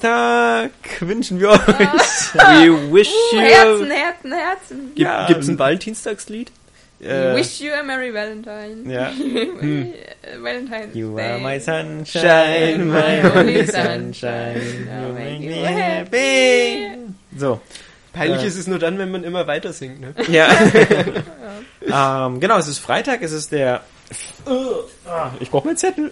Valentinstag wünschen wir euch. We wish Uh, you... Herzen, Herzen, Herzen. Gibt, Ja. Gibt's ein Valentinstagslied? Äh, Wish you a Merry Valentine. ja. Valentine's You Day. are my sunshine, my only sunshine. You make me happy. So. Peinlich Äh. ist es nur dann, wenn man immer weiter singt, ne? Ja. ähm, genau, es ist Freitag, es ist der. Ah, Ich brauche meinen Zettel.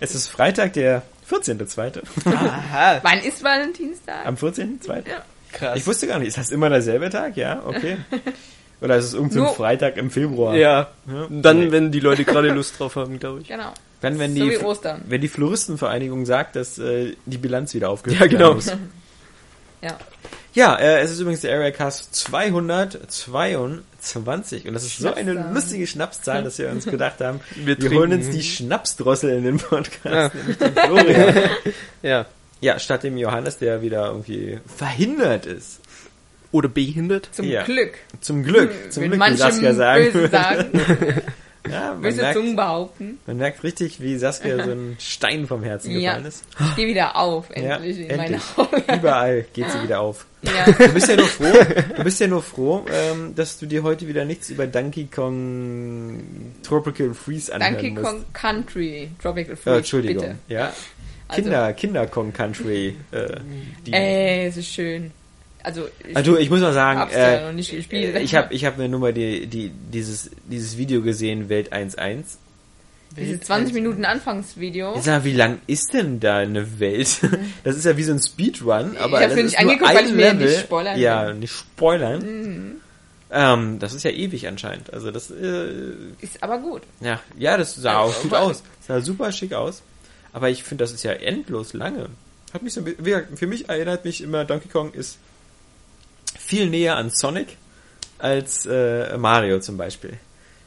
es ist Freitag, der 14.2. Aha. Wann ist Valentinstag? Am 14.2. Ja. Krass. Ich wusste gar nicht, ist das immer derselbe Tag? Ja, okay. Oder ist es irgendein so Freitag im Februar? ja, Ja. dann, Nee. wenn die Leute gerade Lust drauf haben, glaube ich. Genau. Dann, wenn so die, wie Ostern. wenn die Floristenvereinigung sagt, dass äh, die Bilanz wieder aufgehört Ja, genau. muss. Ja. Ja, äh, es ist übrigens der Area Cast 222 und das ist so eine lustige Schnapszahl, dass wir uns gedacht haben, wir, Wir holen uns die Schnapsdrossel in den Podcast, Ja. nämlich den Florian. Ja. ja, statt dem Johannes, der wieder irgendwie verhindert ist. Oder behindert. Zum Ja. Glück. Zum Glück, zum Wenn Glück, wie manche Saskia sagen böse sagen, Ja, man, böse merkt, Zungen behaupten. man merkt richtig, wie Saskia so ein Stein vom Herzen Ja. gefallen ist. Ich gehe wieder auf, Ja, endlich in endlich. meine Augen. Überall geht sie wieder auf. Ja. Du bist ja nur froh, du bist ja nur froh, ähm, dass du dir heute wieder nichts über Donkey Kong Tropical Freeze anhören Donkey musst. Kong Country Tropical Äh, Fruit, Entschuldigung, bitte. ja. Also- Kinder, Kinder Kong Country. Äh, die, Ey, es ist schön. Also, ich also ich muss mal sagen, hab's ja äh, noch nicht gespielt. ich habe ich hab mir nur mal die, die, dieses, dieses Video gesehen, Welt 1.1. Diese 20 Minuten Anfangsvideo. Ich sag, wie lang ist denn da eine Welt? Das ist ja wie so ein Speedrun, aber hab's das mir ist nicht nur ein weil ich mir Level. nicht spoilern Ja, will. nicht spoilern. Ähm, das ist ja ewig anscheinend. Also das, äh, Ist aber gut. ja, ja, das sah Also, auch gut aber- aus. Sah super schick aus. Aber ich finde, das ist ja endlos lange. Hat mich so, für mich erinnert mich immer, Donkey Kong ist viel näher an Sonic als äh, Mario zum Beispiel.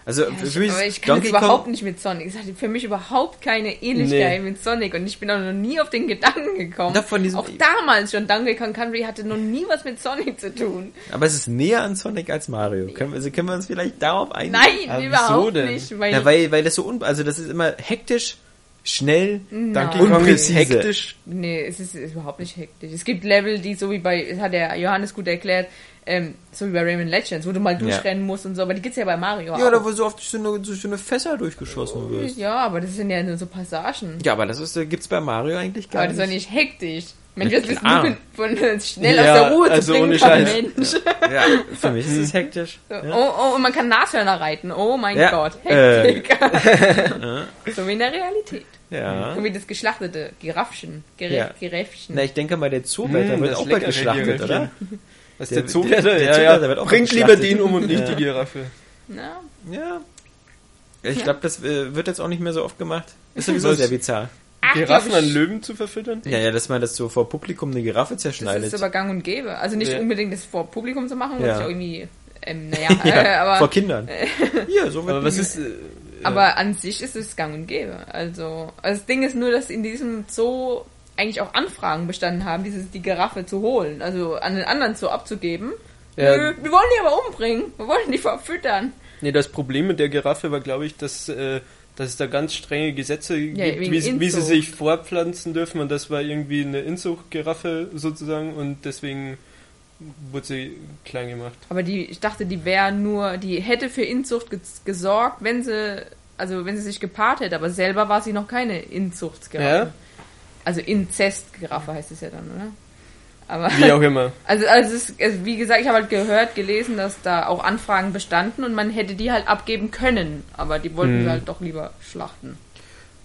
Also Ja, für ich, mich aber ich kann Donkey überhaupt Kong nicht mit Sonic. Es hat für mich überhaupt keine Ähnlichkeit Nee. mit Sonic und ich bin auch noch nie auf den Gedanken gekommen. Doch, von diesem- auch damals schon Donkey Kong Country hatte noch nie was mit Sonic zu tun. Aber es ist näher an Sonic als Mario. Können, also können wir uns vielleicht darauf einigen? Nein, Aber überhaupt nicht. Weil, Ja, weil, weil das so un, also das ist immer hektisch, schnell, Donkey Und Kong ist hektisch. nee, es ist, ist überhaupt nicht hektisch. Es gibt Level, die so wie bei, das hat der Johannes gut erklärt, ähm, so wie bei Rayman Legends, wo du mal durchrennen musst und so, aber die gibt's ja bei Mario Ja, auch. da wo so oft durch so eine, so eine Fässer durchgeschossen wirst. ja, aber das sind ja nur so Passagen. Ja, aber das ist, äh, gibt's bei Mario eigentlich gar aber das ist doch nicht. nicht hektisch. Mensch, Ja, das ist klar. nur von, schnell Ja, aus der Ruhe also zu bringen ohne kann. Mensch. Ja, für mich ist es hektisch. So, Ja. Oh, oh, und man kann Nashörner reiten. Oh mein Ja, Gott, äh, Hektik. so wie in der Realität. Ja. So wie das geschlachtete Giraffchen. Ja. Giraffchen. Na, ich denke mal, der Zoowärter Hm, wird auch bald geschlachtet, oder? Was Der- der, Zoowärter? der Ja, ja. wird auch Bringt lieber den um und nicht Ja. die Giraffe. Na, Ja. Ich glaube, das äh, wird jetzt auch nicht mehr so oft gemacht. Ist sowieso sehr bizarr. Ach, Giraffen an Löwen zu verfüttern? Ja, ja, dass man das so vor Publikum eine Giraffe Das zerschneidet. ist aber gang und gäbe. Also nicht Ja. unbedingt das vor Publikum zu machen, Ja. irgendwie, ähm, naja, ja, äh, aber, vor Kindern. Hier, so wird Aber was ist... Äh, aber an sich ist es gang und gäbe. Also, also das Ding ist nur, dass in diesem Zoo eigentlich auch Anfragen bestanden haben, dieses, die Giraffe zu holen, also an den anderen Zoo abzugeben. Ja. Nö, wir wollen die aber umbringen. Wir wollen die verfüttern. Nee, das Problem mit der Giraffe war, glaube ich, dass, äh, dass es da ganz strenge Gesetze Ja, gibt, wie, sie- wie sie sich fortpflanzen dürfen und das war irgendwie eine Inzuchtgiraffe sozusagen und deswegen wurde sie klein gemacht. Aber die, ich dachte, die wäre nur, die hätte für Inzucht ge gesorgt, wenn sie, also wenn sie sich gepaart hätte, aber selber war sie noch keine Inzuchtsgiraffe. Ja? Also Inzestgiraffe heißt es ja dann, oder? Aber, Wie auch immer. also, also, es, also wie gesagt, ich habe halt gehört, gelesen, dass da auch Anfragen bestanden und man hätte die halt abgeben können, aber die wollten Hm. sie halt doch lieber schlachten.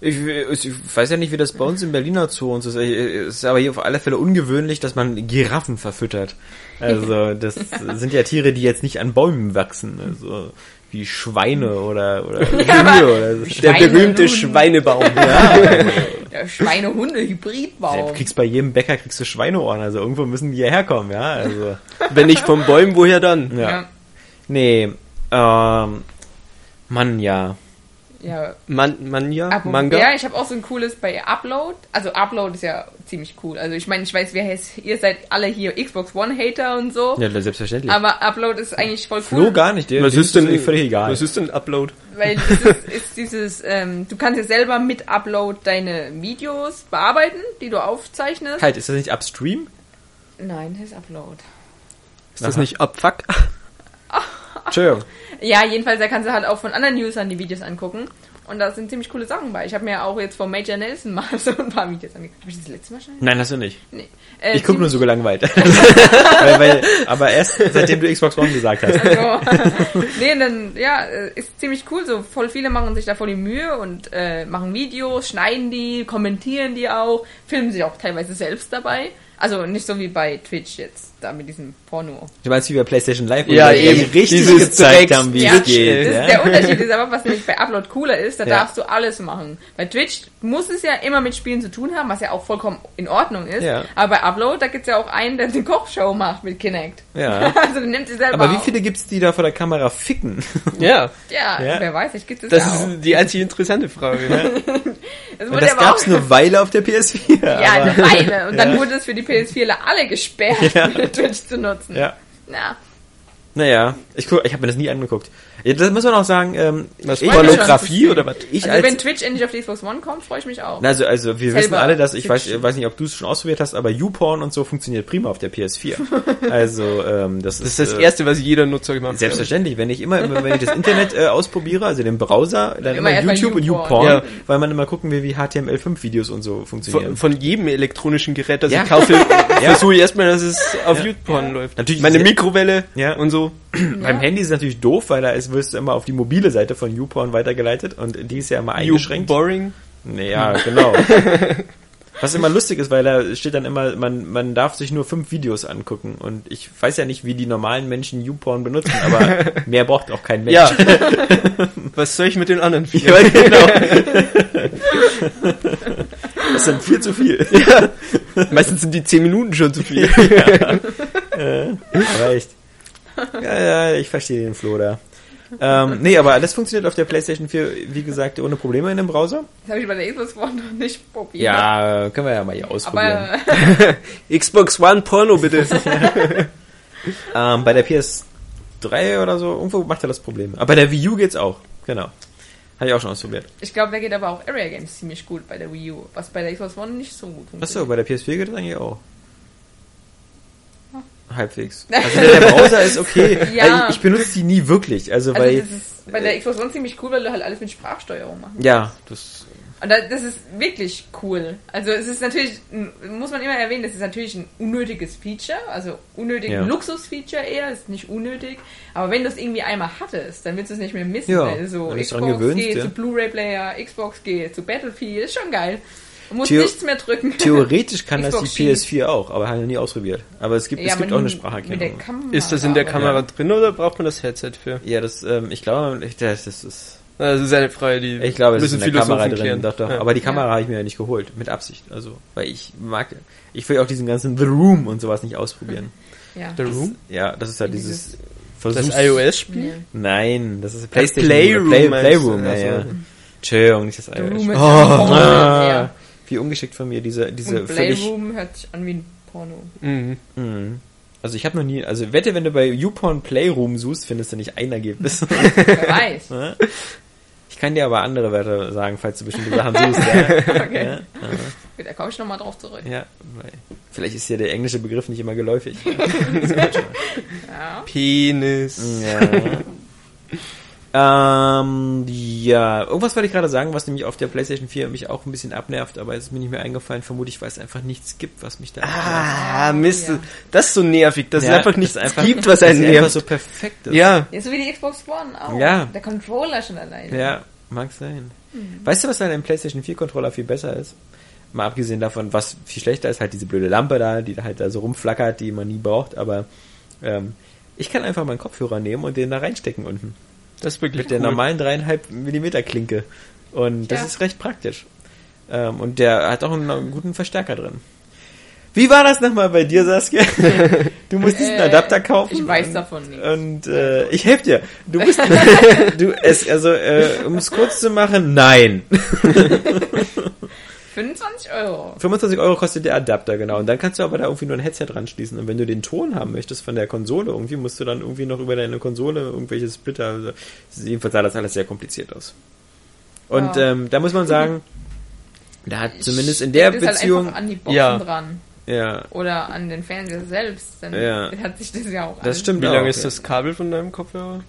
Ich, ich weiß ja nicht, wie das bei uns im Berliner Zoo und so ist. Es ist aber hier auf alle Fälle ungewöhnlich, dass man Giraffen verfüttert. Also, das sind ja Tiere, die jetzt nicht an Bäumen wachsen. Also, wie Schweine oder, oder Hunde oder so. Der Schweine- berühmte Hunde. Schweinebaum. Der Schweinehunde-Hybridbaum. Du kriegst bei jedem Bäcker kriegst du Schweineohren, also irgendwo müssen die ja herkommen, ja. Also, Wenn nicht vom Bäumen, woher dann? ja. Ja. Nee, ähm, Mann, ja. Ja, Man, Manja, Abo- Manga. Ja, ich habe auch so ein cooles bei Upload. Also Upload ist ja ziemlich cool. Also ich meine, ich weiß, wer heißt, ihr seid alle hier Xbox One Hater und so. Ja, selbstverständlich. Aber Upload ist eigentlich voll Flo cool. gar nicht, der was ist denn eigentlich völlig egal. Was ist denn Upload? Weil es ist, ist dieses, ähm, du kannst ja selber mit Upload deine Videos bearbeiten, die du aufzeichnest. halt, ist das nicht Upstream? Nein, das ist Upload. Ist das Aha. nicht Abfuck? Entschuldigung. Ja, jedenfalls, da kannst du halt auch von anderen Usern die Videos angucken. Und da sind ziemlich coole Sachen bei. Ich habe mir auch jetzt von Major Nelson mal so ein paar Videos angeguckt. Habe ich das letzte Mal schon? Nein, hast du nicht. Nee. Äh, Ich gucke nur so gelangweilt. weil, weil, aber erst seitdem du Xbox One gesagt hast. Also, nee, und dann, ja, äh, ist ziemlich cool. So voll viele machen sich da voll die Mühe und äh, machen Videos, schneiden die, kommentieren die auch, filmen sich auch teilweise selbst dabei. Also nicht so wie bei Twitch jetzt, da mit diesem Porno. Du meinst wie bei PlayStation Live, wo Ja, die eben. richtig Dieses gezeigt haben, wie Ja, es geht. Das ja? ist der Unterschied ist aber, was nämlich bei Upload cooler ist, da Ja. darfst du alles machen. Bei Twitch muss es ja immer mit Spielen zu tun haben, was ja auch vollkommen in Ordnung ist. Ja. Aber bei Upload, da gibt's ja auch einen, der eine Kochshow macht mit Kinect. Ja. also du nimmst sie selber Aber wie auf. viele gibt's, die da vor der Kamera ficken? Ja, Ja, Ja. wer weiß, ich gibt es das ja auch. ist die einzige interessante Frage. Ne? Das Und wurde das gab's eine Weile auf der PS4. Ja, aber, eine Weile. Und dann wurde es für die PS4 alle gesperrt, Twitch zu nutzen. ja. Na, Naja, ich, guck, ich habe mir das nie angeguckt. Ja, das muss man auch sagen. Ähm, Was, Pornografie oder was? ich also als, wenn Twitch endlich auf die Xbox One kommt, freue ich mich auch. Also, also wir Selber wissen alle, dass ich weiß, Fiction. weiß nicht, ob du es schon ausprobiert hast, aber YouPorn und so funktioniert prima auf der PS4. Also ähm, das, Das ist das äh, erste, was jeder Nutzer gemacht hat. Selbstverständlich, wenn ich immer, immer wenn ich das Internet äh, ausprobiere, also den Browser, dann Immer immer, YouTube und YouPorn. Ja. weil man immer gucken will, wie HTML5-Videos und so funktionieren. Von, von jedem elektronischen Gerät, das Ja. ich kaufe, versuche ich erstmal, dass es auf YouPorn läuft. Natürlich Meine Mikrowelle Ja. und so. Beim Handy ist es natürlich doof, weil da ist, wirst du immer auf die mobile Seite von YouPorn weitergeleitet und die ist ja immer eingeschränkt. boring. Ja, genau. Was immer lustig ist, weil da steht dann immer, man, man darf sich nur fünf Videos angucken und ich weiß ja nicht, wie die normalen Menschen YouPorn benutzen, aber mehr braucht auch kein Mensch. Ja. was soll ich mit den anderen vier? Ja, genau. Das sind viel zu viel. Meistens sind die zehn Minuten schon zu viel. Aber echt. Ja, ja, ich verstehe den Flo da. Ähm, nee, aber das funktioniert auf der PlayStation 4, wie gesagt, ohne Probleme in dem Browser. Das habe ich bei der Xbox One noch nicht probiert. Ja, können wir ja mal hier ausprobieren. Aber Xbox One Porno bitte. Ähm, bei der PS3 oder so, irgendwo macht er das Problem. Aber bei der Wii U geht's auch. Genau. Habe ich auch schon ausprobiert. ich glaube, da geht aber auch Area Games ziemlich gut bei der Wii U, was bei der Xbox One nicht so gut funktioniert. Achso, bei der PS4 geht das eigentlich auch. Halbwegs. Also der, der Browser ist okay. Ja. Ich, ich benutze die nie wirklich. Also, Also weil. das ist bei der Xbox One ziemlich cool, weil du halt alles mit Sprachsteuerung machst. Ja, das. Und da- das ist wirklich cool. Also es ist natürlich, muss man immer erwähnen, das ist natürlich ein unnötiges Feature, also unnötig Ja. ein Luxus-Feature eher, ist nicht unnötig. Aber wenn du es irgendwie einmal hattest, dann willst du es nicht mehr missen. Ja, weil so wenn du dich dran Xbox gewöhnst, geht ja. zu Blu-ray-Player, Xbox geht zu Battlefield, ist schon geil. Du musst Theo- nichts mehr drücken. Theoretisch kann das die PS4 auch, aber habe ich noch nie ausprobiert. Aber es gibt, Ja, es gibt auch eine mit der Spracherkennung. Ist das in der Kamera drin oder braucht man das Headset für? Ja, das, ähm, ich glaube, ich- das, das ist, Das ist eine Frage, die ich glaube, es ist in der Kamera drin. Doch, doch. Ja. Aber die Kamera Ja. habe ich mir ja nicht geholt, mit Absicht. Also, weil ich mag, ich will auch diesen ganzen The Room und sowas nicht ausprobieren. Ja. The Room? Ja, das ist halt Dieses- dieses Das iOS-Spiel? Ja. Nein, das ist PlayStation Playroom Play, Playroom, ja, ja. Entschuldigung, nicht das The iOS. Room ist oh, ja. ah, Ja. Wie ungeschickt von mir, diese, diese Und völlig, Playroom hört sich an wie ein Porno. Mhm. Mhm. Also ich habe noch nie, also wette, wenn du bei YouPorn Playroom suchst, findest du nicht ein Ergebnis. Wer weiß. ich kann dir aber andere Wörter sagen, falls du bestimmte Sachen suchst. Ja, Okay. ja, Da komme ich nochmal drauf zurück. ja, weil vielleicht ist ja der englische Begriff nicht immer geläufig. Ja. Penis. Ja. Ähm, ja, irgendwas wollte ich gerade sagen, was nämlich auf der PlayStation 4 mich auch ein bisschen abnervt, aber es ist mir nicht mehr eingefallen, vermutlich, weil es einfach nichts gibt, was mich da Ah, Mist. Ja. Das ist so nervig, dass Ja, es einfach nichts einfach- gibt, was einen sie einfach nervt. so perfekt ist. Ja. Ja, so wie die Xbox One auch. Ja. Der Controller schon alleine. Ja, mag sein. Weißt du, was an dem PlayStation 4 Controller viel besser ist? Mal abgesehen davon, was viel schlechter ist, halt diese blöde Lampe da, die da halt da so rumflackert, die man nie braucht, aber ähm, ich kann einfach meinen Kopfhörer nehmen und den da reinstecken unten. Das ist wirklich Mit der cool. normalen dreieinhalb Millimeter Klinke. Und das Ja. ist recht praktisch. Ähm, und der hat auch einen, guten Verstärker drin. Wie war das nochmal bei dir, Saskia? Du musst diesen Äh, Adapter kaufen. ich weiß und, davon nichts. Und äh, ich helfe dir. Du musst, du es also äh, um es kurz zu machen, nein. 25 Euro. 25 Euro kostet der Adapter, genau. Und dann kannst du aber da irgendwie nur ein Headset ranschließen. Und wenn du den Ton haben möchtest von der Konsole, irgendwie musst du dann irgendwie noch über deine Konsole irgendwelche Splitter. Also, jedenfalls sah das alles sehr kompliziert aus. Und Ja. ähm, da muss man sagen, da hat zumindest in der das Beziehung. Halt an die Boxen Ja. dran. ja, Oder an den Fernseher selbst. Dann Ja. hat sich das ja auch das stimmt Wie auch. lang ist ja. das Kabel von deinem Kopfhörer?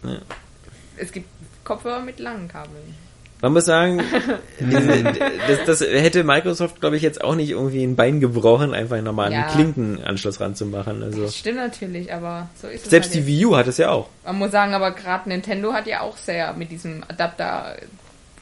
Es gibt Kopfhörer mit langen Kabeln. Man muss sagen, das, das hätte Microsoft, glaube ich, jetzt auch nicht irgendwie ein Bein gebrochen, einfach nochmal einen Ja. Klinkenanschluss ranzumachen. Also Das stimmt natürlich, aber so ist es selbst halt die Wii U hat es ja auch. Man muss sagen, aber gerade Nintendo hat ja auch sehr mit diesem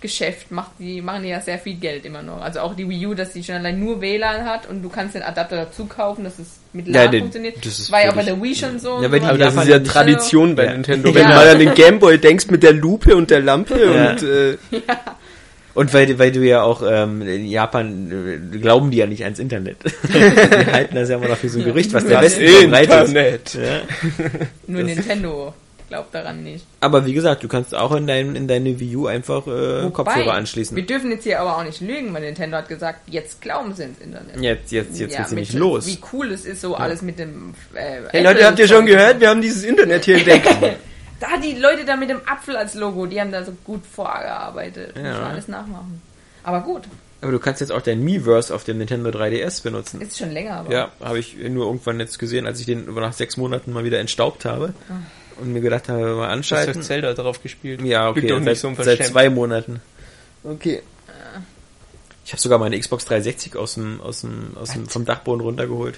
Adapter-Geschäft, macht die, machen die ja sehr viel Geld immer noch. Also auch die Wii U, dass die schon allein nur WLAN hat und du kannst den Adapter dazu kaufen, dass es mit Ja, LAN den- funktioniert. das ist war ja auch bei der Wii schon so. Ja, weil so. die Aber das ist ja Tradition bei Ja. Nintendo. Ja. Wenn du mal an den Gameboy denkst mit der Lupe und der Lampe Ja. und äh, Und weil, weil du ja auch ähm, in Japan äh, glauben die ja nicht ans Internet. die halten das ja immer noch für so ein Gerücht, was der Das Westen verbreitet. Internet. Ja. Nur Nintendo glaubt daran nicht. Aber wie gesagt, du kannst auch in, dein, in deine Wii U einfach äh, Wobei, Kopfhörer anschließen. Wir dürfen jetzt hier aber auch nicht lügen, weil Nintendo hat gesagt, jetzt glauben sie ins Internet. Jetzt, jetzt, jetzt Ja, geht's nämlich los. Wie cool es ist, so alles mit dem. Äh, Hey Leute, habt ihr schon gehört? Wir haben dieses Internet hier entdeckt. Da die Leute da mit dem Apfel als Logo, die haben da so gut vorgearbeitet. Ja. Muss man alles nachmachen. Aber gut, Aber du kannst jetzt auch dein Miiverse auf dem Nintendo 3DS benutzen. ist schon länger, aber. Ja, habe ich nur irgendwann jetzt gesehen, als ich den nach sechs Monaten mal wieder entstaubt habe und mir gedacht habe, mal Du hast anschalten. doch Zelda drauf gespielt. Ja, okay, seit, so seit zwei Monaten. Okay. Ich habe sogar meine Xbox 360 aus dem, aus dem, aus dem, vom Dachboden runtergeholt.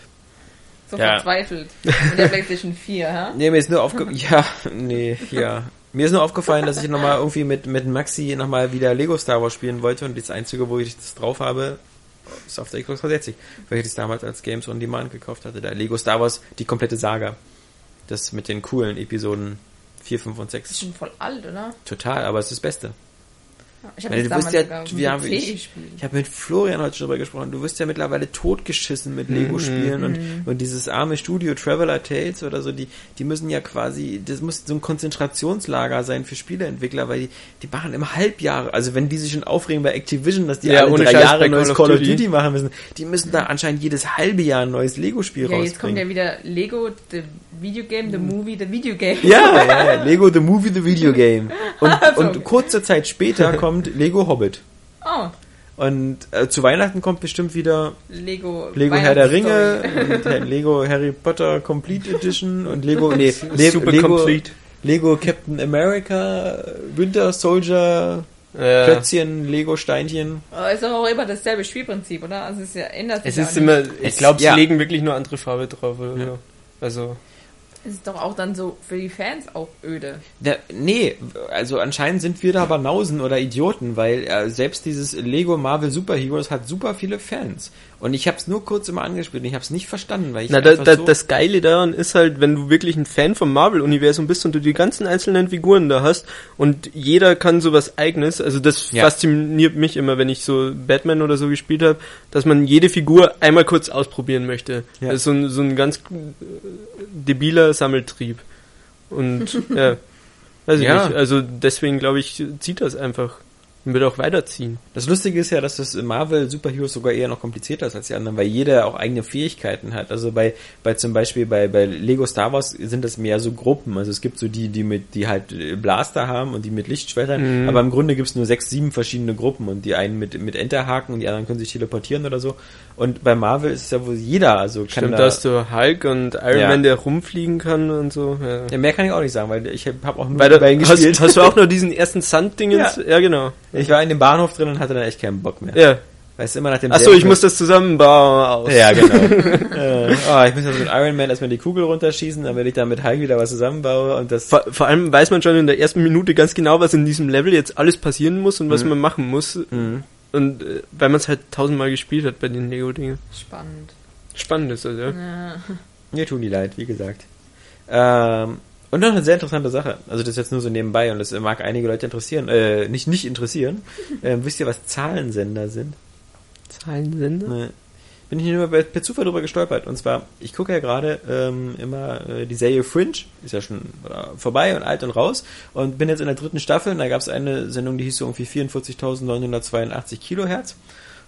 So Ja. verzweifelt. Mit der PlayStation 4, hä? Nee, mir ist nur aufge... ja, nee, ja. Mir ist nur aufgefallen, dass ich nochmal irgendwie mit, mit Maxi nochmal wieder Lego Star Wars spielen wollte und das Einzige, wo ich das drauf habe, ist auf der Xbox 360, weil ich das damals als Games on Demand gekauft hatte. Da Lego Star Wars, die komplette Saga. Das mit den coolen Episoden 4, 5 und Das ist 6. schon voll alt, oder? Total, aber es ist das Beste. Ich das du wirst ja- wir haben- ich-. Ich habe mit Florian heute schon drüber gesprochen. Du wirst ja mittlerweile totgeschissen mit Lego-Spielen und, und dieses arme Studio Traveler Tales oder so, die, die müssen ja quasi, das muss so ein Konzentrationslager sein für Spieleentwickler, weil die, die machen im Halbjahr, also wenn die sich schon aufregen bei Activision, dass die Ja, alle drei Scheiß Jahre neues Call of Duty. Duty machen müssen, die müssen da anscheinend jedes halbe Jahr ein neues Lego-Spiel Ja, jetzt kommt rausbringen. ja wieder Lego, the Video Game, the Movie, the Video Game. Ja, ja, ja, Lego The Movie, The Video Game. Und, Also. und kurze Zeit später kommt Lego Hobbit. Oh, Und äh, zu Weihnachten kommt bestimmt wieder Lego. Lego Herr der Ringe und Lego Harry Potter Complete Edition und Lego nee, Le Super Lego, complete. Lego Captain America, Winter Soldier, Ja. Plötzchen, Lego Steinchen. Aber ist doch auch immer dasselbe Spielprinzip, oder? Also es ist ja, ändert sich Es ja ist auch immer, nicht. ich glaube, sie ja. legen wirklich nur andere Farbe drauf. Oder so. Also, ist doch auch dann so für die Fans auch öde. Der, nee, also anscheinend sind wir da Banausen oder Idioten, weil äh, selbst dieses Lego Marvel Super Heroes hat super viele Fans. Und ich habe es nur kurz immer angespielt und ich habe es nicht verstanden, weil ich na, da, da, so, das Geile daran ist halt, wenn du wirklich ein Fan vom Marvel-Universum bist und du die ganzen einzelnen Figuren da hast und jeder kann sowas eigenes, also das Ja. fasziniert mich immer, wenn ich so Batman oder so gespielt habe, dass man jede Figur einmal kurz ausprobieren möchte. Ja. Das ist so ein, so ein ganz äh, debiler Sammeltrieb. Und ja, weiß ich Ja. nicht. Also deswegen glaube ich, zieht das einfach und wird auch weiterziehen. Das Lustige ist ja, dass das Marvel Super Heroes sogar eher noch komplizierter ist als die anderen, weil jeder auch eigene Fähigkeiten hat. Also bei, bei zum Beispiel bei, bei Lego Star Wars sind das mehr so Gruppen. Also es gibt so die, die mit, die halt äh, Blaster haben und die mit Lichtschwertern, aber im Grunde gibt es nur sechs, sieben verschiedene Gruppen und die einen mit, mit Enterhaken und die anderen können sich teleportieren oder so. Und bei Marvel ist es ja wohl jeder, also Stimmt, da, da hast du Hulk und Iron Ja. Man, der rumfliegen kann und so. Ja. ja, mehr kann ich auch nicht sagen, weil ich habe hab auch nur dabei da, hast, gespielt. hast du auch noch diesen ersten Sanddingens? Ja. Ja. genau. Ich war in dem Bahnhof drin und hatte dann echt keinen Bock mehr. Ja. Weißt du, immer nach dem Achso, ich muss das zusammenbauen. Aus. Ja, genau. äh, oh, ich muss jetzt mit Iron Man erstmal die Kugel runterschießen, damit ich dann mit Hulk wieder was zusammenbaue und das. Vor, vor allem weiß man schon in der ersten Minute ganz genau, was in diesem Level jetzt alles passieren muss und was man machen muss. Mhm. Und äh, weil man es halt tausendmal gespielt hat bei den Lego-Dingen. Spannend. Spannend ist das, ja. Ja. Mir tun die leid, wie gesagt. Ähm, und noch eine sehr interessante Sache. Also das ist jetzt nur so nebenbei und das mag einige Leute interessieren, äh, nicht nicht interessieren. Ähm, wisst ihr, was Zahlensender sind? Zahlensender? Ne. Bin ich nur per, Zufall drüber gestolpert. Und zwar, ich gucke ja gerade ähm, immer äh, die Serie Fringe, ist ja schon äh, vorbei und alt und raus. Und bin jetzt in der dritten Staffel und da gab es eine Sendung, die hieß so irgendwie 44.982 Kilohertz.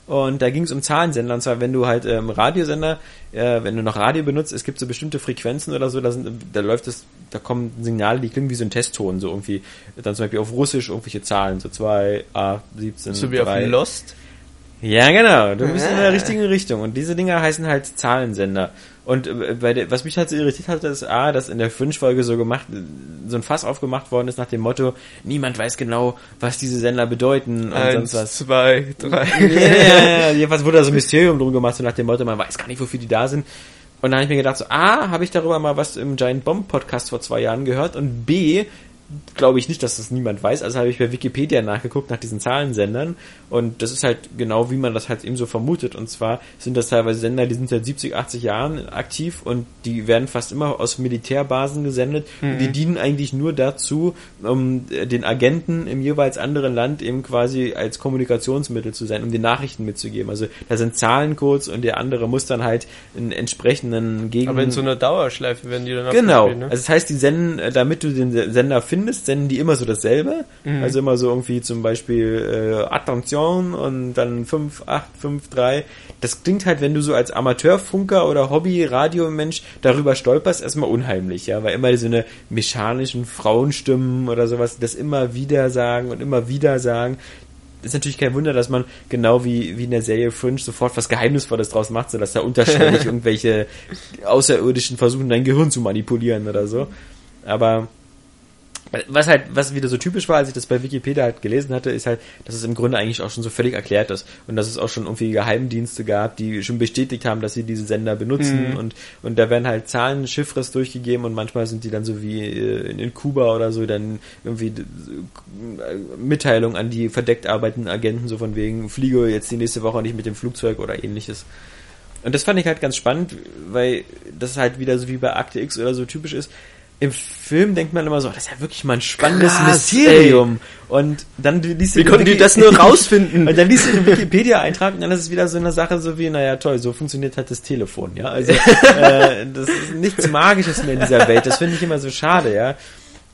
Und da ging es um Zahlensender. Und zwar, wenn du halt ähm, Radiosender, äh, wenn du noch Radio benutzt, es gibt so bestimmte Frequenzen oder so, da, sind, da läuft es, da kommen Signale, die klingen wie so ein Testton, so irgendwie, dann zum Beispiel auf Russisch irgendwelche Zahlen, so 2, 8, 17, So wie 3. auf Lost. Ja, genau. Du bist in der richtigen Richtung. Und diese Dinger heißen halt Zahlensender. Und äh, bei der, was mich halt so irritiert hat, ist A, dass in der Fünf-Folge so gemacht, so ein Fass aufgemacht worden ist nach dem Motto, niemand weiß genau, was diese Sender bedeuten und Eins, sonst was. zwei, drei. Ja, ja, ja. Jedenfalls wurde da so ein Mysterium drum gemacht, so nach dem Motto, man weiß gar nicht, wofür die da sind. Und dann habe ich mir gedacht, so, A, habe ich darüber mal was im Giant Bomb Podcast vor zwei Jahren gehört und B, glaube ich nicht, dass das niemand weiß. Also habe ich bei Wikipedia nachgeguckt nach diesen Zahlensendern und das ist halt genau wie man das halt eben so vermutet. Und zwar sind das teilweise Sender, die sind seit 70, 80 Jahren aktiv und die werden fast immer aus Militärbasen gesendet. Und die dienen eigentlich nur dazu, um äh, den Agenten im jeweils anderen Land eben quasi als Kommunikationsmittel zu sein, um die Nachrichten mitzugeben. Also da sind Zahlencodes und der andere muss dann halt einen entsprechenden Gegen... Aber in so einer Dauerschleife werden die dann Genau. abgespielt, ne? Also das heißt, die senden, äh, damit du den Se- Sender findest, senden die immer so dasselbe. Mhm. Also immer so irgendwie zum Beispiel äh, Attention und dann 5, 8, 5, 3. Das klingt halt, wenn du so als Amateurfunker oder Hobby-Radiomensch darüber stolperst, erstmal unheimlich, ja, weil immer so eine mechanischen Frauenstimmen oder sowas das immer wieder sagen und immer wieder sagen. ist natürlich kein Wunder, dass man genau wie, wie in der Serie Fringe sofort was Geheimnisvolles draus macht, so dass da unterschwellig irgendwelche Außerirdischen versuchen, dein Gehirn zu manipulieren oder so. Aber was halt, was wieder so typisch war, als ich das bei Wikipedia halt gelesen hatte, ist halt, dass es im Grunde eigentlich auch schon so völlig erklärt ist und dass es auch schon irgendwie Geheimdienste gab, die schon bestätigt haben, dass sie diese Sender benutzen Mhm. und und da werden halt Zahlen, Chiffres durchgegeben und manchmal sind die dann so wie äh, in, Kuba oder so dann irgendwie äh, Mitteilung an die verdeckt arbeitenden Agenten so von wegen fliege jetzt die nächste Woche nicht mit dem Flugzeug oder ähnliches. Und das fand ich halt ganz spannend, weil das halt wieder so wie bei Akte X oder so typisch ist. Im Film denkt man immer so, das ist ja wirklich mal ein spannendes Krass, Mysterium. Und dann liest du Wie den konnten die das nur rausfinden? Und dann liest du den Wikipedia-Eintrag und dann ist es wieder so eine Sache so wie, naja toll, so funktioniert halt das Telefon, ja. Also äh, das ist nichts Magisches mehr in dieser Welt. Das finde ich immer so schade, ja.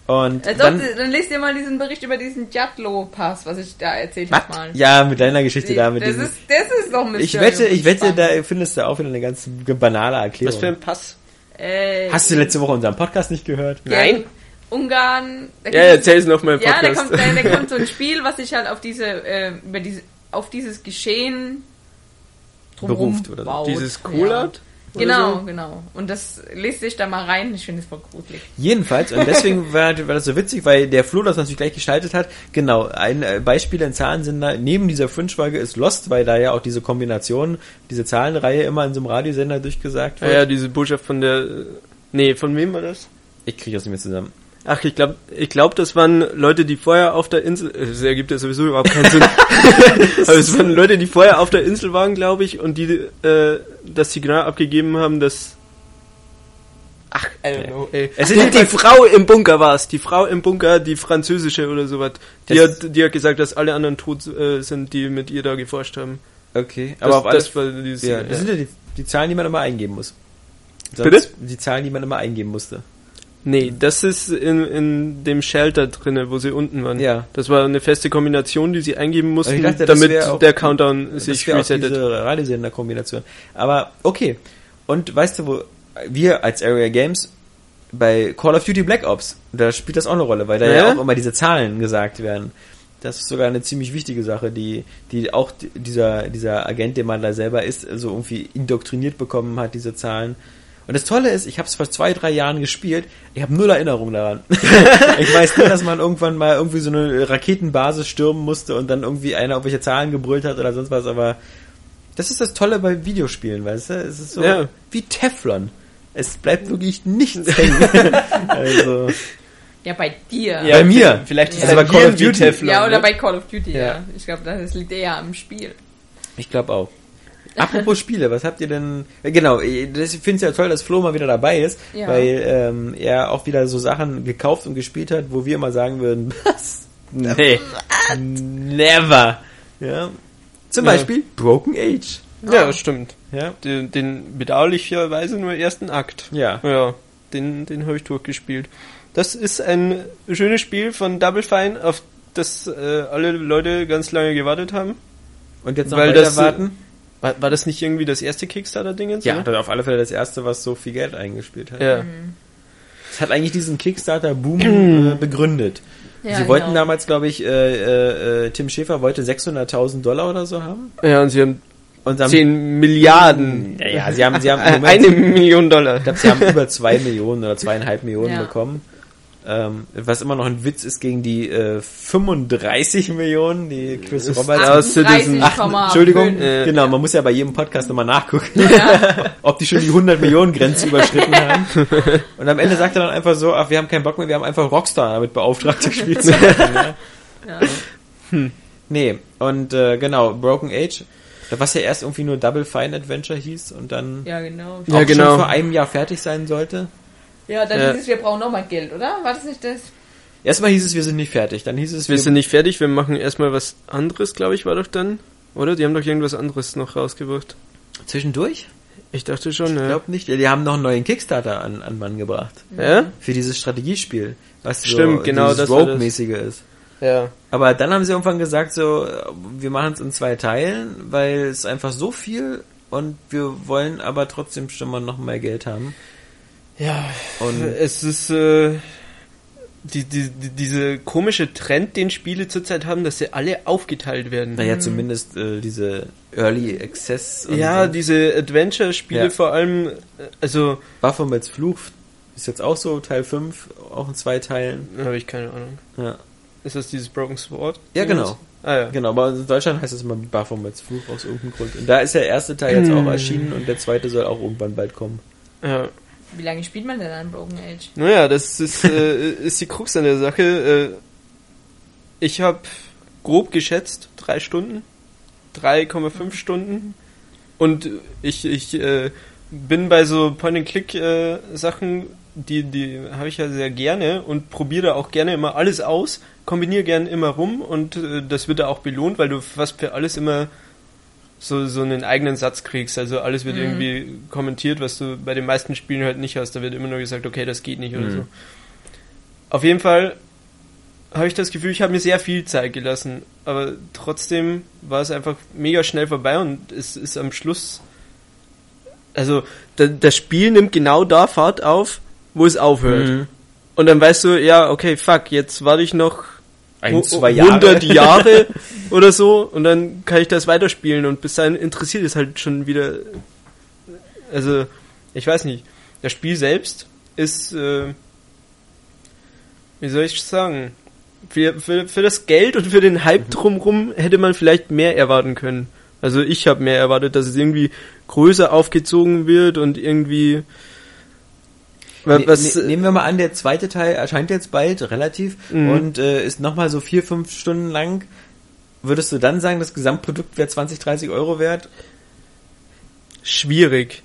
Und doch, dann, dann, lest ihr mal diesen Bericht über diesen Jatlo-Pass, was ich da erzählt habe mal. Ja, mit deiner Geschichte da, mit das, diesem. ist, das ist doch ein Ich Mysterium. wette, ich wette, da findest du auch wieder eine ganz banale Erklärung. Was für ein Pass? Äh, Hast du letzte Woche unseren Podcast nicht gehört? Nein. Ungarn. da Ja, erzähl's noch mal im Ja, da Podcast. kommt, da, da kommt so ein Spiel, was sich halt auf diese, äh, über diese, auf dieses Geschehen Beruft oder so. Dieses Colat? Ja. Genau, so? genau. Und das lest sich da mal rein. Ich finde es voll gruselig. Jedenfalls, und deswegen war, war das so witzig, weil der Flo das natürlich gleich geschaltet hat. Genau, ein äh, Beispiel in Zahlensender neben dieser Fringe-Folge ist Lost, weil da ja auch diese Kombination, diese Zahlenreihe immer in so einem Radiosender durchgesagt Ja, wird. ja, diese Botschaft von der. äh, Nee, von wem war das? Ich kriege das nicht mehr zusammen. Ach, ich glaube, ich glaub, das waren Leute, die vorher auf der Insel. äh, Das ergibt ja sowieso überhaupt keinen Sinn. Aber es waren Leute, die vorher auf der Insel waren, glaube ich, und die äh, das Signal abgegeben haben, dass. Ach, I don't know, ey. Es ist die Frau im Bunker war es. Die Frau im Bunker, die französische oder sowas. Die Das- hat, die hat gesagt, dass alle anderen tot äh, sind, die mit ihr da geforscht haben. Okay, Das, aber auf alles, das war dieses, ja, das sind ja die, die Zahlen, die man immer eingeben muss. Bitte? Die Zahlen, die man immer eingeben musste. Nee, das ist in, in dem Shelter drinne, wo sie unten waren. Ja. Das war eine feste Kombination, die sie eingeben mussten, ich dachte, damit auch- der Countdown sich resettet. diese Radiosender-Kombination. Aber okay. Und weißt du, wo wir als Area Games bei Call of Duty Black Ops, da spielt das auch eine Rolle, weil da ja, Ja? auch immer diese Zahlen gesagt werden. Das ist sogar eine ziemlich wichtige Sache, die, die auch die- dieser, dieser Agent, den man da selber ist, so irgendwie indoktriniert bekommen hat, diese Zahlen. Und das Tolle ist, ich habe es vor zwei, drei Jahren gespielt, ich habe null Erinnerung daran. ich weiß nur, dass man irgendwann mal irgendwie so eine Raketenbasis stürmen musste und dann irgendwie einer irgendwelche Zahlen gebrüllt hat oder sonst was, aber das ist das Tolle bei Videospielen, weißt du? Es ist so Ja. wie Teflon. Es bleibt wirklich nichts hängen. also, Ja, bei dir. bei mir. Vielleicht ist das es aber bei Call of Duty Duty. Teflon. Ja, oder ne? bei Call of Duty, ja. Ja. Ich glaube, das liegt eher am Spiel. Ich glaube auch. Apropos Spiele, was habt ihr denn? äh, Genau, ich finde es ja toll, dass Flo mal wieder dabei ist, Ja. weil ähm, er auch wieder so Sachen gekauft und gespielt hat, wo wir immer sagen würden, was? Nee, never. Ja. Zum Ja. Beispiel Broken Age. Ja, stimmt. Ja. Den, den bedauerlicherweise nur ersten Akt. Ja. Ja, den, den habe ich durchgespielt. Das ist ein schönes Spiel von Double Fine, auf das äh, alle Leute ganz lange gewartet haben. Und jetzt noch Weil weiter das, äh, warten? War, war das nicht irgendwie das erste Kickstarter-Ding? Ja, oder? das ist auf alle Fälle das erste, was so viel Geld eingespielt hat. ja. Es hat eigentlich diesen Kickstarter-Boom äh, begründet. Ja, Sie wollten genau. damals, glaube ich, äh, äh, äh, Tim Schäfer wollte 600.000 Dollar oder so haben. Ja, und sie haben Und haben, 10 Milliarden. Ja, ja, sie haben, sie haben Moment, Eine Million Dollar. ich glaube, sie haben über zwei Millionen oder zweieinhalb Millionen Ja. bekommen. Ähm, was immer noch ein Witz ist gegen die äh, 35 Millionen, die Chris Ist Roberts aus Citizen- 38,5. Ach, Entschuldigung, Äh, genau, man muss ja bei jedem Podcast immer nachgucken, ob die schon die 100 Millionen Grenze überschritten haben. Und am Ende sagt er dann einfach so, ach, wir haben keinen Bock mehr, wir haben einfach Rockstar damit beauftragt, das Spiel zu machen. Ja. Ja. Nee, und äh, genau, Broken Age, was ja erst irgendwie nur Double Fine Adventure hieß und dann ja, genau. auch Ja, genau. schon vor einem Jahr fertig sein sollte. Ja, dann Ja. hieß es, wir brauchen nochmal Geld, oder? War das nicht das? Erstmal hieß es, wir sind nicht fertig, dann hieß es, Wir sind nicht fertig, wir machen erstmal was anderes, glaube ich, war doch dann. Oder? Die haben doch irgendwas anderes noch rausgebracht. zwischendurch? Ich dachte schon, Ich ja. glaube nicht. Die haben noch einen neuen Kickstarter an, an Mann gebracht. Ja? Für dieses Strategiespiel. Was Stimmt, so genau, das. Rogue-mäßige ist. Ja. Aber dann haben sie irgendwann gesagt, so, wir machen es in zwei Teilen, weil es einfach so viel und wir wollen aber trotzdem schon mal noch mehr Geld haben. Ja, Und es ist äh, die, die, die, diese komische Trend, den Spiele zurzeit haben, dass sie alle aufgeteilt werden. naja, zumindest äh, diese Early Access und ja, diese Adventure-Spiele Ja. vor allem, äh, also Baphomets Fluch ist jetzt auch so, Teil 5, auch in zwei Teilen. habe ich keine Ahnung. Ja, Ist das dieses Broken Sword? ja genau. Ah ja. Genau, aber in Deutschland heißt es immer Baphomets Fluch aus irgendeinem Grund. Und da ist der erste Teil jetzt auch erschienen und der zweite soll auch irgendwann bald kommen. ja. Wie lange spielt man denn an Broken Age? Naja, das ist, äh, ist die Krux an der Sache. Äh, ich habe grob geschätzt drei Stunden, 3,5 Stunden. Und ich, ich äh, bin bei so Point-and-Click-Sachen, die, die habe ich ja sehr gerne und probiere auch gerne immer alles aus, kombiniere gerne immer rum und äh, das wird da auch belohnt, weil du fast für alles immer so, so einen eigenen Satz kriegst. Also alles wird irgendwie kommentiert, was du bei den meisten Spielen halt nicht hast. Da wird immer nur gesagt, okay, das geht nicht oder Mhm. so. Auf jeden Fall habe ich das Gefühl, ich habe mir sehr viel Zeit gelassen. Aber trotzdem war es einfach mega schnell vorbei und es ist am Schluss. Also, da, das Spiel nimmt genau da Fahrt auf, wo es aufhört. Mhm. Und dann weißt du, ja, okay, fuck, jetzt warte ich noch Ein, zwei Jahre. 100 Jahre oder so und dann kann ich das weiterspielen und bis dahin interessiert es halt schon wieder. Also, ich weiß nicht. Das Spiel selbst ist, äh, wie soll ich sagen, für, für, für das Geld und für den Hype drumrum hätte man vielleicht mehr erwarten können. Also ich habe mehr erwartet, dass es irgendwie größer aufgezogen wird und irgendwie was ne- nehmen wir mal an, der zweite Teil erscheint jetzt bald, relativ, Mhm. und äh, ist nochmal so vier, fünf Stunden lang. Würdest du dann sagen, das Gesamtprodukt wäre 20, 30 Euro wert? schwierig.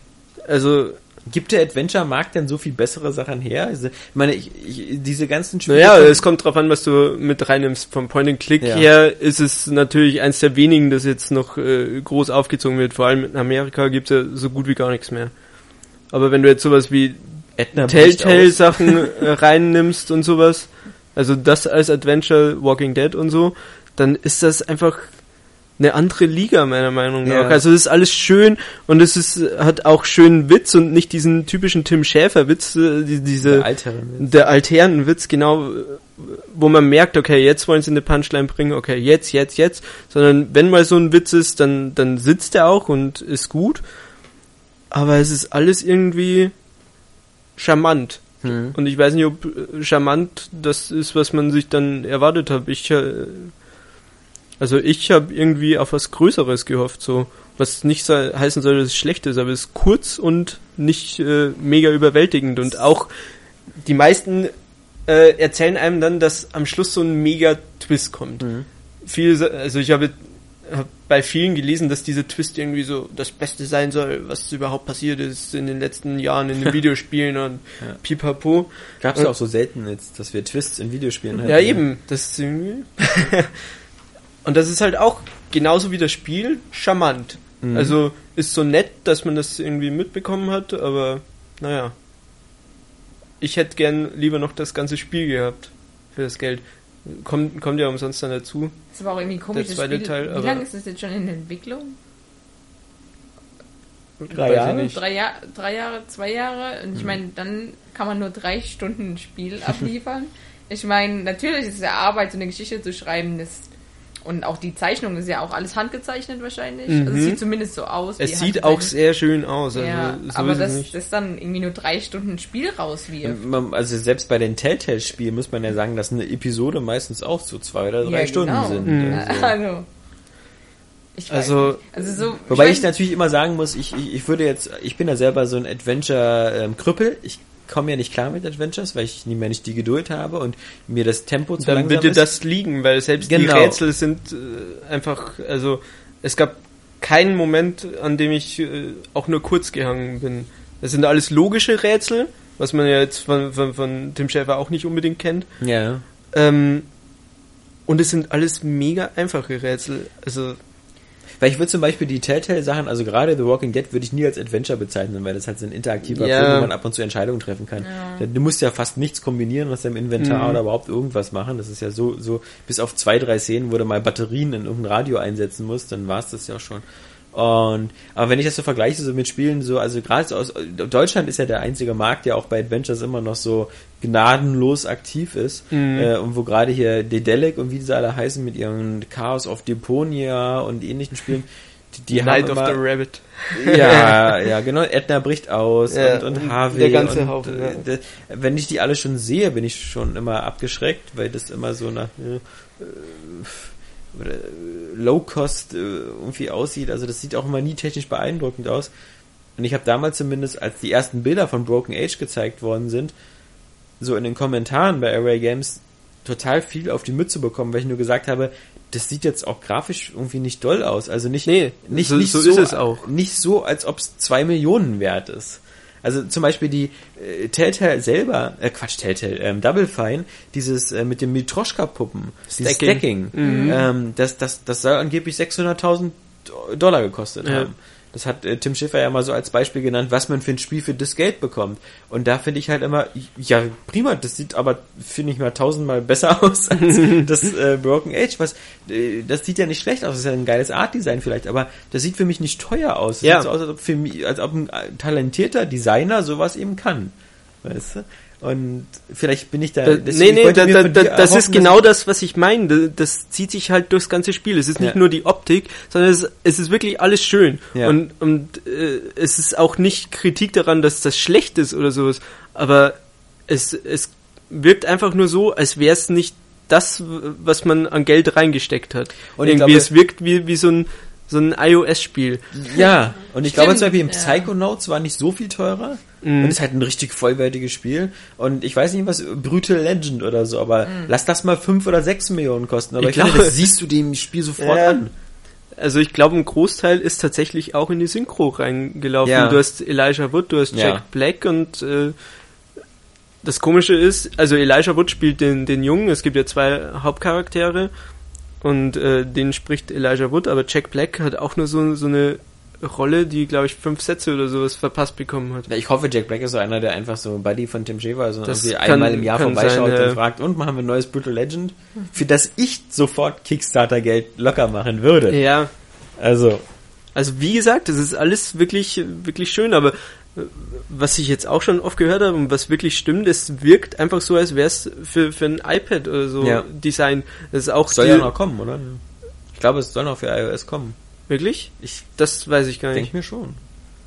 Also Gibt der Adventure-Markt denn so viel bessere Sachen her? Also, ich meine, ich, ich, diese ganzen Spiele... Naja, es kommt drauf an, was du mit reinnimmst. Vom Point-and-Click Ja. her ist es natürlich eins der wenigen, das jetzt noch äh, groß aufgezogen wird. Vor allem in Amerika gibt es ja so gut wie gar nichts mehr. Aber wenn du jetzt sowas wie. Telltale-Sachen äh, reinnimmst und sowas, also das als Adventure, Walking Dead und so, dann ist das einfach eine andere Liga meiner Meinung nach. Ja. Also das ist alles schön und es ist hat auch schönen Witz und nicht diesen typischen Tim Schäfer Witz, äh, die, diese Der alternen Witz, genau, äh, wo man merkt, okay, jetzt wollen sie eine Punchline bringen, okay, jetzt, jetzt, jetzt, sondern wenn mal so ein Witz ist, dann, dann sitzt er auch und ist gut, aber es ist alles irgendwie charmant. Hm. Und ich weiß nicht, ob äh, charmant das ist, was man sich dann erwartet hat. Ich, äh, also ich habe irgendwie auf was Größeres gehofft, so. Was nicht so heißen soll, dass es schlecht ist, aber es ist kurz und nicht äh, mega überwältigend. Und auch die meisten äh, erzählen einem dann, dass am Schluss so ein mega Twist kommt. Mhm. Viele, also ich habe hab bei vielen gelesen, dass dieser Twist irgendwie so das Beste sein soll, was überhaupt passiert ist in den letzten Jahren in den Videospielen und Ja. pipapo. Gab's ja auch so selten jetzt, dass wir Twists in Videospielen hatten. Ja, eben. Das ist irgendwie. und das ist halt auch genauso wie das Spiel charmant. Mhm. Also ist so nett, dass man das irgendwie mitbekommen hat, aber naja. Ich hätte gern lieber noch das ganze Spiel gehabt für das Geld. Kommt, kommt ja umsonst dann dazu. Das war auch irgendwie komisch. Der zweite das Spiel. Teil, Wie aber- lange ist das jetzt schon in Entwicklung? Drei Jahre? nicht. Drei, Jahr, drei Jahre, zwei Jahre? Und Hm. ich meine, dann kann man nur drei Stunden ein Spiel abliefern. ich meine, natürlich ist es ja Arbeit, so eine Geschichte zu schreiben. Das, und auch die Zeichnung ist ja auch alles handgezeichnet wahrscheinlich. Also es Mhm. sieht zumindest so aus. Es wie sieht auch handgezeichnet. sehr schön aus. Also Ja, so aber ist das, dann irgendwie nur drei Stunden Spiel rauswirft. Man- Also selbst bei den Telltale-Spielen muss man ja sagen, dass eine Episode meistens auch so zwei oder drei Ja, Stunden genau. sind. Mhm. Also. Also, ich weiß Also- nicht. also so, Wobei weiß ich natürlich immer sagen muss, ich, ich, ich würde jetzt, ich bin ja selber so ein Adventure-Krüppel. ich komme ja nicht klar mit Adventures, weil ich nie mehr nicht die Geduld habe und mir das Tempo zu Dann langsam wird dir ist. das liegen, weil selbst die Genau. Rätsel sind äh, einfach, also es gab keinen Moment, an dem ich äh, auch nur kurz gehangen bin. Das sind alles logische Rätsel, was man ja jetzt von, von, von Tim Schafer auch nicht unbedingt kennt. Ja. Ähm, und es sind alles mega einfache Rätsel. Also Weil ich würde zum Beispiel die Telltale-Sachen, also gerade The Walking Dead würde ich nie als Adventure bezeichnen, weil das halt so ein interaktiver Ja. Film, wo man ab und zu Entscheidungen treffen kann. Ja. Du musst ja fast nichts kombinieren aus deinem Inventar Mhm. oder überhaupt irgendwas machen. Das ist ja so, so, bis auf zwei, drei Szenen, wo du mal Batterien in irgendein Radio einsetzen musst, dann war's das ja schon. Und, aber wenn ich das so vergleiche, so mit Spielen, so, also gerade aus, Deutschland ist ja der einzige Markt, der auch bei Adventures immer noch so gnadenlos aktiv ist, Mhm. äh, und wo gerade hier Dedelic und wie diese alle heißen mit ihren Chaos of Deponia und ähnlichen Spielen, die, die Night haben of immer, the Rabbit. ja, ja, genau. Edna bricht aus Ja, und, und Harvey. der ganze und, Haufen, äh, ja. d- wenn ich die alle schon sehe, bin ich schon immer abgeschreckt, weil das immer so nach äh, äh, Low-Cost äh, irgendwie aussieht. Also das sieht auch immer nie technisch beeindruckend aus. Und ich habe damals zumindest, als die ersten Bilder von Broken Age gezeigt worden sind, so in den Kommentaren bei Array Games total viel auf die Mütze bekommen, weil ich nur gesagt habe, das sieht jetzt auch grafisch irgendwie nicht doll aus. Also nicht, Nee, nicht, so- nicht so ist es auch. Nicht so, als ob es zwei Millionen wert ist. Also zum Beispiel die äh, Telltale selber, äh, Quatsch, Telltale, ähm, Double Fine, dieses äh, mit den Mitroschka-Puppen, dieses Stacking. Stacking, Mhm. ähm, das, das, das soll angeblich 600.000 Dollar gekostet Ja. haben. Das hat äh, Tim Schiffer ja mal so als Beispiel genannt, was man für ein Spiel für das Geld bekommt. Und da finde ich halt immer, ja prima, das sieht aber, finde ich mal tausendmal besser aus als das äh, Broken Age. Was, äh, das sieht ja nicht schlecht aus, das ist ja ein geiles Art-Design vielleicht, aber das sieht für mich nicht teuer aus. Das Ja. sieht so aus, als ob, für mich, als ob ein äh, talentierter Designer sowas eben kann. Weißt du? Und vielleicht bin ich da. Da, deswegen- nee, nee, da, da, da, das ist genau das, was ich meine. Da- Das zieht sich halt durchs ganze Spiel. Es ist nicht Ja. nur die Optik, sondern es, es ist wirklich alles schön. Ja. Und, und äh, es ist auch nicht Kritik daran, dass das schlecht ist oder sowas. Aber es, es wirkt einfach nur so, als wäre es nicht das, was man an Geld reingesteckt hat. Und Irgendwie, glaube- es wirkt wie, wie so ein, so ein iOS-Spiel. Ja, und ich Stimmt, glaube zum Beispiel im ja. Psychonauts war nicht so viel teurer Mhm. und ist halt ein richtig vollwertiges Spiel und ich weiß nicht was, Brutal Legend oder so, aber lass das mal fünf oder sechs Millionen kosten, aber ich, Ich finde, glaube- das siehst du dem Spiel sofort Ja. an. Also ich glaube, ein Großteil ist tatsächlich auch in die Synchro reingelaufen. Ja. Du hast Elijah Wood, du hast Ja. Jack Black und äh, das Komische ist, also Elijah Wood spielt den, den Jungen, es gibt ja zwei Hauptcharaktere und äh, den spricht Elijah Wood, aber Jack Black hat auch nur so, so eine Rolle, die, glaube ich, fünf Sätze oder sowas verpasst bekommen hat. Ja, Ich hoffe, Jack Black ist so einer, der einfach so ein Buddy von Tim Schäfer also Das irgendwie kann- einmal im Jahr vorbeischaut sein, und fragt, und machen wir ein neues Brutal Legend, für das ich sofort Kickstarter-Geld locker machen würde. Ja, Also, Also wie gesagt, das ist alles wirklich, wirklich schön, aber was ich jetzt auch schon oft gehört habe und was wirklich stimmt, es wirkt einfach so, als wäre es für, für ein iPad oder so Ja. Design. Das ist auch soll ja noch kommen, oder? Ich glaube, es soll noch für iOS kommen. wirklich? Ich Das weiß ich gar nicht. denke mir schon.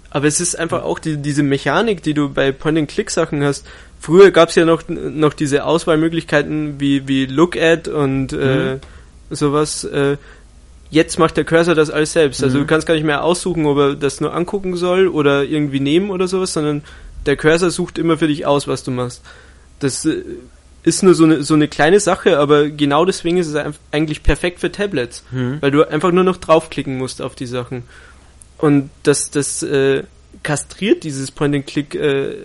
Aber es ist einfach auch die, diese Mechanik, die du bei Point-and-Click-Sachen hast. Früher gab es ja noch, noch diese Auswahlmöglichkeiten wie, wie Look at und äh, sowas. Äh, jetzt macht der Cursor das alles selbst. Also Mhm. du kannst gar nicht mehr aussuchen, ob er das nur angucken soll oder irgendwie nehmen oder sowas, sondern der Cursor sucht immer für dich aus, was du machst. Das äh, ist nur so eine, so eine kleine Sache, aber genau deswegen ist es eigentlich perfekt für Tablets Mhm. weil du einfach nur noch draufklicken musst auf die Sachen. Und das, das äh, kastriert dieses Point-and-Click äh,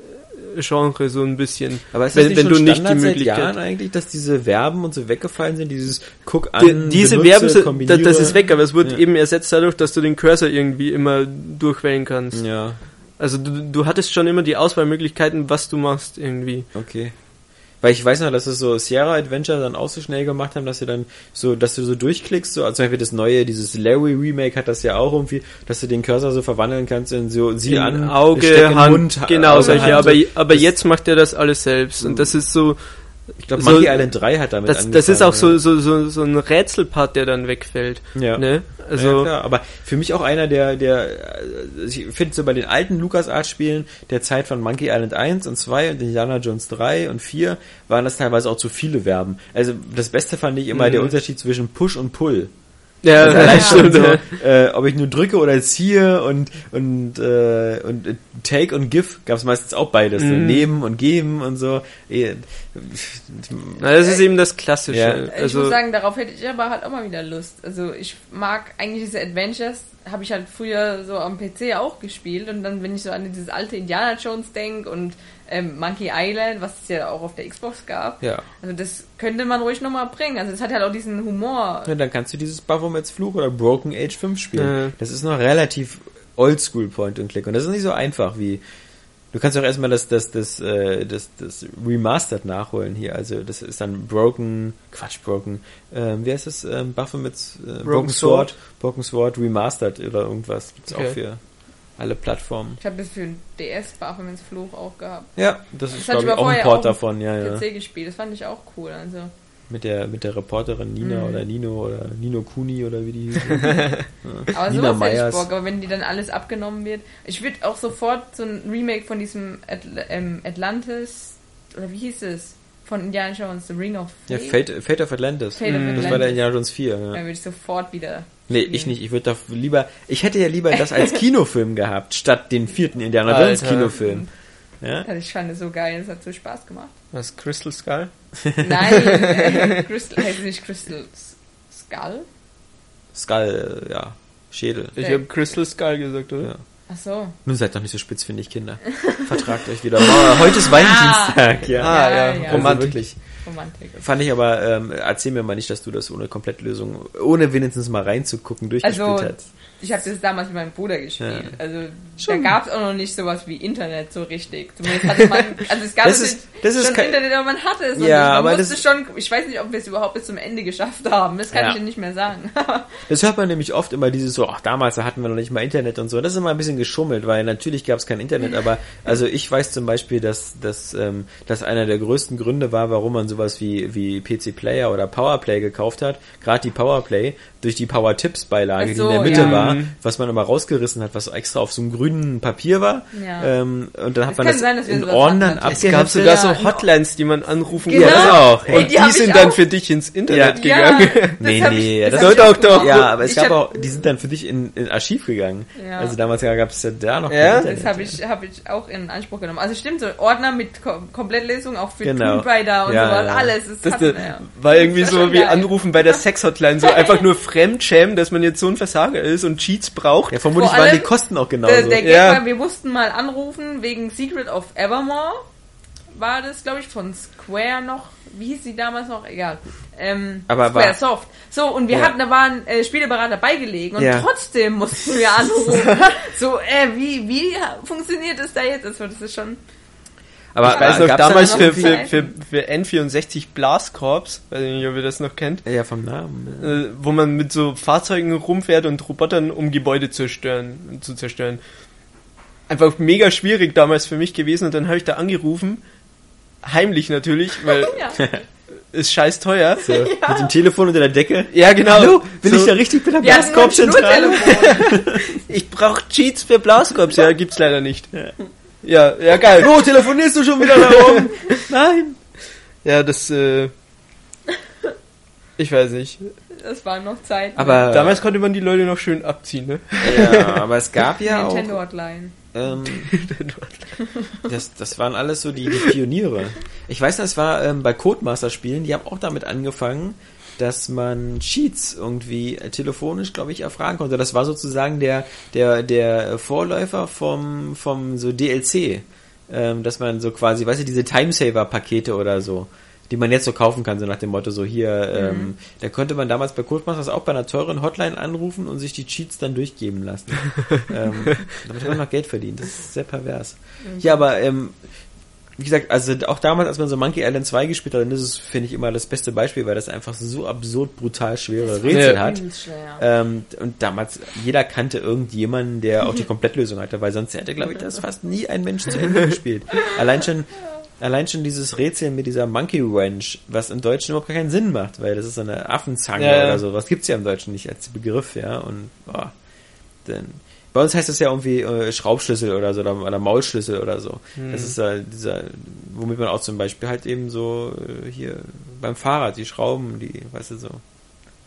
Genre so ein bisschen. Aber ist das wenn, nicht wenn schon du nicht die Standard seit Möglichkeit Jahren eigentlich, dass diese Verben und so weggefallen sind, dieses Guck an, diese benutze, Verben, sind- das ist weg, aber es wird Ja. eben ersetzt dadurch, dass du den Cursor irgendwie immer durchwählen kannst. Ja, Also du, du hattest schon immer die Auswahlmöglichkeiten, was du machst irgendwie. okay. Weil ich weiß noch, dass es so Sierra Adventure dann auch so schnell gemacht haben, dass du dann so, dass du so durchklickst, so, also zum Beispiel das neue, dieses Larry Remake hat das ja auch irgendwie, dass du den Cursor so verwandeln kannst in so, sieh In an, Auge, Hand, Mund, genau solche. Hand, aber aber Das- jetzt macht er das alles selbst und das ist so, ich glaube so- Monkey Island 3 hat damit das, das ist auch angefangen, so, so so so ein Rätselpart, der dann wegfällt. Ja. Ne? ja, Also klar, aber für mich auch einer der, der, äh, ich finde so bei den alten LucasArts-Spielen der Zeit von Monkey Island 1 und 2 und Indiana Jones 3 und 4 waren das teilweise auch zu viele Verben. Also das Beste fand ich immer Mhm. der Unterschied zwischen Push und Pull. Ja, Also schon stimmt, so, ja. äh, ob ich nur drücke oder ziehe und und äh, und äh, Take und Give gab es meistens auch beides, so Mhm. nehmen und geben und so. Eh, Na, das ist eben das Klassische. Ja. Ich Also muss sagen, darauf hätte ich aber halt auch mal wieder Lust. Also ich mag eigentlich diese Adventures, habe ich halt früher so am PC auch gespielt und dann, wenn ich so an dieses alte Indiana Jones denke und ähm, Monkey Island, was es ja auch auf der Xbox gab, Ja. also das könnte man ruhig nochmal bringen. Also das hat halt auch diesen Humor. Ja, dann kannst du dieses Baphomets Fluch oder Broken Age 5 spielen. Ja. Das ist noch relativ oldschool Point and Click und das ist nicht so einfach wie Du kannst auch erstmal das das das äh, das das Remastered nachholen hier. Also das ist dann Broken Quatsch Broken. Ähm, wie heißt das? Ähm, Baphomets äh, Broken, Sword. Sword, Broken Sword Remastered oder irgendwas gibt's Okay. auch für alle Plattformen. Ich habe das für den DS Baphomet's Fluch auch gehabt. Ja, das ist Das hatte glaube ich auch ein Port auch davon, ja, ja. PC gespielt, das fand ich auch cool. Also Mit der mit der Reporterin Nina Mhm. oder Nino oder Nino Kuni oder wie die hieß. Aber Nina sowas hätte ich. Bock, aber wenn die dann alles abgenommen wird. Ich würde auch sofort so ein Remake von diesem Atl ähm, Atlantis, oder wie hieß es? Von Indiana Jones, The Ring of ja, Fate. Fate, Fate of Atlantis. Fate of Das Das Atlantis. war der Indiana Jones 4. Ja. Dann würde ich sofort wieder. Nee, spielen. ich nicht. Ich würde doch lieber, ich hätte ja lieber das als Kinofilm gehabt, statt den vierten Indiana Jones. Kinofilm. Ja? Das ich fand es so geil, das hat so Spaß gemacht. was Crystal Skull? Nein, äh, Crystal, heißt es nicht Crystal Skull? Skull, ja. Schädel. Ich habe Crystal Skull gesagt, oder? Ja. Ach so. Nun seid doch nicht so spitzfindig, Kinder. Vertragt euch wieder. Oh, heute ist Valentinstag, ja. Ah, Ja, ja, ja. Also Romantik. wirklich. Romantik. Fand ich aber, ähm, erzähl mir mal nicht, dass du das ohne Komplettlösung, ohne wenigstens mal reinzugucken, durchgespielt Also, hast. Ich habe das damals mit meinem Bruder gespielt. Ja. Also Schon. da gab es auch noch nicht sowas wie Internet so richtig. Zumindest hatte man, also es gab Das es ist- das ist schon kein- Internet, aber man hatte es Ja, aber musste das- schon, ich weiß nicht, ob wir es überhaupt bis zum Ende geschafft haben. Das kann Ja. ich dir nicht mehr sagen. Das hört man nämlich oft immer dieses so, ach damals da hatten wir noch nicht mal Internet und so. Das ist immer ein bisschen geschummelt, weil natürlich gab es kein Internet, aber also ich weiß zum Beispiel, dass dass ähm, das einer der größten Gründe war, warum man sowas wie wie PC Player oder Powerplay gekauft hat. Gerade die Powerplay durch die Power Tipps Beilage, so, die in der Mitte ja. war, Mhm. was man immer rausgerissen hat, was extra auf so einem grünen Papier war. Ja. Ähm, und dann hat Es man das sein, in Ordnern hatten, Es gab sogar Ja, so in- Hotlines, die man anrufen Genau. konnte. Ja, das auch. Ey, Und die die, sind dann auch. für dich ins Internet Ja, gegangen. das Nee, nee, ich, das sollte auch doch. Ja, aber es Ich gab auch, die sind dann für dich in, in Archiv gegangen. Ja. Also damals gab es ja da noch kein Das habe ich, hab ich auch in Anspruch genommen. Also stimmt, so Ordner mit Kom Komplettlesung, auch für Genau. Tomb Raider und Ja, sowas, ja. alles. Das, Das hatten ja. war irgendwie Das so wie geil. Anrufen bei der Sexhotline, so einfach nur Fremdschämen, dass man jetzt so ein Versager ist und Cheats braucht. Ja, vermutlich Vor waren die allem, Kosten auch Der, genauso. der Gag Ja. war, wir mussten mal anrufen wegen Secret of Evermore. War das, glaube ich, von Square noch. Wie hieß sie damals noch? Egal. Ähm, Aber Square war- Soft. So, und wir Ja. hatten, da waren äh, Spieleberater beigelegen und Ja. trotzdem mussten wir anrufen. so, äh, wie, wie funktioniert das da jetzt? Also, das ist schon. Aber Ich weiß noch, damals noch für, für, für, für N64 Blast Corps, weiß ich nicht, ob ihr das noch kennt, Ja, vom Namen. ja. äh, wo man mit so Fahrzeugen rumfährt und Robotern, um Gebäude zu zerstören, zu zerstören. Einfach mega schwierig damals für mich gewesen und dann habe ich da angerufen, heimlich natürlich, weil Ja. ist scheiß teuer. So, Mit dem Telefon unter der Decke. Ja, genau. Hallo, bin So, ich da richtig mit der Blaskorbzentrale? Schnurtelefon. Ich brauche Cheats für Blastcorps. Ja, gibt's leider nicht. Ja, ja, geil. Wo telefonierst du schon wieder da oben? Nein. Ja, das, äh, ich weiß nicht. Das waren noch Zeiten. Aber Damals konnte man die Leute noch schön abziehen, ne? ja, aber es gab ja auch Nintendo Hotline. ähm, das, das waren alles so die, die Pioniere. Ich weiß noch, es war ähm, bei Codemaster-Spielen, die haben auch damit angefangen, dass man Cheats irgendwie äh, telefonisch, glaube ich, erfragen konnte. Das war sozusagen der, der, der Vorläufer vom, vom so DLC. ähm, dass man so quasi, weißt du, diese Timesaver-Pakete oder so, die man jetzt so kaufen kann, so nach dem Motto, so hier, ähm, da konnte man damals bei Codemasters auch bei einer teuren Hotline anrufen und sich die Cheats dann durchgeben lassen. ähm, damit hat man noch Geld verdient. Das ist sehr pervers. Ja, aber ähm, wie gesagt, also auch damals, als man so Monkey Island 2 gespielt hat, dann ist es, finde ich, immer das beste Beispiel, weil das einfach so absurd brutal schwere Rätsel Ja. hat. Ähm, und damals, jeder kannte irgendjemanden, der auch die Komplettlösung hatte, weil sonst hätte, glaube ich, das fast nie ein Mensch zu Ende gespielt. Allein schon, allein schon dieses Rätsel mit dieser Monkey Wrench, was im Deutschen überhaupt gar keinen Sinn macht, weil das ist so eine Affenzange Ja, ja. oder so. Was gibt's ja im Deutschen nicht als Begriff, ja. Und boah, denn bei uns heißt das ja irgendwie äh, Schraubschlüssel oder so oder, oder Maulschlüssel oder so. Das ist äh, dieser, womit man auch zum Beispiel halt eben so äh, hier beim Fahrrad die Schrauben, die, weißt du so,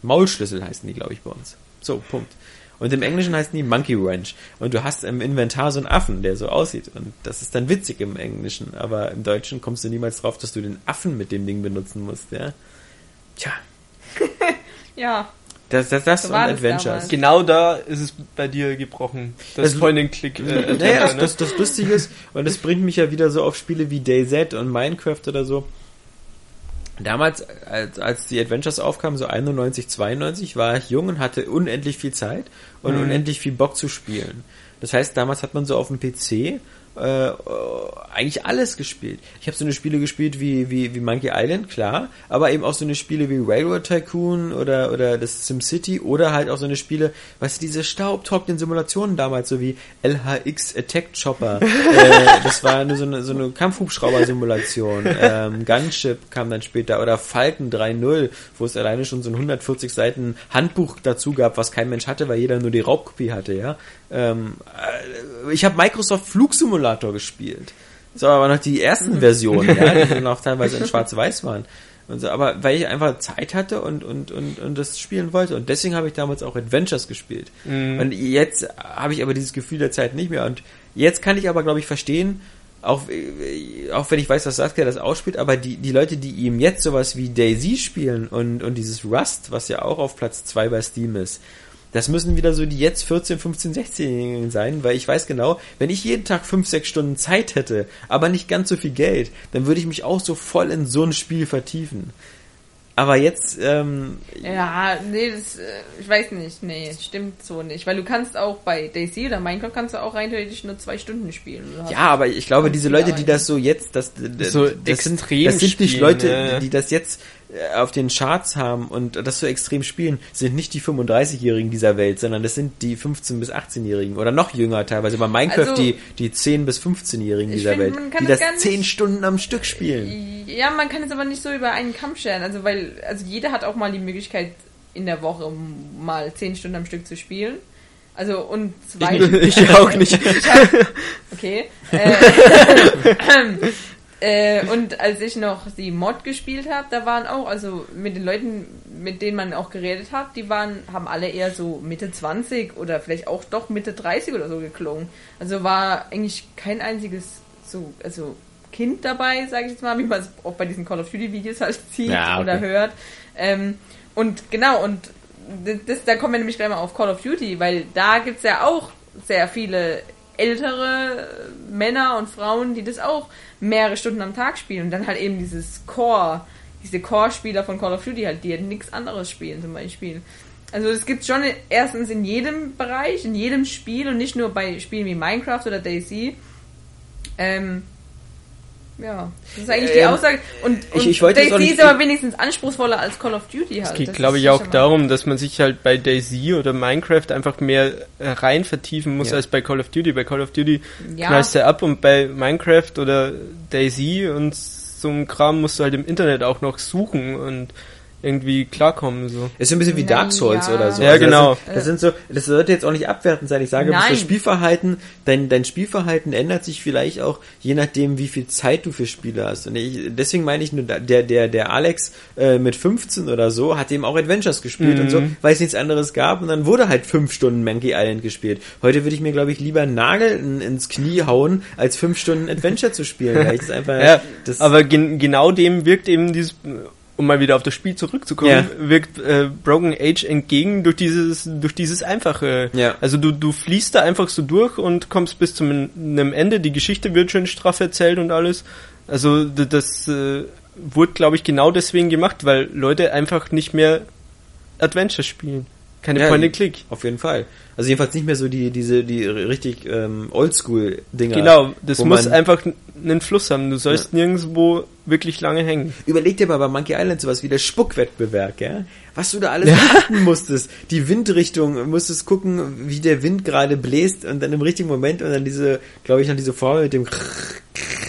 Maulschlüssel heißen die, glaube ich, bei uns. So, Punkt. Und im Englischen heißen die Monkey Wrench. Und du hast im Inventar so einen Affen, der so aussieht. Und das ist dann witzig im Englischen. Aber im Deutschen kommst du niemals drauf, dass du den Affen mit dem Ding benutzen musst, ja. Tja, Ja, das, das, das So und Adventures. damals. Genau da ist es bei dir gebrochen. Das Das- Point-and-Click. Äh, Naja, das, ne? das, das Lustige ist, und das bringt mich ja wieder so auf Spiele wie DayZ und Minecraft oder so. Damals, als, als die Adventures aufkamen, so 91, 92, war ich jung und hatte unendlich viel Zeit und Mhm. unendlich viel Bock zu spielen. Das heißt, damals hat man so auf dem PC äh, eigentlich alles gespielt. Ich habe so eine Spiele gespielt wie, wie, wie Monkey Island, klar, aber eben auch so eine Spiele wie Railroad Tycoon oder, oder das SimCity oder halt auch so eine Spiele, was diese staubtrockenen Simulationen damals, so wie LHX Attack Chopper, äh, das war nur so eine, so eine Kampfhubschrauber-Simulation, ähm, Gunship kam dann später oder Falcon 3.0, wo es alleine schon so ein 140 Seiten Handbuch dazu gab, was kein Mensch hatte, weil jeder nur die Raubkopie hatte, ja. Ähm, äh, ich habe Microsoft Flugsimulator gespielt. War aber noch die ersten Versionen, ja, die noch teilweise in Schwarz-Weiß waren. Und so, aber weil ich einfach Zeit hatte und, und, und, und das spielen wollte. Und deswegen habe ich damals auch Adventures gespielt. Und jetzt habe ich aber dieses Gefühl der Zeit nicht mehr. Und jetzt kann ich aber, glaube ich, verstehen, auch, äh, auch wenn ich weiß, dass Saskia das ausspielt, aber die, die Leute, die ihm jetzt sowas wie Daisy spielen und, und dieses Rust, was ja auch auf Platz 2 bei Steam ist, das müssen wieder so die jetzt 14, 15, 16-Jährigen sein, weil ich weiß genau, wenn ich jeden Tag 5, 6 Stunden Zeit hätte, aber nicht ganz so viel Geld, dann würde ich mich auch so voll in so ein Spiel vertiefen. Aber jetzt, ähm, Ja, nee, das, äh, ich weiß nicht, nee, stimmt so nicht. Weil du kannst auch bei Daisy oder Minecraft kannst du auch rein theoretisch nur zwei Stunden spielen. Ja, aber ich glaube, diese Leute, die das so jetzt, das, das, So das, sind, extrem das sind nicht spielen, Leute, ja. die das jetzt auf den Charts haben und das so extrem spielen, sind nicht die 35-Jährigen dieser Welt, sondern das sind die 15- bis 18-Jährigen oder noch jünger teilweise. Bei Minecraft Also- die, die 10- bis 15-Jährigen Ich dieser find, Welt, die das das gar nicht- 10 Stunden am Stück spielen. Ja, man kann es aber nicht so über einen Kamm scheren. Also, weil, also jeder hat auch mal die Möglichkeit, in der Woche mal zehn Stunden am Stück zu spielen. Also, und zwei. Ich auch nicht. Okay. Äh, äh, und als ich noch die Mod gespielt habe, da waren auch, also mit den Leuten, mit denen man auch geredet hat, die waren, haben alle eher so Mitte 20 oder vielleicht auch doch Mitte 30 oder so geklungen. Also war eigentlich kein einziges so, also Kind dabei, sage ich jetzt mal, wie man es auch bei diesen Call of Duty Videos halt sieht Ja, okay. oder hört. Ähm, und genau, und das, das, da kommen wir nämlich gleich mal auf Call of Duty, weil da gibt's ja auch sehr viele ältere Männer und Frauen, die das auch mehrere Stunden am Tag spielen und dann halt eben dieses Core, diese Core-Spieler von Call of Duty halt, die halt nichts anderes spielen zum Beispiel. Also es gibt schon erstens in jedem Bereich, in jedem Spiel und nicht nur bei Spielen wie Minecraft oder Daisy. Ähm, ja, das ist eigentlich die Ähm, Aussage. Und, und ich- ich wollte Daisy nicht- ist aber wenigstens anspruchsvoller als Call of Duty halt. Es geht, glaube ich, auch darum, dass man sich halt bei Daisy oder Minecraft einfach mehr äh, rein vertiefen muss Ja. als bei Call of Duty. Bei Call of Duty Ja. knallst du ab und bei Minecraft oder Daisy und so einem Kram musst du halt im Internet auch noch suchen und irgendwie klarkommen. So. Ist so ein bisschen wie Dark Souls ja. oder so. Ja, Also genau. Das, sind, das sind so, das sollte jetzt auch nicht abwertend sein. Ich sage, das Spielverhalten, dein, dein Spielverhalten ändert sich vielleicht auch je nachdem, wie viel Zeit du für Spiele hast. Und ich, deswegen meine ich nur, der, der, der Alex äh, mit 15 oder so hat eben auch Adventures gespielt und so, weil es nichts anderes gab und dann wurde halt fünf Stunden Monkey Island gespielt. Heute würde ich mir, glaube ich, lieber einen Nagel in, ins Knie hauen, als fünf Stunden Adventure zu spielen, weil ich das einfach, Ja, das, aber gen genau dem wirkt eben dieses um mal wieder auf das Spiel zurückzukommen, Ja. wirkt äh, Broken Age entgegen durch dieses, durch dieses einfache. Ja. Also du, du fließt da einfach so durch und kommst bis zum einem Ende. Die Geschichte wird schön straff erzählt und alles. Also das äh, wurde, glaube ich, genau deswegen gemacht, weil Leute einfach nicht mehr Adventure spielen. Keine Ja, Point-and-Click. Auf jeden Fall. Also jedenfalls nicht mehr so die, diese, die richtig ähm, Oldschool-Dinger. Genau, das muss einfach einen Fluss haben. Du sollst nirgendwo wirklich lange hängen. Überleg dir mal bei Monkey Island sowas wie der Spuckwettbewerb, ja? Was du da alles beachten musstest. Die Windrichtung, musstest gucken, wie der Wind gerade bläst und dann im richtigen Moment und dann diese, glaube ich, dann diese Formel mit dem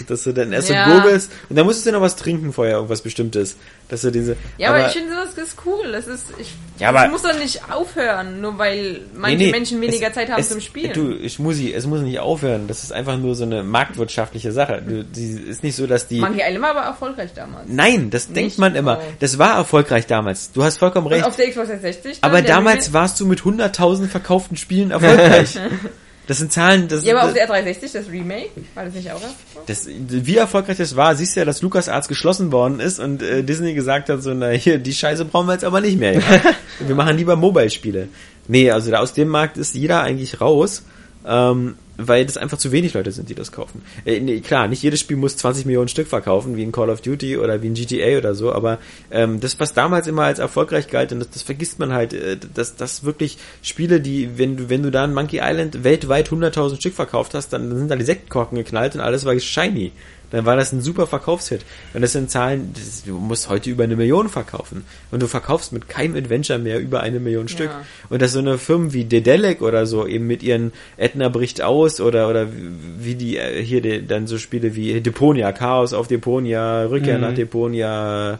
dass du dann erst Ja. so gurgelst und dann musstest du noch was trinken vorher, irgendwas bestimmtes. Dass du diese. Ja, aber, ich finde sowas ist cool. Das ist, ich, Ja, aber- das muss doch nicht aufhören, nur weil manche Nee, nee, Menschen weniger es, Zeit haben es, zum Spielen. Du, ich muss, es muss nicht aufhören. Das ist einfach nur so eine marktwirtschaftliche Sache. Du, die ist nicht so, dass die. Monkey Island war aber erfolgreich damals. Nein, das denkt Nicht? man immer. Oh. Das war erfolgreich damals. Du hast vollkommen Und recht. auf der Xbox 360. dann Aber damals warst du mit 100.000 verkauften Spielen erfolgreich. Das sind Zahlen, das, Ja, aber auf das, der 360 das Remake, war das nicht auch das, wie erfolgreich das war, siehst du ja, dass LucasArts geschlossen worden ist und äh, Disney gesagt hat, so, na hier, die Scheiße brauchen wir jetzt aber nicht mehr. Ja? wir machen lieber Mobile-Spiele. Nee, also da aus dem Markt ist jeder eigentlich raus, ähm, weil das einfach zu wenig Leute sind, die das kaufen. Äh, nee, klar, nicht jedes Spiel muss 20 Millionen Stück verkaufen, wie ein Call of Duty oder wie ein GTA oder so, aber ähm, das, was damals immer als erfolgreich galt, und das, das vergisst man halt, äh, dass das wirklich Spiele, die, wenn du, wenn du da in Monkey Island weltweit 100.000 Stück verkauft hast, dann sind da die Sektkorken geknallt und alles war shiny. Dann war das ein super Verkaufshit. Und das sind Zahlen, das, du musst heute über eine Million verkaufen. Und du verkaufst mit keinem Adventure mehr über eine Million Stück. Ja. Und dass so eine Firmen wie Dedelic oder so eben mit ihren Edna bricht aus oder oder wie die äh, hier die, dann so Spiele wie Deponia, Chaos auf Deponia, Rückkehr nach Deponia,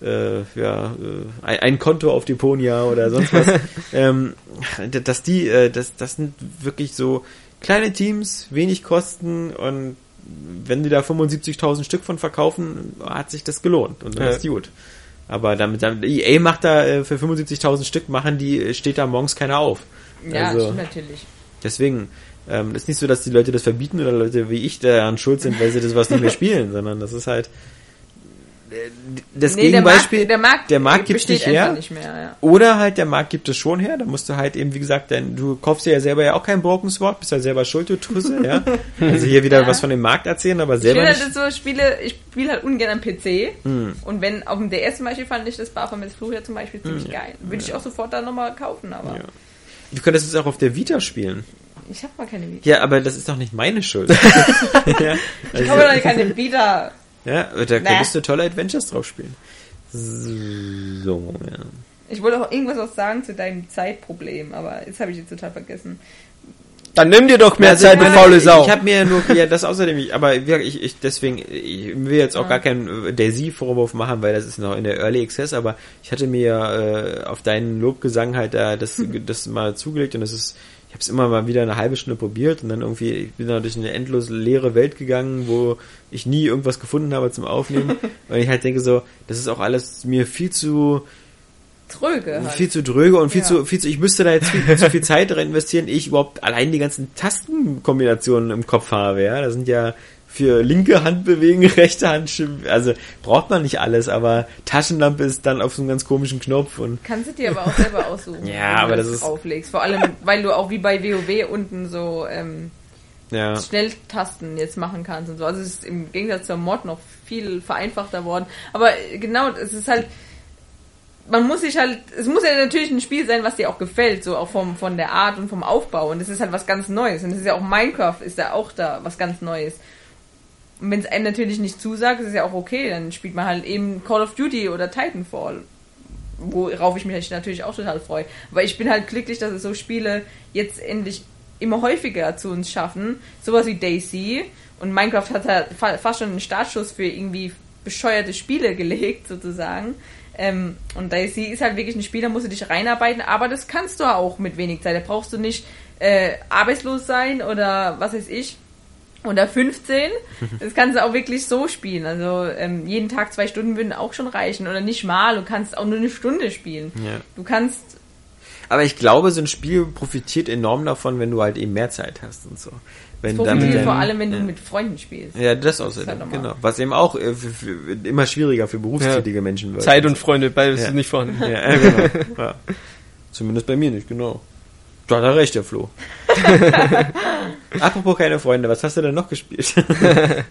äh, ja, äh, ein, Konto auf Deponia oder sonst was, ähm, dass die, äh, das, das sind wirklich so kleine Teams, wenig Kosten und wenn die da 75.000 Stück von verkaufen, hat sich das gelohnt und dann Ja. ist gut. Aber damit, damit EA macht da äh, für 75.000 Stück machen die äh, steht da morgens keiner auf. Ja, Also- stimmt natürlich. Deswegen ähm, ist nicht so, dass die Leute das verbieten oder Leute wie ich daran schuld sind, weil sie das was nicht mehr spielen, sondern das ist halt das Nee, der Gegenbeispiel. Markt, der Markt, der Markt gibt's besteht nicht her. nicht mehr, ja. Oder halt der Markt gibt es schon her, da musst du halt eben, wie gesagt, denn du kaufst dir ja selber ja auch kein Broken Sword, bist ja selber schuld, du Trusse, ja. Also hier wieder Ja. was von dem Markt erzählen, aber Ich selber nicht. Hm. halt so Spiele, ich spiele halt ungern am PC. Und wenn auf dem DS zum Beispiel fand ich das Baphomets Fluch ja zum Beispiel ziemlich geil. Würde ich auch sofort dann nochmal kaufen, aber. Ja. Du könntest es auch auf der Vita spielen. ich habe mal keine Videos. Ja, aber das ist doch nicht meine Schuld. ja, Ich habe doch keine Vita. Ja, da Nee. könntest du tolle Adventures drauf spielen. So, ja. Ich wollte auch irgendwas auch sagen zu deinem Zeitproblem, aber jetzt habe ich jetzt total vergessen. Dann nimm dir doch mehr Also Zeit, du faule Sau. Ich habe mir nur, ja, das außerdem, ich, aber wirklich, ich, ich deswegen, ich will jetzt auch gar keinen Daisy-Vorwurf machen, weil das ist noch in der Early Access, aber ich hatte mir äh, auf deinen Lobgesang halt da das, das mal zugelegt und das ist, ich habe es immer mal wieder eine halbe Stunde probiert und dann irgendwie, ich bin da durch eine endlos leere Welt gegangen, wo ich nie irgendwas gefunden habe zum Aufnehmen, weil ich halt denke so, das ist auch alles mir viel zu, Tröge halt. viel zu dröge und viel Ja. zu viel zu ich müsste da jetzt viel, zu viel Zeit rein investieren, ich überhaupt allein die ganzen Tastenkombinationen im Kopf habe, ja. Das sind ja für linke Hand bewegen, rechte Hand, schieben. also braucht man nicht alles, aber Taschenlampe ist dann auf so einem ganz komischen Knopf und Kannst du dir aber auch selber aussuchen. Ja, aber das ist- Auflegst. Vor allem, weil du auch wie bei WoW unten so ähm, ja. Schnelltasten jetzt machen kannst und so. Also es ist im Gegensatz zur Mod noch viel vereinfachter worden. Aber äh, genau, es ist halt, man muss sich halt, es muss ja natürlich ein Spiel sein, was dir auch gefällt, so auch vom, von der Art und vom Aufbau. Und es ist halt was ganz Neues. Und es ist ja auch Minecraft, ist ja auch da was ganz Neues. Und wenn es einem natürlich nicht zusagt, ist es ja auch okay, dann spielt man halt eben Call of Duty oder Titanfall. Worauf ich mich natürlich auch total freue. Aber ich bin halt glücklich, dass es so Spiele jetzt endlich immer häufiger zu uns schaffen. Sowas wie Daisy. Und Minecraft hat halt fa- fast schon einen Startschuss für irgendwie bescheuerte Spiele gelegt, sozusagen. Ähm, und Daisy ist halt wirklich ein Spiel, da musst du dich reinarbeiten, aber das kannst du auch mit wenig Zeit. Da brauchst du nicht äh, arbeitslos sein oder was weiß ich. Oder 15. Das kannst du auch wirklich so spielen. Also ähm, jeden Tag zwei Stunden würden auch schon reichen. Oder nicht mal. Du kannst auch nur eine Stunde spielen. Ja. Du kannst Aber ich glaube, so ein Spiel profitiert enorm davon, wenn du halt eben mehr Zeit hast und so. Wenn Das damit funktioniert dein- vor allem, wenn ja. du mit Freunden spielst. Ja, das ist außerdem, halt genau. Was eben auch äh, für, für, immer schwieriger für berufstätige Menschen wird. Zeit und Freunde, beides Ja. ist nicht vorhanden. Ja, ja, genau. Ja. Zumindest bei mir nicht, genau. Da hat er recht, der Flo. Apropos keine Freunde, was hast du denn noch gespielt?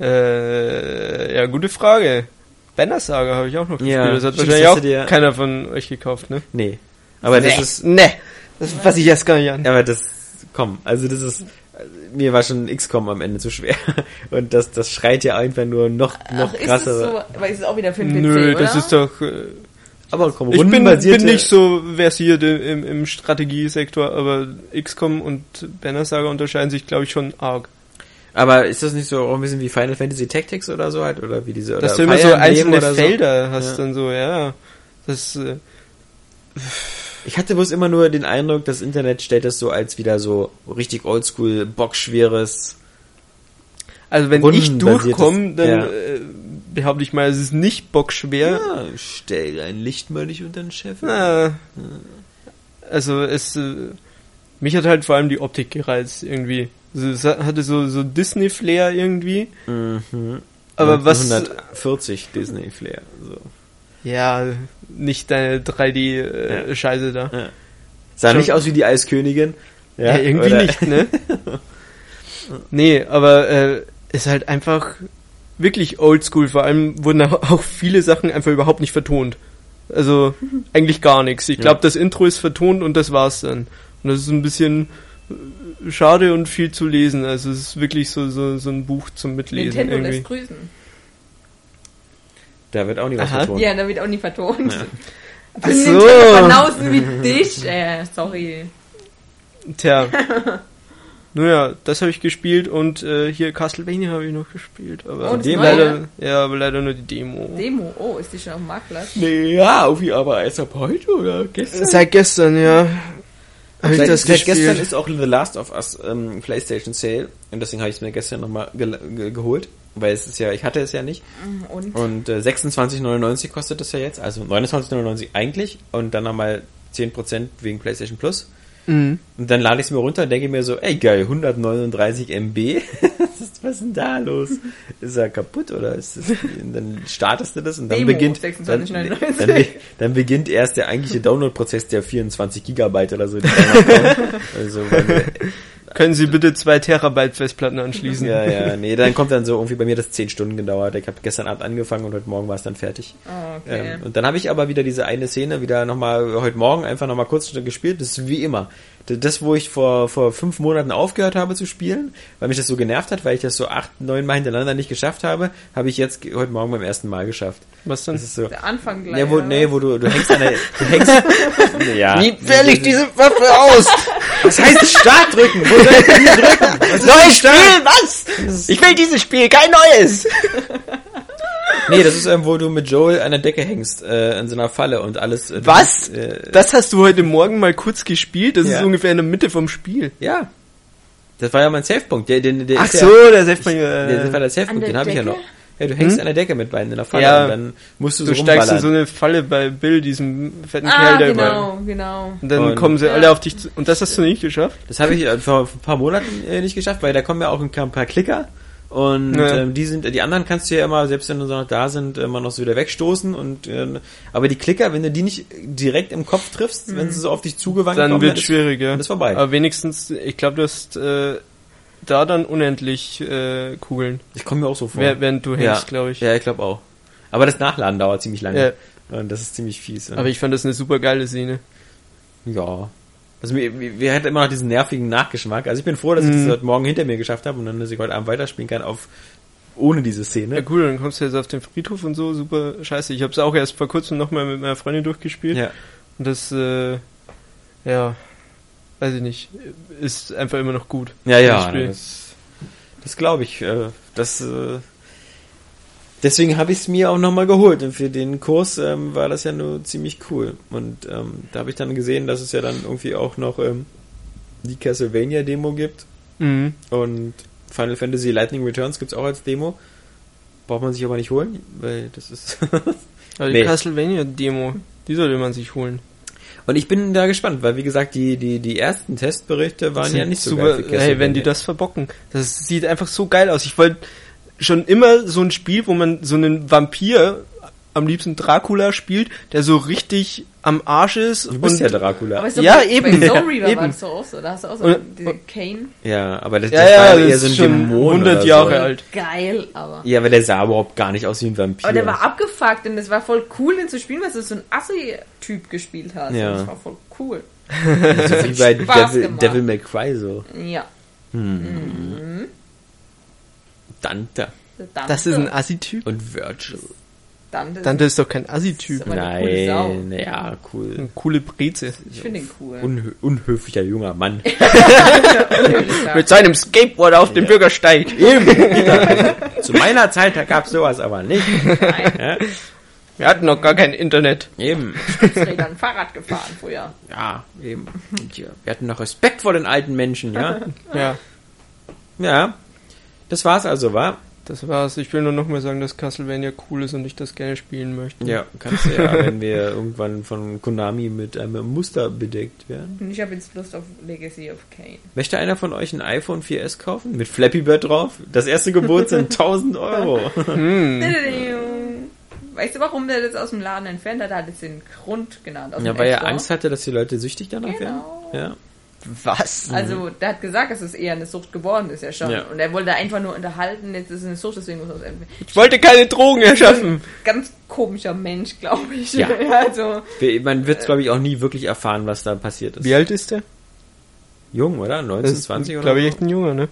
Äh, ja, gute Frage. Banner Saga habe ich auch noch gespielt. Ja, das hat wahrscheinlich auch dir- keiner von euch gekauft, ne? nee. Aber das nee, ist, Nee, das fasse ich erst gar nicht an. aber das, komm, also das ist, mir war schon XCOM am Ende zu schwer. Und das, das schreit ja einfach nur noch, noch Ach, ist es krassere. so? Aber ist es auch wieder für den PC, Nö, oder? das ist doch... Äh, Aber komm, ich bin, bin nicht so versiert im, im, Strategiesektor, aber XCOM und Banner Saga unterscheiden sich, glaube ich, schon arg. Aber ist das nicht so auch ein bisschen wie Final Fantasy Tactics oder so halt? Oder wie diese, Dass du immer so einzelne so? Felder hast Ja. dann so, ja. Das, äh, Ich hatte bloß immer nur den Eindruck, das Internet stellt das so als wieder so richtig oldschool, bockschweres. also wenn ich durchkomme, dann ja. äh, behaupte ich mal, es ist nicht bockschwer. Ja, stell dein Licht mal nicht unter den Chef. Na, also es äh, mich hat halt vor allem die Optik gereizt irgendwie. Also es hatte so so Disney Flair irgendwie, Mhm. aber was 140 Disney Flair. So. ja, nicht deine 3D äh, Ja. Scheiße da. Ja. Sah Schon- nicht aus wie die Eiskönigin. Ja, irgendwie oder- nicht, ne? nee, aber äh, ist halt einfach wirklich oldschool. Vor allem wurden auch auch viele Sachen einfach überhaupt nicht vertont. Also eigentlich gar nichts. Ich Ja. glaube, das Intro ist vertont und das war's dann. Und das ist ein bisschen äh, schade und viel zu lesen. Also es ist wirklich so, so, so ein Buch zum Mitlesen Nintendo irgendwie. lässt grüßen. Da wird auch nie was Aha. betont. Ja, da wird auch nie vertont. Ja. Ach so. Nintendo wie dich. Äh, sorry. Tja. Naja, das habe ich gespielt und äh, hier Castlevania habe ich noch gespielt. Aber Und das leider, ja, aber leider nur die Demo. Demo. Oh, ist die schon auf dem Marktplatz? Nee, ja, irgendwie aber erst ab heute oder gestern? Seit gestern, ja. Hab ich Seit, das seit gestern ist auch The Last of Us ähm, PlayStation Sale und deswegen habe ich es mir gestern nochmal ge ge geholt, weil es ist ja, ich hatte es ja nicht Und? und äh, 26,99 kostet das ja jetzt, also 29,99 eigentlich und dann nochmal 10% wegen PlayStation Plus Mhm. und dann lade ich es mir runter und denke mir so, ey geil, 139 MB, was ist- denn da los? Ist er kaputt oder ist das, dann startest du das und dann Demo, beginnt dann, 26,99. dann, dann beginnt erst der eigentliche Download-Prozess der 24 Gigabyte oder so. Also, weil Können Sie bitte zwei Terabyte Festplatten anschließen? ja, ja, nee, dann kommt dann so irgendwie bei mir das 10 Stunden gedauert. Ich habe gestern Abend angefangen und heute Morgen war es dann fertig. Oh, okay. Ähm, und dann habe ich aber wieder diese eine Szene wieder nochmal heute Morgen einfach nochmal kurz gespielt. Das ist wie immer. Das, wo ich vor, vor fünf Monaten aufgehört habe zu spielen, weil mich das so genervt hat, weil ich das so acht, neun Mal hintereinander nicht geschafft habe, habe ich jetzt heute Morgen beim ersten Mal geschafft. Was dann? Das ist so. Der Anfang gleich. Ja, wo, nee, wo du, du hängst an der, du hängst, ja. Wie wähle ich diese Waffe aus? Was heißt Start drücken? Wo soll ich denn hier drücken? Neues denn Spiel, Start? was? Ich will dieses Spiel, kein neues! Nee, das ist, ähm, wo du mit Joel an der Decke hängst, äh, in so einer Falle und alles. Äh, du Was? Äh, Das hast du heute Morgen mal kurz gespielt? Das Ja. ist ungefähr in der Mitte vom Spiel. ja. Das war ja mein Safe-Punkt. Der, der, der Ach ist so, ja, der man der, das war der Safe-Punkt, An den habe ich ja Decke? noch. Ja, du hängst Hm? an der Decke mit beiden in der Falle Ja. und dann musst du, Du so steigst in so eine Falle bei Bill, diesem fetten Ah, Kerl, der überall. genau, genau. Und dann Und- kommen sie Ja. alle auf dich zu. Und das hast du nicht geschafft? Das habe ich äh, vor ein paar Monaten äh, nicht geschafft, weil da kommen ja auch ein paar Klicker und Ja. ähm, die sind, die anderen kannst du ja immer, selbst wenn du so noch da sind, immer noch so wieder wegstoßen und äh, aber die Klicker, wenn du die nicht direkt im Kopf triffst, wenn sie so auf dich zugewandt Dann kommen, wird ist- schwierig, ja. dann ist vorbei. Aber wenigstens, ich glaube, du hast äh, da dann unendlich äh, Kugeln. Ich komme mir auch so vor. Während du hängst, glaube ich. Ja, ich glaube auch. Aber das Nachladen dauert ziemlich lange. Ja. Und das ist ziemlich fies. Aber ich fand das eine super geile Szene. ja. Also mir, mir hat immer noch diesen nervigen Nachgeschmack. Also ich bin froh, dass ich Mhm. das heute Morgen hinter mir geschafft habe und dann, dass ich heute Abend weiterspielen kann auf ohne diese Szene. Ja cool, dann kommst du jetzt auf den Friedhof und so, super scheiße. Ich habe es auch erst vor kurzem nochmal mit meiner Freundin durchgespielt. Ja. Und das, äh, ja, weiß ich nicht, ist einfach immer noch gut. Ja, ja, das, das glaube ich. Äh, das, äh, deswegen habe ich es mir auch nochmal geholt. Und für den Kurs ähm, war das ja nur ziemlich cool. Und ähm, da habe ich dann gesehen, dass es ja dann irgendwie auch noch ähm, die Castlevania-Demo gibt. Mhm. Und Final Fantasy Lightning Returns gibt's auch als Demo. Braucht man sich aber nicht holen, weil das ist... Aber die Nee. Castlevania-Demo, die sollte man sich holen. Und ich bin da gespannt, weil wie gesagt, die, die, die ersten Testberichte waren ja nicht so super, geil hey, wenn die das verbocken. Das sieht einfach so geil aus. Ich wollte schon immer so ein Spiel, wo man so einen Vampir, am liebsten Dracula spielt, der so richtig am Arsch ist. Du bist und ja Dracula. Aber ist doch Ja, bei, eben, Bei Soul ja, Reaver eben. war das so auch so. Da hast du auch so Und- diese Kane. ja, aber das, ja, das ja, war das eher so ein ist schon Dämon 100 oder Jahre so. alt. Geil, aber. Ja, aber der sah überhaupt gar nicht aus wie ein Vampir. Aber der war abgefuckt und es war voll cool, den zu spielen, weil du so ein Assi-Typ gespielt hast. Ja. Und Das war voll cool. so wie bei Devil, gemacht. Devil May Cry so. Ja. Dante Dante. Das ist ein Assi-Typ. und Virgil. Dante. Dante ist doch kein Assi-Typ. Nein, naja, cool. Eine coole Breze. Ich finde ihn cool. Unhö unhöflicher junger Mann. Mit seinem Skateboard auf dem Bürgersteig. Zu meiner Zeit gab es sowas aber nicht. Ja, Wir hatten noch gar kein Internet. eben. Rädern Fahrrad gefahren früher. Ja, eben. Wir hatten noch Respekt vor den alten Menschen, ja? Ja, Ja. Das war's also, war? das war's. Ich will nur noch mal sagen, dass Castlevania cool ist und ich das gerne spielen möchte. Ja, kannst du ja, wenn wir irgendwann von Konami mit einem Muster bedeckt werden. Und ich habe jetzt Lust auf Legacy of Kane. Möchte einer von euch ein iPhone 4S kaufen? Mit Flappy Bird drauf? Das erste Gebot sind 1000 Euro. Weißt du, warum der das aus dem Laden entfernt hat? Er hat jetzt den Grund genannt. Aus Ja, weil er. Angst hatte, dass die Leute süchtig danach Genau. werden. Ja. Was? Also, der hat gesagt, dass es eher eine Sucht geworden ist, ja schon. Ja. Und er wollte einfach nur unterhalten, jetzt ist es eine Sucht, deswegen muss er es entfernen. Ich wollte keine Drogen erschaffen. Ganz komischer Mensch, glaube ich. Ja. also, Man wird, glaube ich, auch nie wirklich erfahren, was da passiert ist. Wie alt ist der? Jung, oder? 19, 20 oder glaube ich, echt ein Junge, ne?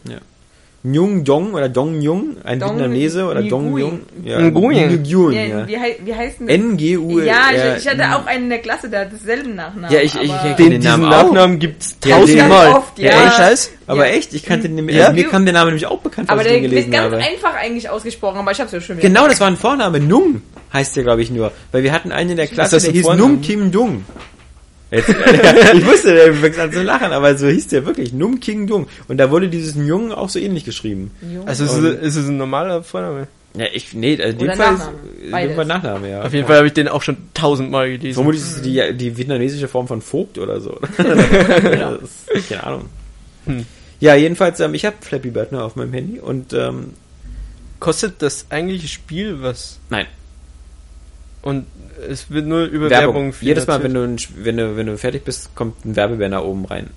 Jung Dong oder Dong Jung, ein Dong Vietnamese oder Dong. Jung. Ja, Nguyen. Nguyen, ja, ja. Wie, wie heißt denn das? N-G-U. Ja, ich, ich hatte auch einen in der Klasse, der hat denselben Nachnamen. Ja, ich- ich- aber- ich- Den, Den diesen Namen auch? Nachnamen gibt's Ja, tausendmal. den- oft, ja. echt Scheiß? Aber Ja. echt, ich kannte den, Ja? mir kam der Name nämlich auch bekannt, aber als ich der den gelesen ganz habe. einfach eigentlich ausgesprochen, aber ich habe es ja schon wieder Genau, das war ein Vorname. Nung heißt der, glaube ich, nur. Weil wir hatten einen in der Klasse, das der hieß? Nung Kim Dung. Jetzt, ich wusste, der fängt an zu lachen, aber so hieß der wirklich. Nung Kim Dung. Und da wurde dieses Jung auch so ähnlich geschrieben. Jung. Also ist, es, ist es ein normaler Vorname? Ja, ich, nee, also in dem Fall Nachname. ist Beides. irgendwann Nachname, ja. Auf jeden Fall habe ich den auch schon tausendmal gelesen. Vermutlich ist es die, die vietnamesische Form von Vogt oder so. das ist, keine Ahnung. Hm. Ja, jedenfalls, ähm, ich habe Flappy Bird noch auf meinem Handy und ähm, Kostet das eigentliche Spiel was? nein, Und es wird nur über Werbung. Werbung, Jedes Mal, wenn du, wenn du, wenn du fertig bist, kommt ein Werbebanner oben rein.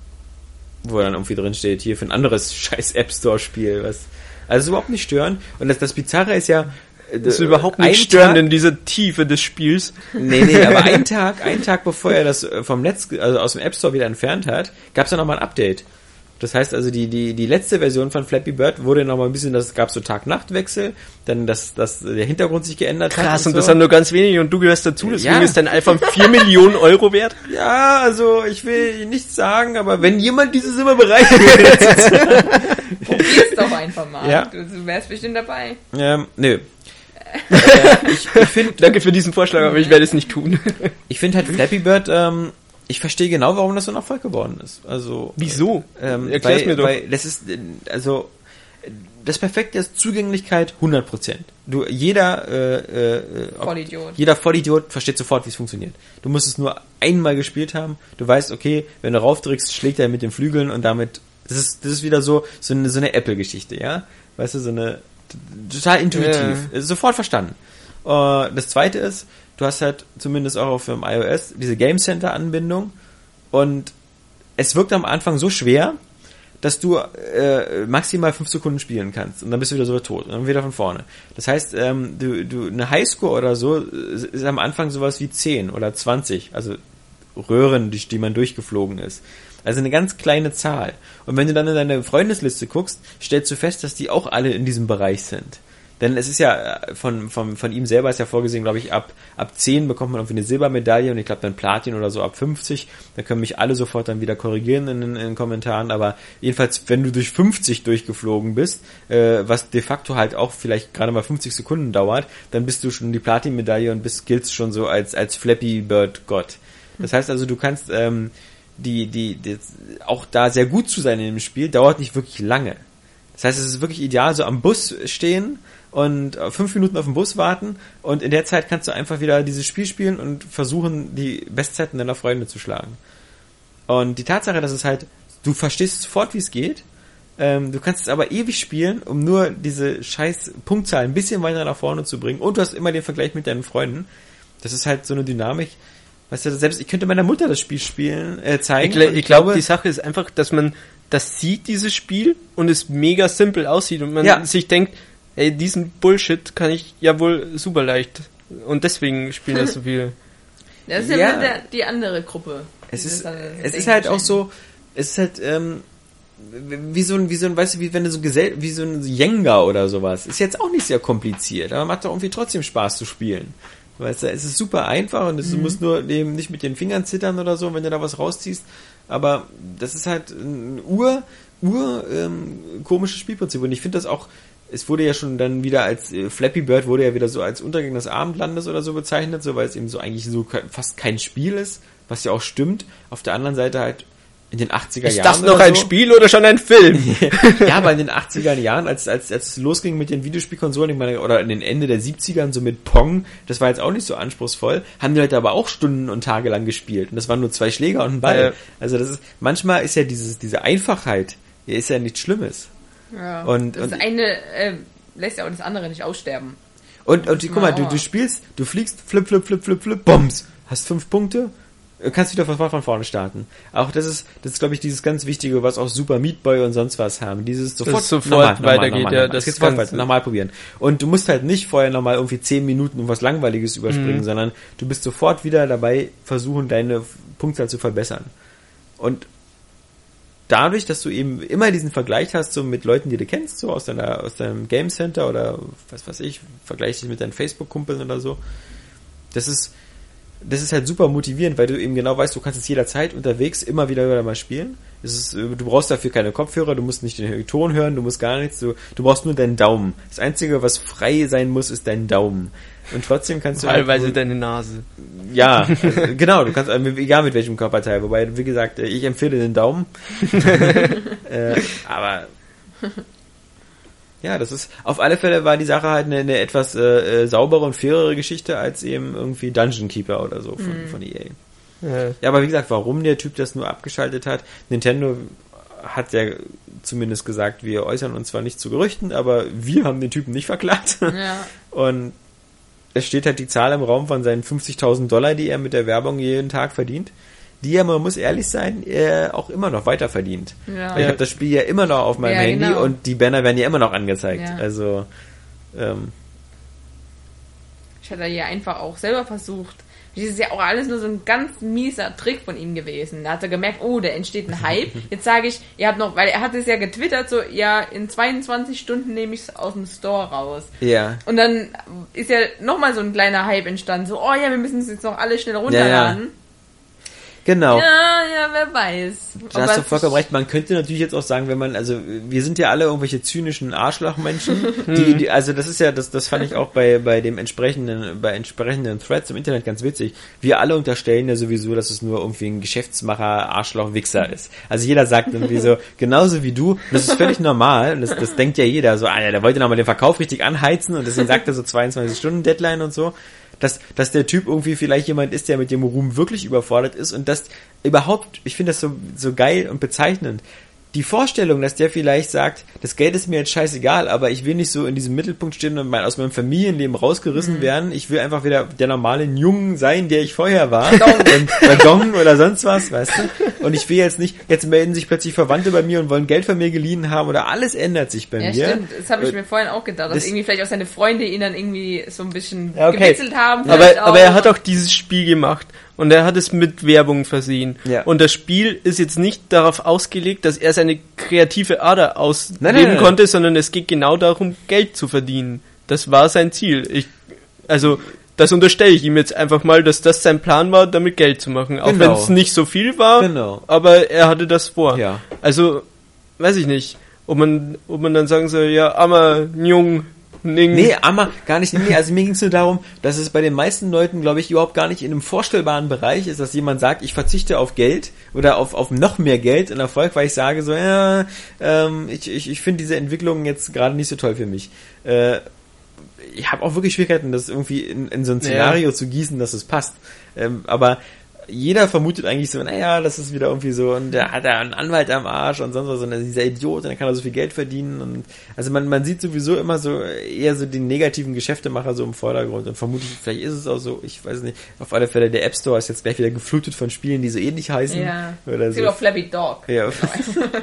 Wo dann irgendwie drin steht, hier für ein anderes scheiß App Store Spiel, was, also überhaupt nicht stören. Und das, das Bizarre ist ja, äh, Das ist überhaupt ein nicht störend Tag- in dieser Tiefe des Spiels. Nee, nee, aber einen Tag, einen Tag bevor er das äh, vom Netz, also aus dem App Store wieder entfernt hat, gab es ja nochmal ein Update. Das heißt also, die, die, die letzte Version von Flappy Bird wurde nochmal ein bisschen, das gab so Tag-Nacht-Wechsel, dann dass, dass der Hintergrund sich geändert hat. Krass, und so. das haben nur ganz wenige und du gehörst dazu, deswegen Ja. ist dein iPhone 4 Millionen Euro wert. Ja, also ich will nichts sagen, aber wenn jemand dieses immer bereit ist. Probier's doch einfach mal. Ja. Du, du wärst bestimmt dabei. ähm, nö. Äh, ich ich finde Danke für diesen Vorschlag, aber ich werde es nicht tun. ich find halt Flappy Bird, ähm, ich verstehe genau, warum das so ein Erfolg geworden ist. Also Wieso? Ähm, Erklär's weil, mir doch. Weil das ist, äh, also, äh, das Perfekte ist Zugänglichkeit 100%. Du, jeder, äh, äh, ob- Vollidiot. jeder Vollidiot versteht sofort, wie es funktioniert. Du musst es nur einmal gespielt haben. Du weißt, okay, wenn du raufdrückst, schlägt er mit den Flügeln und damit, das ist, das ist wieder so, so eine, so eine Apple-Geschichte, ja? Weißt du, so eine, total intuitiv. Ist Sofort verstanden. Äh, das zweite ist, du hast halt zumindest auch auf dem iOS diese Game Center Anbindung und es wirkt am Anfang so schwer, dass du äh, maximal fünf Sekunden spielen kannst und dann bist du wieder so tot und dann wieder von vorne. Das heißt, ähm, du, du eine Highscore oder so äh, ist am Anfang sowas wie 10 oder 20, also Röhren, die, die man durchgeflogen ist. Also eine ganz kleine Zahl. Und wenn du dann in deine Freundesliste guckst, stellst du fest, dass die auch alle in diesem Bereich sind. Denn es ist ja äh, von, von, von ihm selber ist ja vorgesehen, glaube ich, ab, ab 10 bekommt man irgendwie eine Silbermedaille und ich glaube dann Platin oder so ab 50. Da können mich alle sofort dann wieder korrigieren in, den- in den Kommentaren. Aber jedenfalls, wenn du durch 50 durchgeflogen bist, äh, was de facto halt auch vielleicht gerade mal 50 Sekunden dauert, dann bist du schon die Platin-Medaille und bist giltst schon so als, als Flappy Bird Gott. Das heißt also, du kannst ähm, die, die, die, auch da sehr gut zu sein in dem Spiel, dauert nicht wirklich lange. Das heißt, es ist wirklich ideal, so am Bus stehen und äh, fünf Minuten auf den Bus warten und in der Zeit kannst du einfach wieder dieses Spiel spielen und versuchen, die Bestzeiten deiner Freunde zu schlagen. Und die Tatsache, dass es halt, du verstehst sofort, wie es geht, ähm, du kannst es aber ewig spielen, um nur diese scheiß Punktzahl ein bisschen weiter nach vorne zu bringen und du hast immer den Vergleich mit deinen Freunden. Das ist halt so eine Dynamik. Weißt du, selbst ich könnte meiner Mutter das Spiel spielen, äh, zeigen. Ich, und ich glaube, die Sache ist einfach, dass man das sieht, dieses Spiel, und es mega simpel aussieht und man Ja. sich denkt, ey, diesen Bullshit kann ich ja wohl super leicht. Und deswegen spielen das so viele. Das ist ja, Ja. der, die andere Gruppe. Es ist, es ist halt auch so, es ist halt, ähm, wie so ein, wie so ein, weißt du, wie wenn du so Gesell wie so ein Jenga oder sowas. Ist jetzt auch nicht sehr kompliziert, aber macht doch irgendwie trotzdem Spaß zu spielen. Weißt du, es ist super einfach und es, du musst nur eben nicht mit den Fingern zittern oder so, wenn du da was rausziehst. Aber das ist halt ein ur, ur ähm, komisches Spielprinzip. Und ich finde das auch, es wurde ja schon dann wieder als äh, Flappy Bird wurde ja wieder so als Untergang des Abendlandes oder so bezeichnet, so weil es eben so eigentlich so fast kein Spiel ist, was ja auch stimmt. Auf der anderen Seite halt in den 80er Ist Jahren. das noch ein so. Spiel oder schon ein Film? ja, aber in den 80er Jahren, als, als, als es losging mit den Videospielkonsolen, ich meine, oder in den Ende der 70ern, so mit Pong, das war jetzt auch nicht so anspruchsvoll, haben die Leute aber auch Stunden und Tage lang gespielt. Und das waren nur zwei Schläger und ein Ball. Ja. Also das ist, manchmal ist ja dieses, diese Einfachheit, ist ja nichts Schlimmes. Ja. Und- das und- eine äh, lässt ja auch das andere nicht aussterben. Und, und guck mal, du, du spielst, du fliegst, flip, flip, flip, flip, flip, bombs, hast fünf Punkte, äh, kannst wieder von, von vorne starten. Auch das ist, das ist, glaube ich, dieses ganz Wichtige, was auch Super Meat Boy und sonst was haben. Dieses sofort, sofort weitergeht, ja, das das geht sofort weiter, nochmal probieren. Und du musst halt nicht vorher nochmal irgendwie zehn Minuten um was Langweiliges überspringen, Mhm. sondern du bist sofort wieder dabei, versuchen, deine Punktzahl zu verbessern. Und dadurch, dass du eben immer diesen Vergleich hast, so mit Leuten, die du kennst, so aus deiner, aus deinem Game Center oder was weiß ich, vergleich dich mit deinen Facebook-Kumpeln oder so, das ist, das ist halt super motivierend, weil du eben genau weißt, du kannst es jederzeit unterwegs immer wieder, wieder mal spielen. Ist, äh, du brauchst dafür keine Kopfhörer, du musst nicht den Ton hören, du musst gar nichts, du, du brauchst nur deinen Daumen. Das Einzige, was frei sein muss, ist dein Daumen. Und trotzdem kannst du halt Teilweise wohl- deine Nase. ja, also, genau, du kannst, äh, egal mit welchem Körperteil, wobei, wie gesagt, äh, ich empfehle den Daumen. äh, aber, ja, das ist, auf alle Fälle war die Sache halt eine, eine etwas äh, äh, saubere und fairere Geschichte als eben irgendwie Dungeon Keeper oder so von, von EA. Ja. Ja, aber wie gesagt, warum der Typ das nur abgeschaltet hat, Nintendo hat ja zumindest gesagt, wir äußern uns zwar nicht zu Gerüchten, aber wir haben den Typen nicht verklagt. Ja. Und es steht halt die Zahl im Raum von seinen 50.000 Dollar, die er mit der Werbung jeden Tag verdient, die er, man muss ehrlich sein, er auch immer noch weiter verdient. Ja. Ich habe das Spiel ja immer noch auf meinem Ja, Handy genau. und die Banner werden ja immer noch angezeigt. Ja. Also, ähm, Ich hatte ja einfach auch selber versucht. Das ist ja auch alles nur so ein ganz mieser Trick von ihm gewesen. Da hat er gemerkt, oh, da entsteht ein Hype. Jetzt sage ich, ihr habt noch, weil er hat es ja getwittert, so, ja, in 22 Stunden nehme ich es aus dem Store raus. ja. Und dann ist ja nochmal so ein kleiner Hype entstanden, so, oh ja, wir müssen es jetzt noch alle schnell runterladen. Genau. Ja, ja, wer weiß. Da hast du vollkommen recht. Man könnte natürlich jetzt auch sagen, wenn man, also wir sind ja alle irgendwelche zynischen Arschlochmenschen, die, die, also das ist ja, das, das fand ich auch bei, bei dem entsprechenden, bei entsprechenden Threads im Internet ganz witzig. Wir alle unterstellen ja sowieso, dass es nur irgendwie ein Geschäftsmacher, Arschloch, Wichser ist. Also jeder sagt irgendwie so, genauso wie du, das ist völlig normal, und das, das denkt ja jeder, so, ah ja, der wollte nochmal den Verkauf richtig anheizen und deswegen sagt er so 22 Stunden Deadline und so dass, dass der Typ irgendwie vielleicht jemand ist, der mit dem Ruhm wirklich überfordert ist und das überhaupt, ich finde das so, so geil und bezeichnend. Die Vorstellung, dass der vielleicht sagt, das Geld ist mir jetzt scheißegal, aber ich will nicht so in diesem Mittelpunkt stehen und mal aus meinem Familienleben rausgerissen werden. Ich will einfach wieder der normale Jungen sein, der ich vorher war. und Waggon oder sonst was, weißt du? Und ich will jetzt nicht, jetzt melden sich plötzlich Verwandte bei mir und wollen Geld von mir geliehen haben oder alles ändert sich bei Ja, mir. stimmt. Das habe ich mir vorhin auch gedacht, dass das- irgendwie vielleicht auch seine Freunde ihn dann irgendwie so ein bisschen Ja, okay. gewitzelt haben. Aber, aber er hat auch dieses Spiel gemacht und er hat es mit Werbung versehen. Ja. Und das Spiel ist jetzt nicht darauf ausgelegt, dass er seine kreative Ader ausleben Nein, nein, nein, konnte, sondern es geht genau darum, Geld zu verdienen. Das war sein Ziel. Ich, also, das unterstelle ich ihm jetzt einfach mal, dass das sein Plan war, damit Geld zu machen. Auch Genau. wenn es nicht so viel war, Genau. aber er hatte das vor. Ja. Also, weiß ich nicht, ob man, ob man dann sagen soll, ja, armer Jung, Ammerning. Nee, Ammer, gar nicht. Nee, also mir ging es nur darum, dass es bei den meisten Leuten, glaube ich, überhaupt gar nicht in einem vorstellbaren Bereich ist, dass jemand sagt, ich verzichte auf Geld oder auf, auf noch mehr Geld in Erfolg, weil ich sage so, ja, ähm, ich, ich, ich finde diese Entwicklung jetzt gerade nicht so toll für mich. Äh, ich habe auch wirklich Schwierigkeiten, das irgendwie in, in so ein Szenario zu gießen, dass es passt. Ähm, aber jeder vermutet eigentlich so, naja, das ist wieder irgendwie so, und der hat da einen Anwalt am Arsch und sonst was, und dieser Idiot, und dann kann er so viel Geld verdienen. Und also man, man sieht sowieso immer so eher so den negativen Geschäftemacher so im Vordergrund. Und vermutlich, vielleicht ist es auch so, ich weiß nicht, auf alle Fälle, der App Store ist jetzt gleich wieder geflutet von Spielen, die so ähnlich heißen. Ja. Oder Es gibt so. auch Flappy Dog. Ja.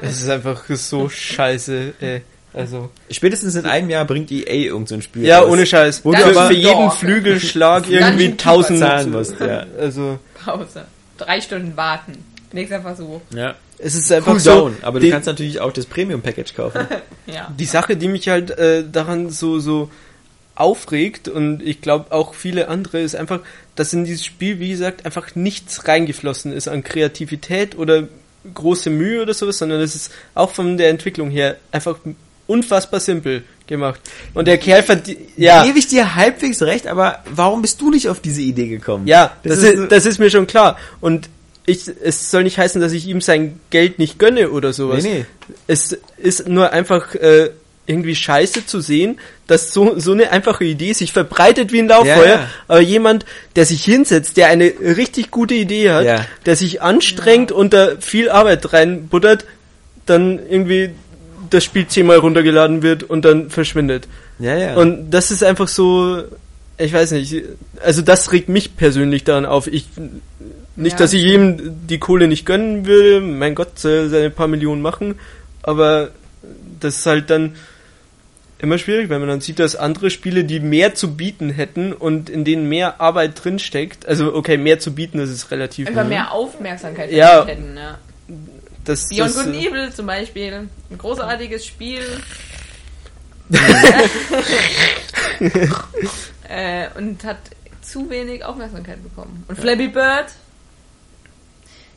Es ist einfach so scheiße, ey. Also. Spätestens in einem Jahr bringt EA irgend so ein Spiel Ja, raus, ohne Scheiß. Wo du aber- für jeden. Flügelschlag irgendwie tausend zahlen musst, ja. Also, Pause. Drei Stunden warten. Nächster Versuch. Ja. es ist einfach Cool so. down, aber du kannst natürlich auch das Premium-Package kaufen. Ja. die Sache, die mich halt äh, daran so, so aufregt und ich glaube auch viele andere ist einfach, dass in dieses Spiel, wie gesagt, einfach nichts reingeflossen ist an Kreativität oder große Mühe oder sowas, sondern es ist auch von der Entwicklung her einfach unfassbar simpel gemacht. Und der Kerl verdient, ja, Gebe ich dir halbwegs recht, aber warum bist du nicht auf diese Idee gekommen? ja, das, Das ist, ist- das ist mir schon klar. Und ich, es soll nicht heißen, dass ich ihm sein Geld nicht gönne oder sowas. Nee, nee. Es ist nur einfach äh, irgendwie scheiße zu sehen, dass so, so eine einfache Idee sich verbreitet wie ein Lauffeuer, Ja, ja. aber jemand, der sich hinsetzt, der eine richtig gute Idee hat, Ja. der sich anstrengt und da viel Arbeit reinbuttert, dann irgendwie das Spiel zehnmal runtergeladen wird und dann verschwindet. Ja, ja. Und das ist einfach so, ich weiß nicht, also das regt mich persönlich daran auf. Ich nicht, Ja, dass ich ihm die Kohle nicht gönnen will, mein Gott, soll seine paar Millionen machen, aber das ist halt dann immer schwierig, wenn man dann sieht, dass andere Spiele, die mehr zu bieten hätten und in denen mehr Arbeit drinsteckt, also okay, mehr zu bieten, das ist relativ. Einfach mehr Aufmerksamkeit Ja. hätten. Ja. Das, Beyond das, Good and Evil zum Beispiel. Ein großartiges Spiel. äh, und hat zu wenig Aufmerksamkeit bekommen. Und Flappy Bird.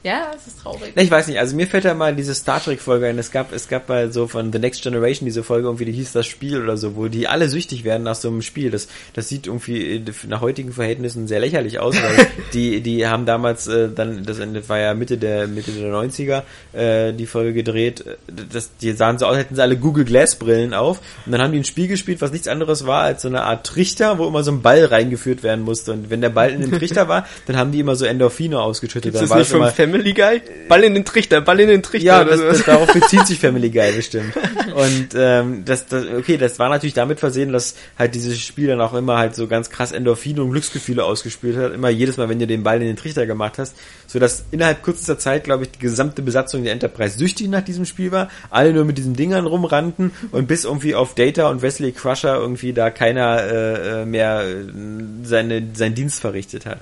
Ja, es ist traurig. Ich weiß nicht, also mir fällt da mal diese Star Trek Folge ein. Es gab, es gab mal so von The Next Generation diese Folge irgendwie, die hieß das Spiel oder so, wo die alle süchtig werden nach so einem Spiel. Das, das sieht irgendwie nach heutigen Verhältnissen sehr lächerlich aus, weil die, die haben damals äh, dann, das war ja Mitte der, Mitte der 90er, äh, die Folge gedreht. Das, die sahen so aus, hätten sie alle Google Glass Brillen auf. Und dann haben die ein Spiel gespielt, was nichts anderes war als so eine Art Trichter, wo immer so ein Ball reingeführt werden musste. Und wenn der Ball in den Trichter war, dann haben die immer so Endorphine ausgeschüttet. ist Dann das war nicht es vom immer, Family Guy? Ball in den Trichter, Ball in den Trichter. ja, das, das, darauf bezieht sich Family Guy bestimmt. Und ähm, das, das, okay, das war natürlich damit versehen, dass halt dieses Spiel dann auch immer halt so ganz krass Endorphine und Glücksgefühle ausgespielt hat. Immer jedes Mal, wenn du den Ball in den Trichter gemacht hast, so dass innerhalb kürzester Zeit, glaube ich, die gesamte Besatzung der Enterprise süchtig nach diesem Spiel war. Alle nur mit diesen Dingern rumrannten und bis irgendwie auf Data und Wesley Crusher irgendwie da keiner äh, äh, mehr äh, seine, seinen Dienst verrichtet hat.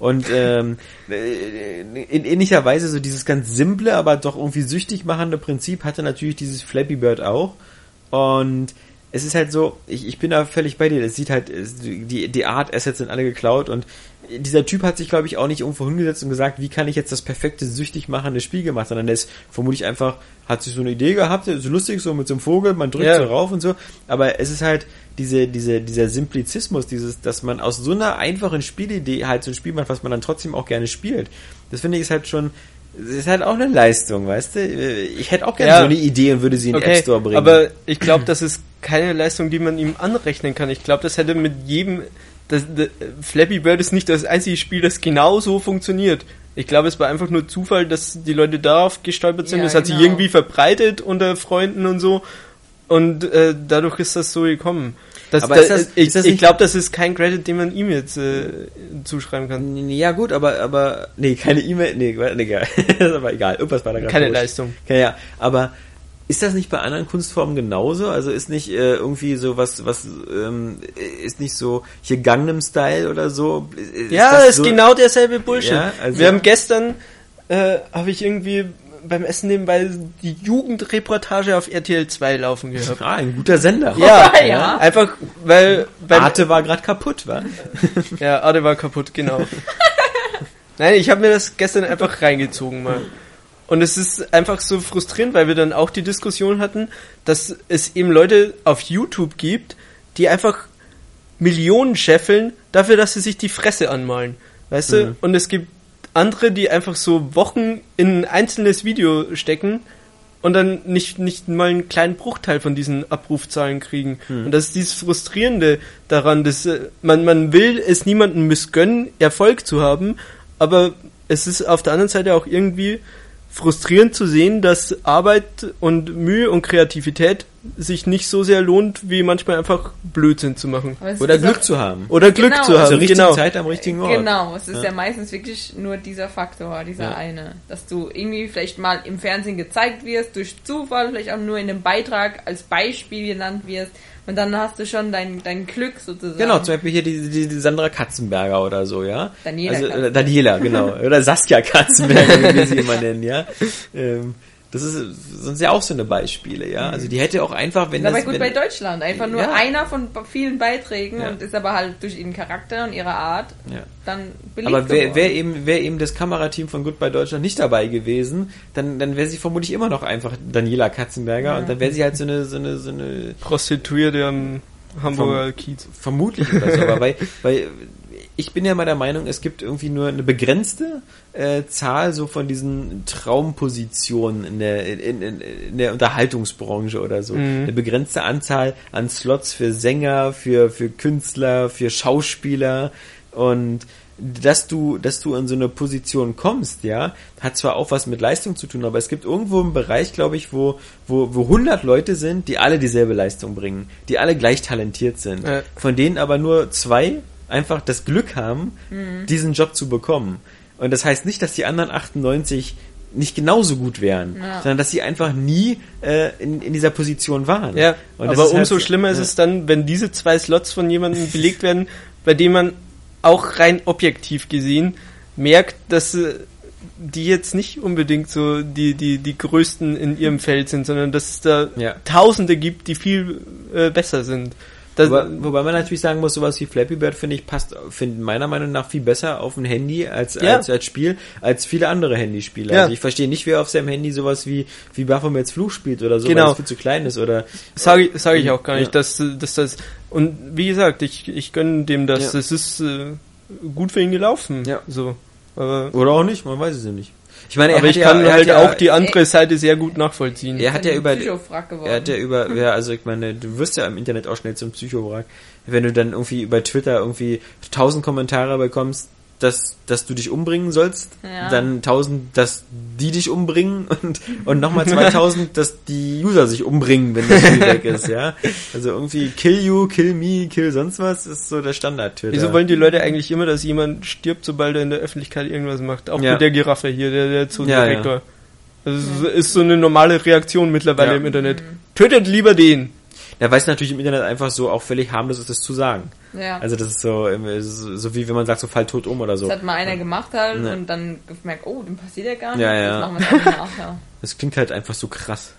Und ähm, äh, in ähnlicher Weise so dieses ganz simple, aber doch irgendwie süchtig machende Prinzip hatte natürlich dieses Flappy Bird auch. Und es ist halt so, ich, ich bin da völlig bei dir. Es sieht halt, die, die Art Assets sind alle geklaut und dieser Typ hat sich, glaube ich, auch nicht irgendwo hingesetzt und gesagt, wie kann ich jetzt das perfekte süchtig machende Spiel gemacht, sondern der ist vermutlich einfach, hat sich so eine Idee gehabt, so lustig, so mit so einem Vogel, man drückt Ja. so rauf und so, aber es ist halt diese, diese, dieser Simplizismus, dieses, dass man aus so einer einfachen Spielidee halt so ein Spiel macht, was man dann trotzdem auch gerne spielt. Das finde ich ist halt schon, ist halt auch eine Leistung, weißt du? Ich hätte auch gerne Ja. so eine Idee und würde sie in den App Store bringen. Aber ich glaube, das ist keine Leistung, die man ihm anrechnen kann. Ich glaube, das hätte mit jedem. Das, das, Flappy Bird ist nicht das einzige Spiel, das genau so funktioniert. Ich glaube, es war einfach nur Zufall, dass die Leute darauf gestolpert sind. Ja, das hat sich genau. irgendwie verbreitet unter Freunden und so. Und äh, dadurch ist das so gekommen. Das, Aber das- ich das ich nicht- glaube, das ist kein Credit, den man ihm jetzt äh, zuschreiben kann. Ja, gut, aber, aber, nee, keine E-Mail, nee, nee, egal. ist aber egal, irgendwas war da gerade Keine wurscht. Leistung. Ja, ja, aber ist das nicht bei anderen Kunstformen genauso? Also ist nicht äh, irgendwie so was, was, ähm, ist nicht so hier Gangnam Style oder so? Ist Ja, ist so? genau derselbe Bullshit. Ja, also- Wir haben gestern, äh, habe ich irgendwie beim Essen nebenbei die Jugendreportage auf RTL 2 laufen gehört. Ah, ein guter Sender. Ja, Ja. einfach, weil beim, Arte war gerade kaputt, war? ja, Arte war kaputt, genau. Nein, ich habe mir das gestern einfach reingezogen mal. Und es ist einfach so frustrierend, weil wir dann auch die Diskussion hatten, dass es eben Leute auf YouTube gibt, die einfach Millionen scheffeln dafür, dass sie sich die Fresse anmalen. Weißt du? Mhm. Und es gibt andere, die einfach so Wochen in ein einzelnes Video stecken und dann nicht, nicht mal einen kleinen Bruchteil von diesen Abrufzahlen kriegen. Und das ist dieses Frustrierende daran, dass äh, man, man will es niemandem missgönnen, Erfolg zu haben, aber es ist auf der anderen Seite auch irgendwie frustrierend zu sehen, dass Arbeit und Mühe und Kreativität sich nicht so sehr lohnt, wie manchmal einfach Blödsinn zu machen. Oder Glück zu haben. Oder Glück Genau. zu haben. Zur richtigen genau. Zeit am richtigen Ort. Genau, es ist ja. Ja. meistens wirklich nur dieser Faktor, dieser Ja. eine, dass du irgendwie vielleicht mal im Fernsehen gezeigt wirst, durch Zufall, vielleicht auch nur in einem Beitrag als Beispiel genannt wirst und dann hast du schon dein, dein Glück sozusagen. Genau, zum Beispiel hier die, die, die Sandra Katzenberger oder so, ja. Daniela also, äh, Daniela, genau. Oder Saskia Katzenberger, wie wir sie immer nennen, ja. Ähm, das ist, sind ja auch so eine Beispiele, ja. Also die hätte auch einfach, wenn ist aber das, gut wenn, bei Deutschland, einfach nur Ja. einer von vielen Beiträgen Ja. und ist aber halt durch ihren Charakter und ihre Art Ja. dann beliebt Aber wäre wär eben, wär eben das Kamerateam von Goodbye Deutschland nicht dabei gewesen, dann, dann wäre sie vermutlich immer noch einfach Daniela Katzenberger und dann wäre sie halt so eine, so eine, so eine Prostituierte am Hamburger Kiez. Vermutlich oder so, aber weil, weil ich bin ja mal der Meinung, es gibt irgendwie nur eine begrenzte äh, Zahl so von diesen Traumpositionen in der, in, in, in der Unterhaltungsbranche oder so. Mhm. Eine begrenzte Anzahl an Slots für Sänger, für, für Künstler, für Schauspieler und dass du, dass du in so eine Position kommst, ja, hat zwar auch was mit Leistung zu tun, aber es gibt irgendwo einen Bereich, glaube ich, wo, wo, wo 100 Leute sind, die alle dieselbe Leistung bringen, die alle gleich talentiert sind, Ja. von denen aber nur zwei einfach das Glück haben, Mhm. diesen Job zu bekommen. Und das heißt nicht, dass die anderen 98 nicht genauso gut wären, Ja. sondern dass sie einfach nie äh, in, in dieser Position waren. Ja, Und aber ist halt umso so- schlimmer ist ja. es dann, wenn diese zwei Slots von jemandem belegt werden, bei dem man auch rein objektiv gesehen merkt, dass äh, die jetzt nicht unbedingt so die, die, die größten in ihrem Feld sind, sondern dass es da Ja. Tausende gibt, die viel äh, besser sind. Das, Wobei, man natürlich sagen muss, sowas wie Flappy Bird finde ich passt, finde meiner Meinung nach viel besser auf ein Handy als, Ja. als, als Spiel, als viele andere Handyspiele. Ja. Also ich verstehe nicht, wer auf seinem Handy sowas wie, wie Baphomets Fluch spielt oder so, Genau. weil es viel zu klein ist oder, Sage sag ich auch gar nicht, Ja. dass, dass das. Und wie gesagt, ich, ich gönne dem das. Es ist äh, gut für ihn gelaufen. Ja. So. Aber, oder auch nicht, man weiß es ja nicht. Ich meine, aber ich ja, kann er halt ja, auch die andere Seite sehr gut nachvollziehen. er hat ja über. Er hat ja über, ja, also ich meine, du wirst ja im Internet auch schnell zum Psychowrack. Wenn du dann irgendwie bei Twitter irgendwie tausend Kommentare bekommst, dass, dass du dich umbringen sollst, Ja. dann tausend, dass die dich umbringen und, und nochmal 2000, dass die User sich umbringen, wenn das Spiel weg ist, ja. Also irgendwie kill you, kill me, kill sonst was, ist so der Standard Twitter. Wieso wollen die Leute eigentlich immer, dass jemand stirbt, sobald er in der Öffentlichkeit irgendwas macht? Auch Ja. mit der Giraffe hier, der, der Zoodirektor. Ja, Also es ist so eine normale Reaktion mittlerweile Ja. im Internet. Tötet lieber den. Ja, weil es natürlich im Internet einfach so auch völlig harmlos ist, das zu sagen. ja. Also das ist so, ähm, so wie wenn man sagt, so fall tot um oder so. das hat mal einer gemacht halt Ja. und dann gemerkt, oh, dem passiert ja gar nichts. Ja, ja. Jetzt machen wir einfach nach, ja. Das klingt halt einfach so krass.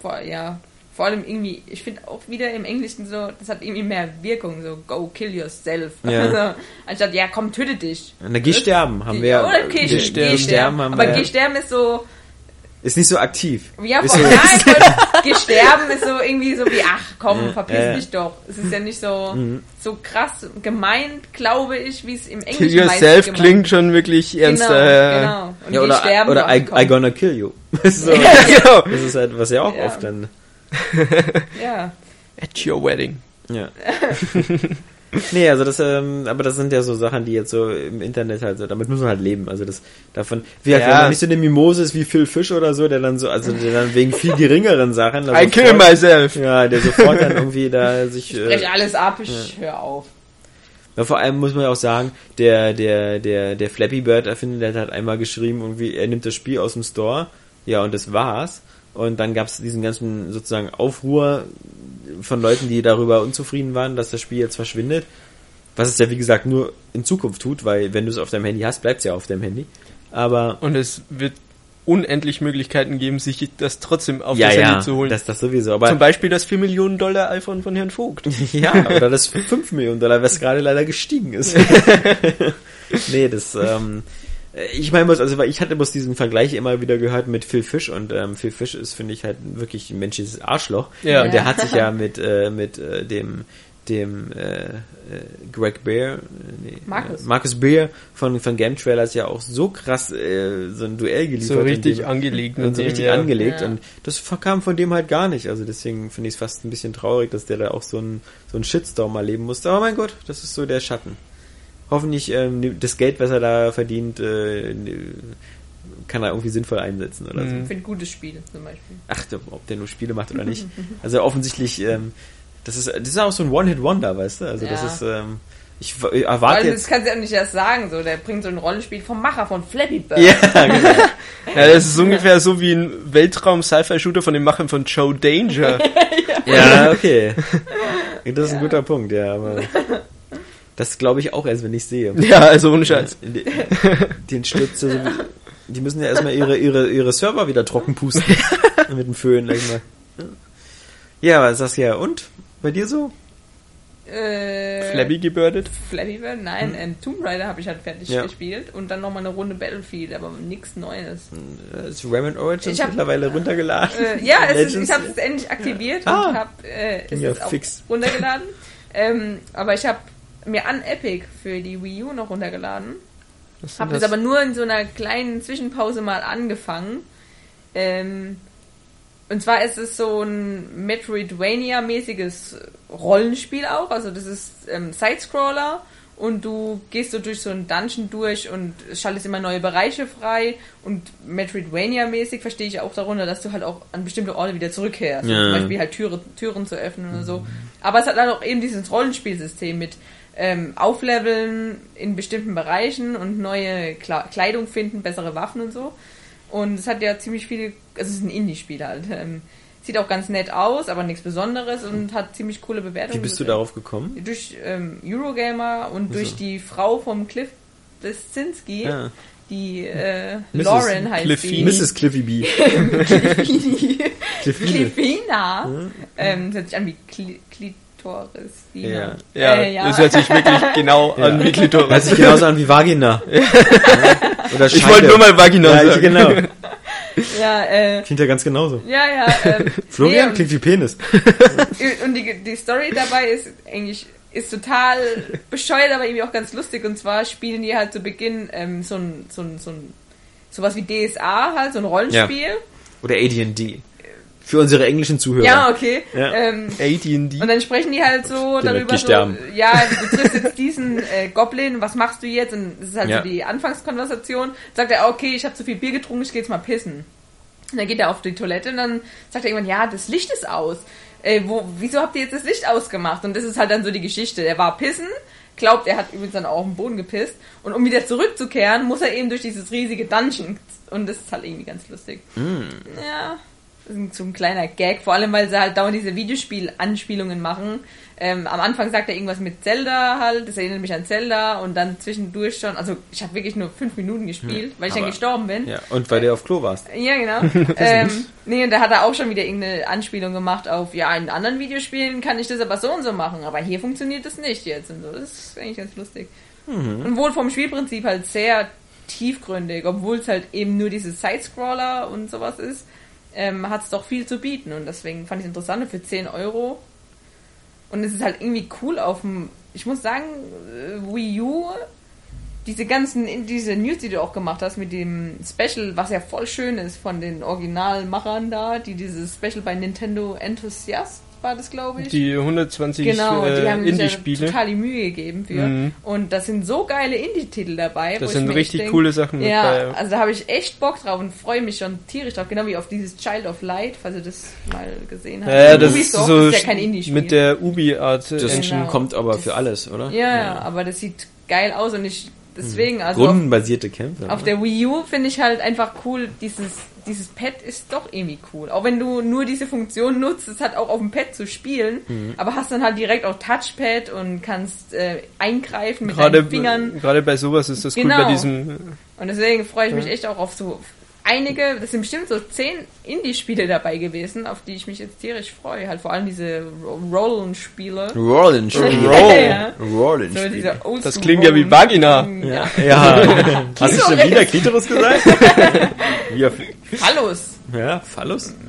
Vor, ja. Vor allem irgendwie, ich finde auch wieder im Englischen so, das hat irgendwie mehr Wirkung, so go kill yourself. Ja. Also, anstatt, ja komm, töte dich. Dann geh sterben, haben wir ja, ja. oder okay, Geh geh sterben. sterben. haben Aber wir- geh sterben ist so, Ist nicht so aktiv. ja, voll, so- nein, voll, geh sterben ist so irgendwie so wie, ach komm, Ja, verpiss ja, Mhm. ja. dich doch. Es ist ja nicht so, so krass gemeint, glaube ich, wie es im Kill Englischen meistens yourself gemeint klingt schon wirklich Genau, ernster. äh, genau. Und Ja, oder sterben oder I. I gonna kill you. so, genau. das ist halt, was ja auch Ja. oft dann. Ja. At your wedding. Ja. Nee, also das, ähm, aber das sind ja so Sachen, die jetzt so im Internet halt so, damit muss man halt leben. Also das davon, wie halt, Ja. wenn man nicht so eine Mimose ist wie Phil Fish oder so, der dann so, also der dann wegen viel geringeren Sachen. da I kill sofort- myself. Ja, der sofort dann irgendwie da sich. Brech Äh, alles ab, ich hör auf. Ja, vor allem muss man ja auch sagen, der, der, der, der Flappy Bird Erfinder, der hat halt einmal geschrieben, irgendwie, er nimmt das Spiel aus dem Store, ja, und das war's. Und dann gab's diesen ganzen sozusagen Aufruhr von Leuten, die darüber unzufrieden waren, dass das Spiel jetzt verschwindet. Was es ja wie gesagt nur in Zukunft tut, weil wenn du es auf deinem Handy hast, bleibt's ja auf deinem Handy. Aber Und es wird unendlich Möglichkeiten geben, sich das trotzdem auf ja, das ja, Handy zu holen. das, das sowieso. Aber Zum Beispiel das 4 Millionen Dollar iPhone von Herrn Vogt. Ja, oder das 5 Millionen Dollar, was gerade leider gestiegen ist. nee, das, ähm, Äh, Ich meine, was- also weil ich hatte bloß diesen Vergleich immer wieder gehört mit Phil Fish und ähm, Phil Fish ist, finde ich, halt wirklich ein menschliches Arschloch. Ja. Und der Ja. hat sich ja mit, äh, mit äh, dem dem äh, äh, Greg Bear, äh, nee, Markus. äh, Markus Bear von, von Game Trailers ja auch so krass äh, so ein Duell geliefert. So richtig dem- angelegt. und so richtig ja. angelegt Ja. und das kam von dem halt gar nicht. Also deswegen finde ich es fast ein bisschen traurig, dass der da auch so ein so ein Shitstorm erleben musste. Aber mein Gott, das ist so der Schatten. Hoffentlich ähm, das Geld, was er da verdient, äh, kann er irgendwie sinnvoll einsetzen oder so. Mhm. Für ein gutes Spiel zum Beispiel. Ach, ob der nur Spiele macht oder nicht. Also offensichtlich, ähm, das ist das ist auch so ein One-Hit-Wonder, weißt du? Also das Ja. ist ähm, ich erwarte Also das kannst du ja nicht erst sagen, so, der bringt so ein Rollenspiel vom Macher von Flappy Bird. ja, genau. Ja, das ist ungefähr so wie ein Weltraum-Sci-Fi-Shooter von den Machern von Joe Danger. Ja, okay. Das ist ein guter Punkt, ja, aber das glaube ich auch erst, wenn ich sehe. ja, also ohne Scheiß. Den- Den stürzt so die müssen ja erstmal ihre, ihre, ihre Server wieder trocken pusten. mit dem Föhn irgendwann. Ja, was sagst du ja? Und? Bei dir so? Äh, Flabby gebürdet. Flappy Bird? Nein, ähm, Tomb Raider habe ich halt fertig Ja. gespielt und dann nochmal eine Runde Battlefield, aber nichts Neues. Äh, Ist Remnant Origins Ich hab- mittlerweile runtergeladen? Äh, ja, es ist, ich habe es endlich aktiviert Ah. und habe äh, es ja ist auch fix. runtergeladen. ähm, aber ich habe mir an Epic für die Wii U noch runtergeladen. Habe sind das aber nur in so einer kleinen Zwischenpause mal angefangen. Ähm, und zwar ist es so ein Metroidvania-mäßiges Rollenspiel auch. Also das ist ähm, Sidescroller und du gehst so durch so einen Dungeon durch und schaltest immer neue Bereiche frei. Und Metroidvania-mäßig verstehe ich auch darunter, dass du halt auch an bestimmte Orte wieder zurückkehrst. Ja. Zum Beispiel halt Türe, Türen zu öffnen oder so. Aber es hat dann auch eben dieses Rollenspielsystem mit ähm, Aufleveln in bestimmten Bereichen und neue Kla Kleidung finden, bessere Waffen und so. Und es hat ja ziemlich viele, also es ist ein Indie-Spiel halt. Ähm, sieht auch ganz nett aus, aber nichts Besonderes und hat ziemlich coole Bewertungen. Wie bist du darauf gekommen? Durch ähm, Eurogamer und durch die Frau vom Cliff Blesinski, Ja. die äh, Mrs. Lauren heißt Cliffy. die. Mrs. Cliffy B. Cliffini. Cliffine. Cliffina. Ähm, das hört sich an wie Kli Klitoris. Ja. Ja, Äh, ja. das hört sich wirklich genau an wie Hört Klitoris. sich genauso an wie Vagina. Ja. Oder Ich wollte nur mal Vagina ja, ich, sagen. genau. Ja, äh, Klingt ja ganz genauso. ja, ja. Ähm, Florian nee, klingt wie Penis. und, die, die Story dabei ist eigentlich ist total bescheuert, aber irgendwie auch ganz lustig. Und zwar spielen die halt zu Beginn ähm, so ein, so ein, so ein sowas wie DSA halt, so ein Rollenspiel. Oder AD&D. Für unsere englischen Zuhörer. Ja, okay. Ja. Ähm, AD&D. Und dann sprechen die halt so Die darüber, die so, sterben. ja, du triffst jetzt diesen äh, Goblin, was machst du jetzt? Und das ist halt Ja. so die Anfangskonversation. Sagt er, okay, ich habe zu viel Bier getrunken, ich gehe jetzt mal pissen. Und dann geht er auf die Toilette und dann sagt er irgendwann, ja, das Licht ist aus. Äh, wo, wieso habt ihr jetzt das Licht ausgemacht? Und das ist halt dann so die Geschichte. Er war pissen, glaubt, er hat übrigens dann auch auf den Boden gepisst. Und um wieder zurückzukehren, muss er eben durch dieses riesige Dungeon. Und das ist halt irgendwie ganz lustig. Ja, das ist so ein kleiner Gag, vor allem weil sie halt dauernd diese Videospiel-Anspielungen machen. Ähm, am Anfang sagt er irgendwas mit Zelda halt, das erinnert mich an Zelda und dann zwischendurch schon, also ich habe wirklich nur fünf Minuten gespielt, weil ich dann aber- gestorben bin. Ja, und weil du auf Klo warst. Ja, genau. ähm, nee, und da hat er auch schon wieder irgendeine Anspielung gemacht auf, ja, in anderen Videospielen kann ich das aber so und so machen, aber hier funktioniert das nicht jetzt und so. Das ist eigentlich ganz lustig. Und wohl vom Spielprinzip halt sehr tiefgründig, obwohl es halt eben nur dieses Sidescroller und sowas ist, ähm, hat es doch viel zu bieten und deswegen fand ich es interessant für 10 Euro. Und es ist halt irgendwie cool auf dem, ich muss sagen, äh, Wii U, diese ganzen, diese News, die du auch gemacht hast mit dem Special, was ja voll schön ist von den Originalmachern da, die dieses Special bei Nintendo Enthusiast war das, glaube ich. Die 120 Genau, die äh, haben sich ja Indie-Spiele. total die Mühe gegeben für. Mhm. Und das sind so geile Indie-Titel dabei. Das sind richtig denk, coole Sachen Ja, bei. also da habe ich echt Bock drauf und freue mich schon tierisch drauf. Genau wie auf dieses Child of Light, falls ihr das mal gesehen habt. Ja, ja, das ist Ubisoft so ist ja kein Indie-Spiel. mit der Ubi-Art Das Engine. Genau. kommt aber für alles, oder? ja, ja, aber das sieht geil aus und ich deswegen, also auf, Rundenbasierte Kämpfe. auf der Wii U finde ich halt einfach cool, dieses, dieses Pad ist doch irgendwie cool. Auch wenn du nur diese Funktion nutzt, es hat auch auf dem Pad zu spielen, Mhm. aber hast dann halt direkt auch Touchpad und kannst äh, eingreifen mit Gerade, deinen Fingern. gerade bei sowas ist das Genau. cool bei diesem Und deswegen freue ich mich echt auch auf so einige, das sind bestimmt so zehn Indie-Spiele dabei gewesen, auf die ich mich jetzt tierisch freue. Halt vor allem diese Ro- Rollenspiele. Rollenspiel. Ja. So Rollenspiel. diese Oldschool Das klingt ja wie Vagina. Ja. Ja. Hast du schon wieder Klitoris gesagt? Wie auf, Hallus. ja, Phallus?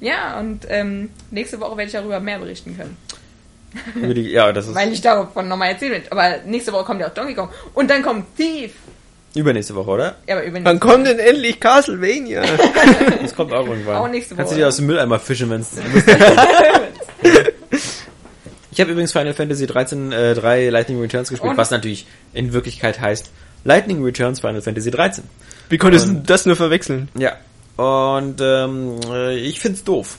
Ja, und ähm, nächste Woche werde ich darüber mehr berichten können. Ja, das ist Weil ich davon nochmal erzählen will. Aber nächste Woche kommt ja auch Donkey Kong. Und dann kommt Thief. Übernächste Woche, oder? Ja, aber über Wann kommt denn endlich Castlevania? Das kommt auch irgendwann. Auch nächste Kannst du Woche. dir aus dem Mülleimer fischen, wenn es Ich habe übrigens Final Fantasy 13 äh, 3 Lightning Returns gespielt, Und? was natürlich in Wirklichkeit heißt Lightning Returns Final Fantasy 13. Wie konntest du das nur verwechseln? Ja. Und ähm, äh, ich find's doof.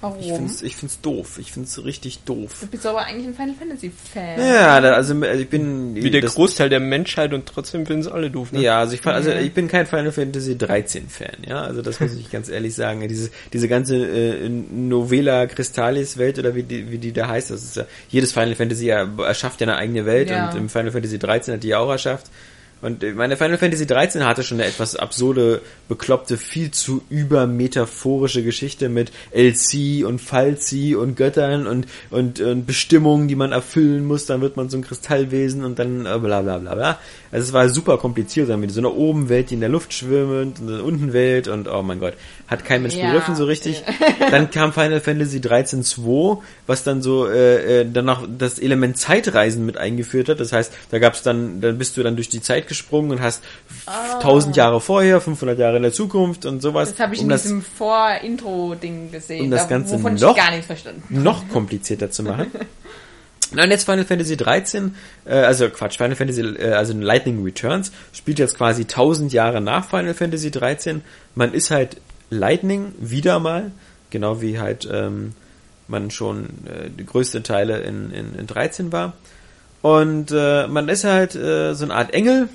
Warum? Ich find's, ich find's doof. Ich find's richtig doof. Du bist aber eigentlich ein Final Fantasy Fan. Ja, also also ich bin Wie der Großteil der Menschheit und trotzdem finden es alle doof. Ne? Ja, also ich fand, also ich bin kein Final Fantasy 13 Fan, ja, also das muss ich ganz ehrlich sagen. Diese diese ganze äh, Novela Crystallis Welt oder wie die wie die da heißt, das ist ja jedes Final Fantasy ja, erschafft ja eine eigene Welt Ja. und im Final Fantasy 13 hat die ja auch erschafft. Und äh, meine Final Fantasy 13 hatte schon eine etwas absurde, bekloppte, viel zu übermetaphorische Geschichte mit LC und Falzi und Göttern und, und, und Bestimmungen, die man erfüllen muss, dann wird man so ein Kristallwesen und dann äh, bla bla bla bla. Also es war super kompliziert, dann mit so einer Obenwelt, die in der Luft schwimmt und eine Untenwelt und oh mein Gott, hat kein Mensch Ja. begriffen so richtig. Dann kam Final Fantasy 13 2, was dann so äh, äh, dann noch das Element Zeitreisen mit eingeführt hat. Das heißt, da gab's dann, dann bist du dann durch die Zeit gesprungen und hast Ah. 1000 Jahre vorher, 500 Jahre in der Zukunft und sowas. Das habe ich um in das diesem Vor-Intro-Ding gesehen. um das da- Ganze wovon noch- ich gar nichts verstanden. noch komplizierter zu machen. Und jetzt Final Fantasy 13, äh, also Quatsch, Final Fantasy, äh, also Lightning Returns, spielt jetzt quasi 1000 Jahre nach Final Fantasy 13. Man ist halt Lightning wieder mal, genau wie halt ähm, man schon äh, die größte Teile in, in, in 13 war. Und äh, man ist halt äh, so eine Art Engel,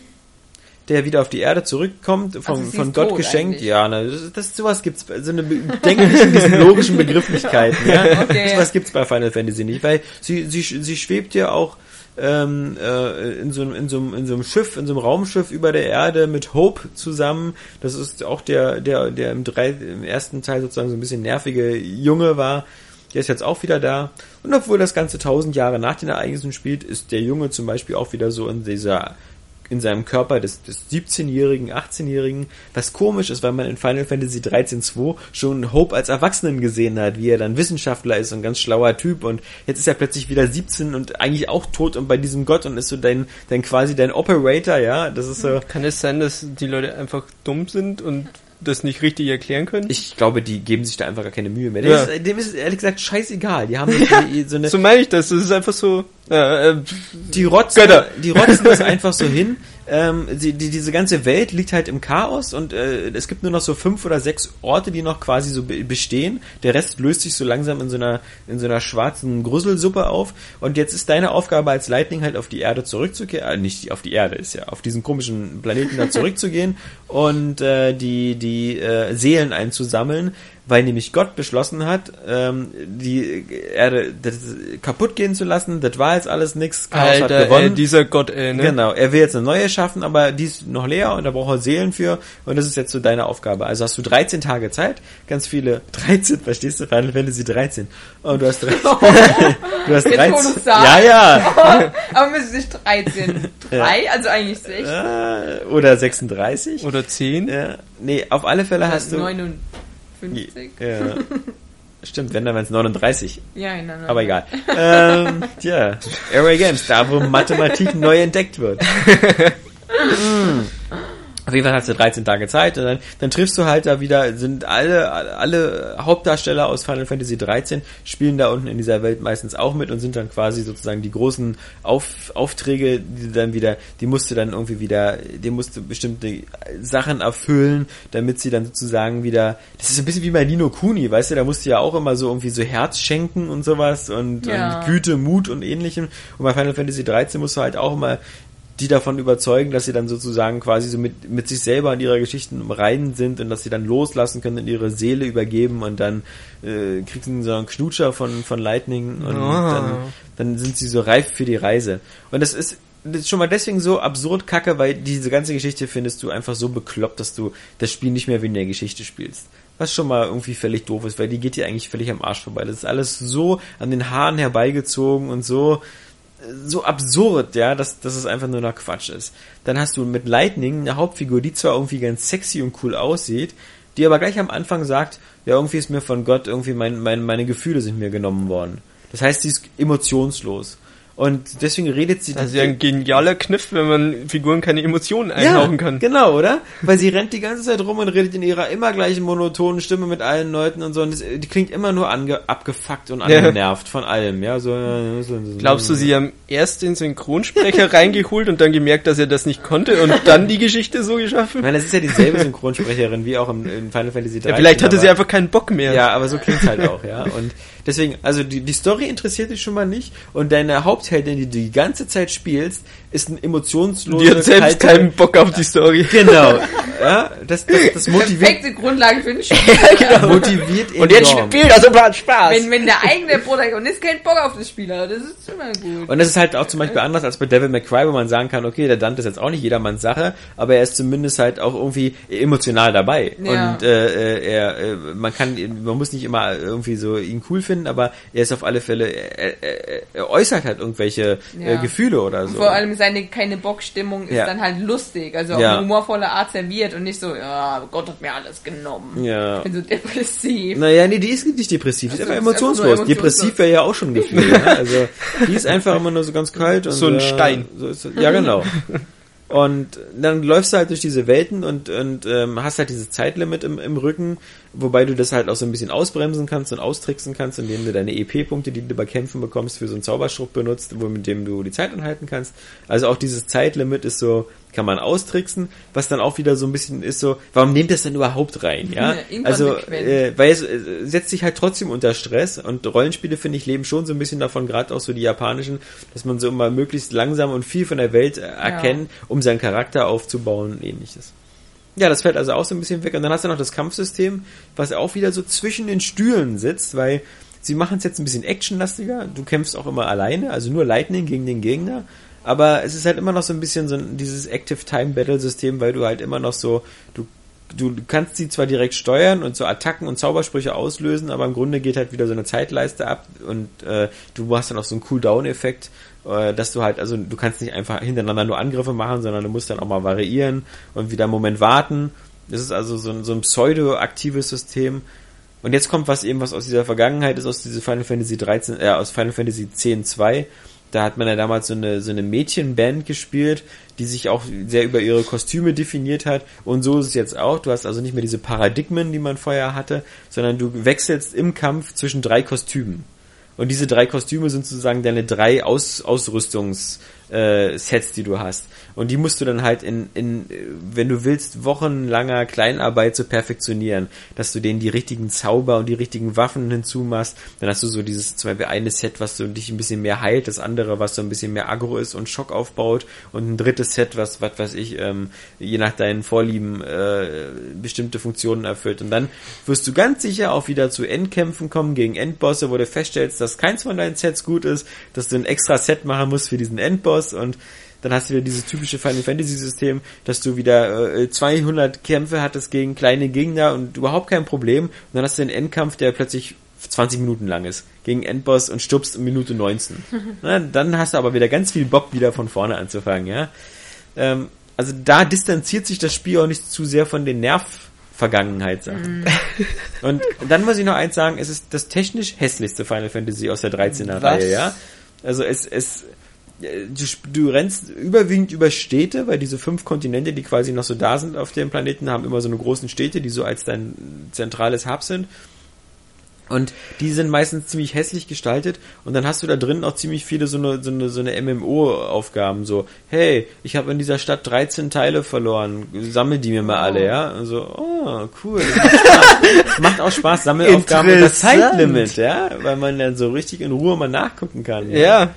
der wieder auf die Erde zurückkommt, von, Also von Gott geschenkt. eigentlich. Ja, ne, das, das sowas gibt's, so eine denke nicht in diesen logischen Begrifflichkeiten. Ja? Okay. Sowas gibt's bei Final Fantasy nicht, weil sie sie sie schwebt ja auch ähm, äh, in so einem in so in so einem Schiff, in so einem Raumschiff über der Erde mit Hope zusammen. Das ist auch der der der im drei im ersten Teil sozusagen so ein bisschen nervige Junge war. Der ist jetzt auch wieder da. Und obwohl das Ganze tausend Jahre nach den Ereignissen spielt, ist der Junge zum Beispiel auch wieder so in dieser in seinem Körper des, des 17-Jährigen, 18-Jährigen, was komisch ist, weil man in Final Fantasy 13.2 schon Hope als Erwachsenen gesehen hat, wie er dann Wissenschaftler ist und ganz schlauer Typ und jetzt ist er plötzlich wieder 17 und eigentlich auch tot und bei diesem Gott und ist so dein, dein quasi dein Operator, ja, das ist so, Kann es sein, dass die Leute einfach dumm sind und das nicht richtig erklären können? ich glaube, die geben sich da einfach gar keine Mühe mehr. Ja. Dem, ist, dem ist ehrlich gesagt scheißegal, die haben so, so eine, so meine ich das. Das ist einfach so. Äh, äh, die rotzen, Götter. die rotzen das einfach so hin. Ähm, die, die, diese ganze Welt liegt halt im Chaos und äh, es gibt nur noch so fünf oder sechs Orte, die noch quasi so be bestehen. Der Rest löst sich so langsam in so einer in so einer schwarzen Grusselsuppe auf. Und jetzt ist deine Aufgabe als Lightning halt auf die Erde zurückzukehren, äh, nicht auf die Erde ist ja, auf diesen komischen Planeten da zurückzugehen und äh, die die äh, Seelen einzusammeln, weil nämlich Gott beschlossen hat, ähm, die Erde das, kaputt gehen zu lassen. Das war jetzt alles nix. Chaos hat Alter, gewonnen. ey, dieser Gott, ey, ne? Genau, er will jetzt eine neue schaffen, aber die ist noch leer und da braucht er Seelen für und das ist jetzt so deine Aufgabe. Also hast du 13 Tage Zeit, ganz viele 13, verstehst du? Final Fantasy 13. Und du hast 13. du hast Jetzt, wo 13. du's sagst. Ja, ja. Aber müsste sich 13, 3, also eigentlich 6. Äh, Oder 36. Oder 10? Ja, nee, auf alle Fälle hast du 59. ja. Stimmt, wenn dann wären es 39. Ja, nein, nein. Aber egal. ähm, tja, Airway Games, da wo Mathematik neu entdeckt wird. Mm. Auf jeden Fall hast du 13 Tage Zeit und dann, dann triffst du halt da wieder, sind alle, alle Hauptdarsteller aus Final Fantasy 13 spielen da unten in dieser Welt meistens auch mit und sind dann quasi sozusagen die großen Auf, Aufträge, die du dann wieder, die musst du dann irgendwie wieder, die musst du bestimmte Sachen erfüllen, damit sie dann sozusagen wieder, das ist ein bisschen wie bei Nino Kuni, weißt du, da musst du ja auch immer so irgendwie so Herz schenken und sowas und, Ja. und Güte, Mut und ähnlichem. Und bei Final Fantasy 13 musst du halt auch immer die davon überzeugen, dass sie dann sozusagen quasi so mit, mit sich selber und ihrer Geschichten im Reinen sind und dass sie dann loslassen können und ihre Seele übergeben und dann äh, kriegen sie so einen Knutscher von, von Lightning und Ah. dann, dann sind sie so reif für die Reise. Und das ist das ist schon mal deswegen so absurd kacke, weil diese ganze Geschichte findest du einfach so bekloppt, dass du das Spiel nicht mehr wie in der Geschichte spielst. Was schon mal irgendwie völlig doof ist, weil die geht dir eigentlich völlig am Arsch vorbei. Das ist alles so an den Haaren herbeigezogen und so, so absurd, ja, dass, dass es einfach nur noch Quatsch ist. Dann hast du mit Lightning eine Hauptfigur, die zwar irgendwie ganz sexy und cool aussieht, die aber gleich am Anfang sagt, ja, irgendwie ist mir von Gott, irgendwie mein, mein, meine Gefühle sind mir genommen worden. Das heißt, sie ist emotionslos. Und deswegen redet sie. Das ist ja ein genialer Kniff, wenn man Figuren keine Emotionen einhauchen ja, kann. Genau, oder? Weil sie rennt die ganze Zeit rum und redet in ihrer immer gleichen monotonen Stimme mit allen Leuten und so. Und das, die klingt immer nur ange, abgefuckt und Ja. angenervt von allem, ja. So, so, so. Glaubst du, sie haben erst den Synchronsprecher reingeholt und dann gemerkt, dass er das nicht konnte und dann die Geschichte so Ich geschaffen? meine, das ist ja dieselbe Synchronsprecherin wie auch im, in Final Fantasy 13. Ja, vielleicht hatte sie einfach keinen Bock mehr. Ja, aber so klingt's halt auch, ja. Und deswegen, also die, die Story interessiert dich schon mal nicht und deine Hauptheldin, die du die ganze Zeit spielst, ist ein emotionsloser, Die hat selbst kalter- keinen Bock auf die Story. Genau. Ja, das, das, das motiviert, Perfekte Grundlage für ein Spiel. motiviert Und jetzt enorm. spielt er hat Spaß. Wenn, wenn der eigene Protagonist keinen Bock auf das Spiel hat, das ist immer gut. Und das ist halt auch zum Beispiel anders als bei Devil May Cry, wo man sagen kann, okay, der Dante ist jetzt auch nicht jedermanns Sache, aber er ist zumindest halt auch irgendwie emotional dabei. Ja. Und äh, äh, er, äh, man kann, man muss nicht immer irgendwie so ihn cool finden, aber er ist auf alle Fälle, er, er, er äußert halt irgendwelche äh, Ja. Gefühle oder so. Vor allem seine keine Bock-Stimmung ist Ja. dann halt lustig, also auf Ja. eine humorvolle Art serviert und nicht so, ja, Gott hat mir alles genommen. Ja. Ich bin so depressiv. Naja, nee, die ist nicht depressiv, die ist einfach ist einfach nur emotionslos. emotionslos. Depressiv wäre ja auch schon ein Gefühl. ne? Also die ist einfach immer nur so ganz kalt und So ein äh, Stein. So ist, ja, genau. Und dann läufst du halt durch diese Welten und, und ähm, hast halt dieses Zeitlimit im, im Rücken, wobei du das halt auch so ein bisschen ausbremsen kannst und austricksen kannst, indem du deine EP-Punkte, die du bei Kämpfen bekommst, für so einen Zauberspruch benutzt, wo, mit dem du die Zeit anhalten kannst. Also auch dieses Zeitlimit ist so, kann man austricksen, was dann auch wieder so ein bisschen ist so, warum nehmt das denn überhaupt rein, ja? Ja, also, äh, weil es äh, setzt sich halt trotzdem unter Stress und Rollenspiele, finde ich, leben schon so ein bisschen davon, gerade auch so die japanischen, dass man so immer möglichst langsam und viel von der Welt äh, erkennt, um seinen Charakter aufzubauen und ähnliches. Ja, das fällt also auch so ein bisschen weg. Und dann hast du noch das Kampfsystem, was auch wieder so zwischen den Stühlen sitzt, weil sie machen es jetzt ein bisschen actionlastiger. Du kämpfst auch immer alleine, also nur Lightning gegen den Gegner. Aber es ist halt immer noch so ein bisschen so dieses Active Time Battle System, weil du halt immer noch so, du, du kannst sie zwar direkt steuern und so Attacken und Zaubersprüche auslösen, aber im Grunde geht halt wieder so eine Zeitleiste ab und äh, du hast dann auch so einen Cooldown-Effekt, äh, dass du halt, also du kannst nicht einfach hintereinander nur Angriffe machen, sondern du musst dann auch mal variieren und wieder einen Moment warten. Das ist also so ein, so ein pseudo-aktives System. Und jetzt kommt was eben, was aus dieser Vergangenheit ist, aus dieser Final Fantasy 13, äh, aus Final Fantasy 10 2. Da hat man ja damals so eine, so eine Mädchenband gespielt, die sich auch sehr über ihre Kostüme definiert hat. Und so ist es jetzt auch. Du hast also nicht mehr diese Paradigmen, die man vorher hatte, sondern du wechselst im Kampf zwischen drei Kostümen. Und diese drei Kostüme sind sozusagen deine drei Aus Ausrüstungs äh, Sets, die du hast. Und die musst du dann halt in, in, wenn du willst, wochenlanger Kleinarbeit zu perfektionieren, dass du denen die richtigen Zauber und die richtigen Waffen hinzumachst. Dann hast du so dieses, zum Beispiel eine Set, was so dich ein bisschen mehr heilt, das andere, was so ein bisschen mehr Aggro ist und Schock aufbaut und ein drittes Set, was, was weiß ich, ähm, je nach deinen Vorlieben äh, bestimmte Funktionen erfüllt. Und dann wirst du ganz sicher auch wieder zu Endkämpfen kommen gegen Endbosse, wo du feststellst, dass keins von deinen Sets gut ist, dass du ein extra Set machen musst für diesen Endboss und dann hast du wieder dieses typische Final Fantasy System, dass du wieder äh, 200 Kämpfe hattest gegen kleine Gegner und überhaupt kein Problem. Und dann hast du einen Endkampf, der plötzlich 20 Minuten lang ist, gegen Endboss und stirbst in Minute 19. Na, dann hast du aber wieder ganz viel Bock, wieder von vorne anzufangen, ja. Ähm, also da distanziert sich das Spiel auch nicht zu sehr von den Nerv-Vergangenheitssachen. Und dann muss ich noch eins sagen, es ist das technisch hässlichste Final Fantasy aus der 13er Was? Reihe, ja. Also es, es, äh, du, du rennst überwiegend über Städte, weil diese fünf Kontinente, die quasi noch so da sind auf dem Planeten, haben immer so eine großen Städte, die so als dein zentrales Hub sind. Und die sind meistens ziemlich hässlich gestaltet und dann hast du da drin auch ziemlich viele so eine, so eine, so eine MMO-Aufgaben, so, hey, ich habe in dieser Stadt 13 Teile verloren, sammel die mir mal alle, ja? Und so, oh, cool, macht Spaß. macht auch Spaß, Sammelaufgaben unter. Zeitlimit, ja? Weil man dann so richtig in Ruhe mal nachgucken kann. Ja.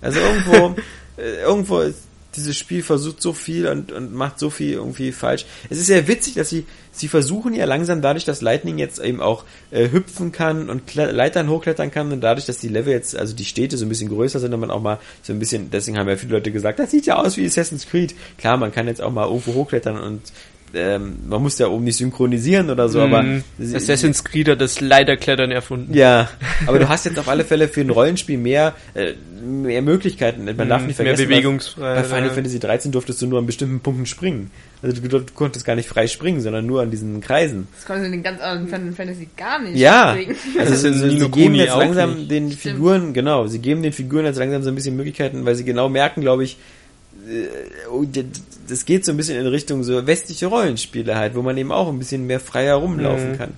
Also irgendwo, äh, irgendwo ist, dieses Spiel versucht so viel und, und macht so viel irgendwie falsch. Es ist sehr witzig, dass sie, sie versuchen ja langsam dadurch, dass Lightning jetzt eben auch äh, hüpfen kann und Leitern hochklettern kann und dadurch, dass die Level jetzt, also die Städte so ein bisschen größer sind und man auch mal so ein bisschen, deswegen haben ja viele Leute gesagt, das sieht ja aus wie Assassin's Creed. Klar, man kann jetzt auch mal irgendwo hochklettern und ähm, man muss ja oben nicht synchronisieren oder so, aber Mhm. Assassin's Creed hat das Leiderklettern erfunden. ja, aber du hast jetzt auf alle Fälle für ein Rollenspiel mehr, äh, mehr Möglichkeiten. Man darf Mhm, nicht mehr vergessen, Bewegungsfreiheit, Bei Final ja. Fantasy 13 durftest du nur an bestimmten Punkten springen. Also du, du konntest gar nicht frei springen, sondern nur an diesen Kreisen. Das konnte in den ganz anderen Final Fantasy gar nicht. Ja, Deswegen. also in sie, geben jetzt langsam nicht. den Stimmt. Figuren, genau, sie geben den Figuren jetzt langsam so ein bisschen Möglichkeiten, weil sie genau merken, glaube ich, das geht so ein bisschen in Richtung so westliche Rollenspiele halt, wo man eben auch ein bisschen mehr freier rumlaufen Mhm. kann.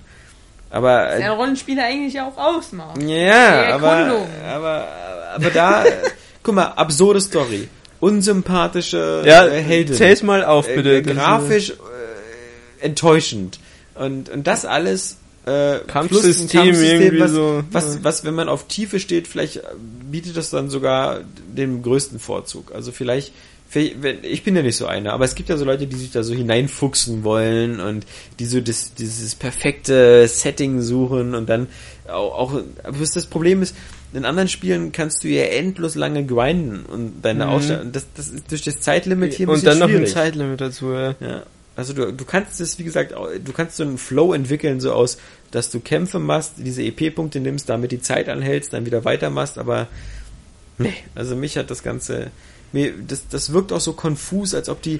Aber Was äh, ja Rollenspiele eigentlich auch ausmacht. Ja, aber, aber aber da, äh, guck mal, absurde Story, unsympathische Ja, äh, Heldin, zähl's mal auf, äh, bitte. äh, Das ist- grafisch äh, enttäuschend und und das alles äh, Kampfsystem Kampfsystem, irgendwie was, so, was, was, wenn man auf Tiefe steht, vielleicht bietet das dann sogar den größten Vorzug. Also vielleicht, vielleicht ich bin ja nicht so einer, aber es gibt ja so Leute, die sich da so hineinfuchsen wollen und die so das, dieses perfekte Setting suchen und dann auch, auch aber was das Problem ist, in anderen Spielen kannst du ja endlos lange grinden und deine Mhm. Ausstellung, das, das ist durch das Zeitlimit hier ein Und bisschen dann noch ein. Zeitlimit dazu, ja. Ja. Also du, du kannst es, wie gesagt, du kannst so einen Flow entwickeln, so aus, dass du Kämpfe machst, diese EP-Punkte nimmst, damit die Zeit anhältst, dann wieder weitermachst, aber nee, also mich hat das Ganze, mir, das, das wirkt auch so konfus, als ob die,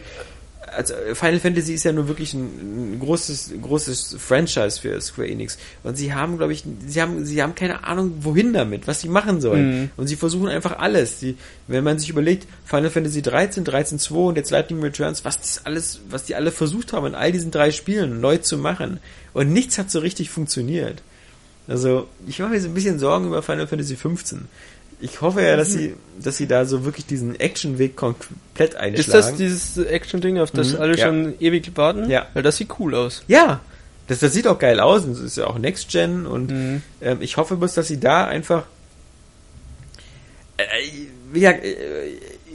also Final Fantasy ist ja nur wirklich ein, ein großes, großes Franchise für Square Enix. Und sie haben, glaube ich, sie haben, sie haben keine Ahnung, wohin damit, was sie machen sollen. Mhm. Und sie versuchen einfach alles. Die, wenn man sich überlegt, Final Fantasy 13, 13.2 und jetzt Lightning Returns, was das alles, was die alle versucht haben, in all diesen drei Spielen neu zu machen. Und nichts hat so richtig funktioniert. Also, ich mache mir so ein bisschen Sorgen über Final Fantasy 15. Ich hoffe ja, dass sie, dass sie da so wirklich diesen Actionweg komplett einschlagen. Ist das dieses Action-Ding, auf das Mhm, alle ja. schon ewig warten? Ja. Weil das sieht cool aus. Ja, das, das sieht auch geil aus und es ist ja auch Next Gen und Mhm. ähm, ich hoffe bloß, dass sie da einfach äh, gesagt, äh,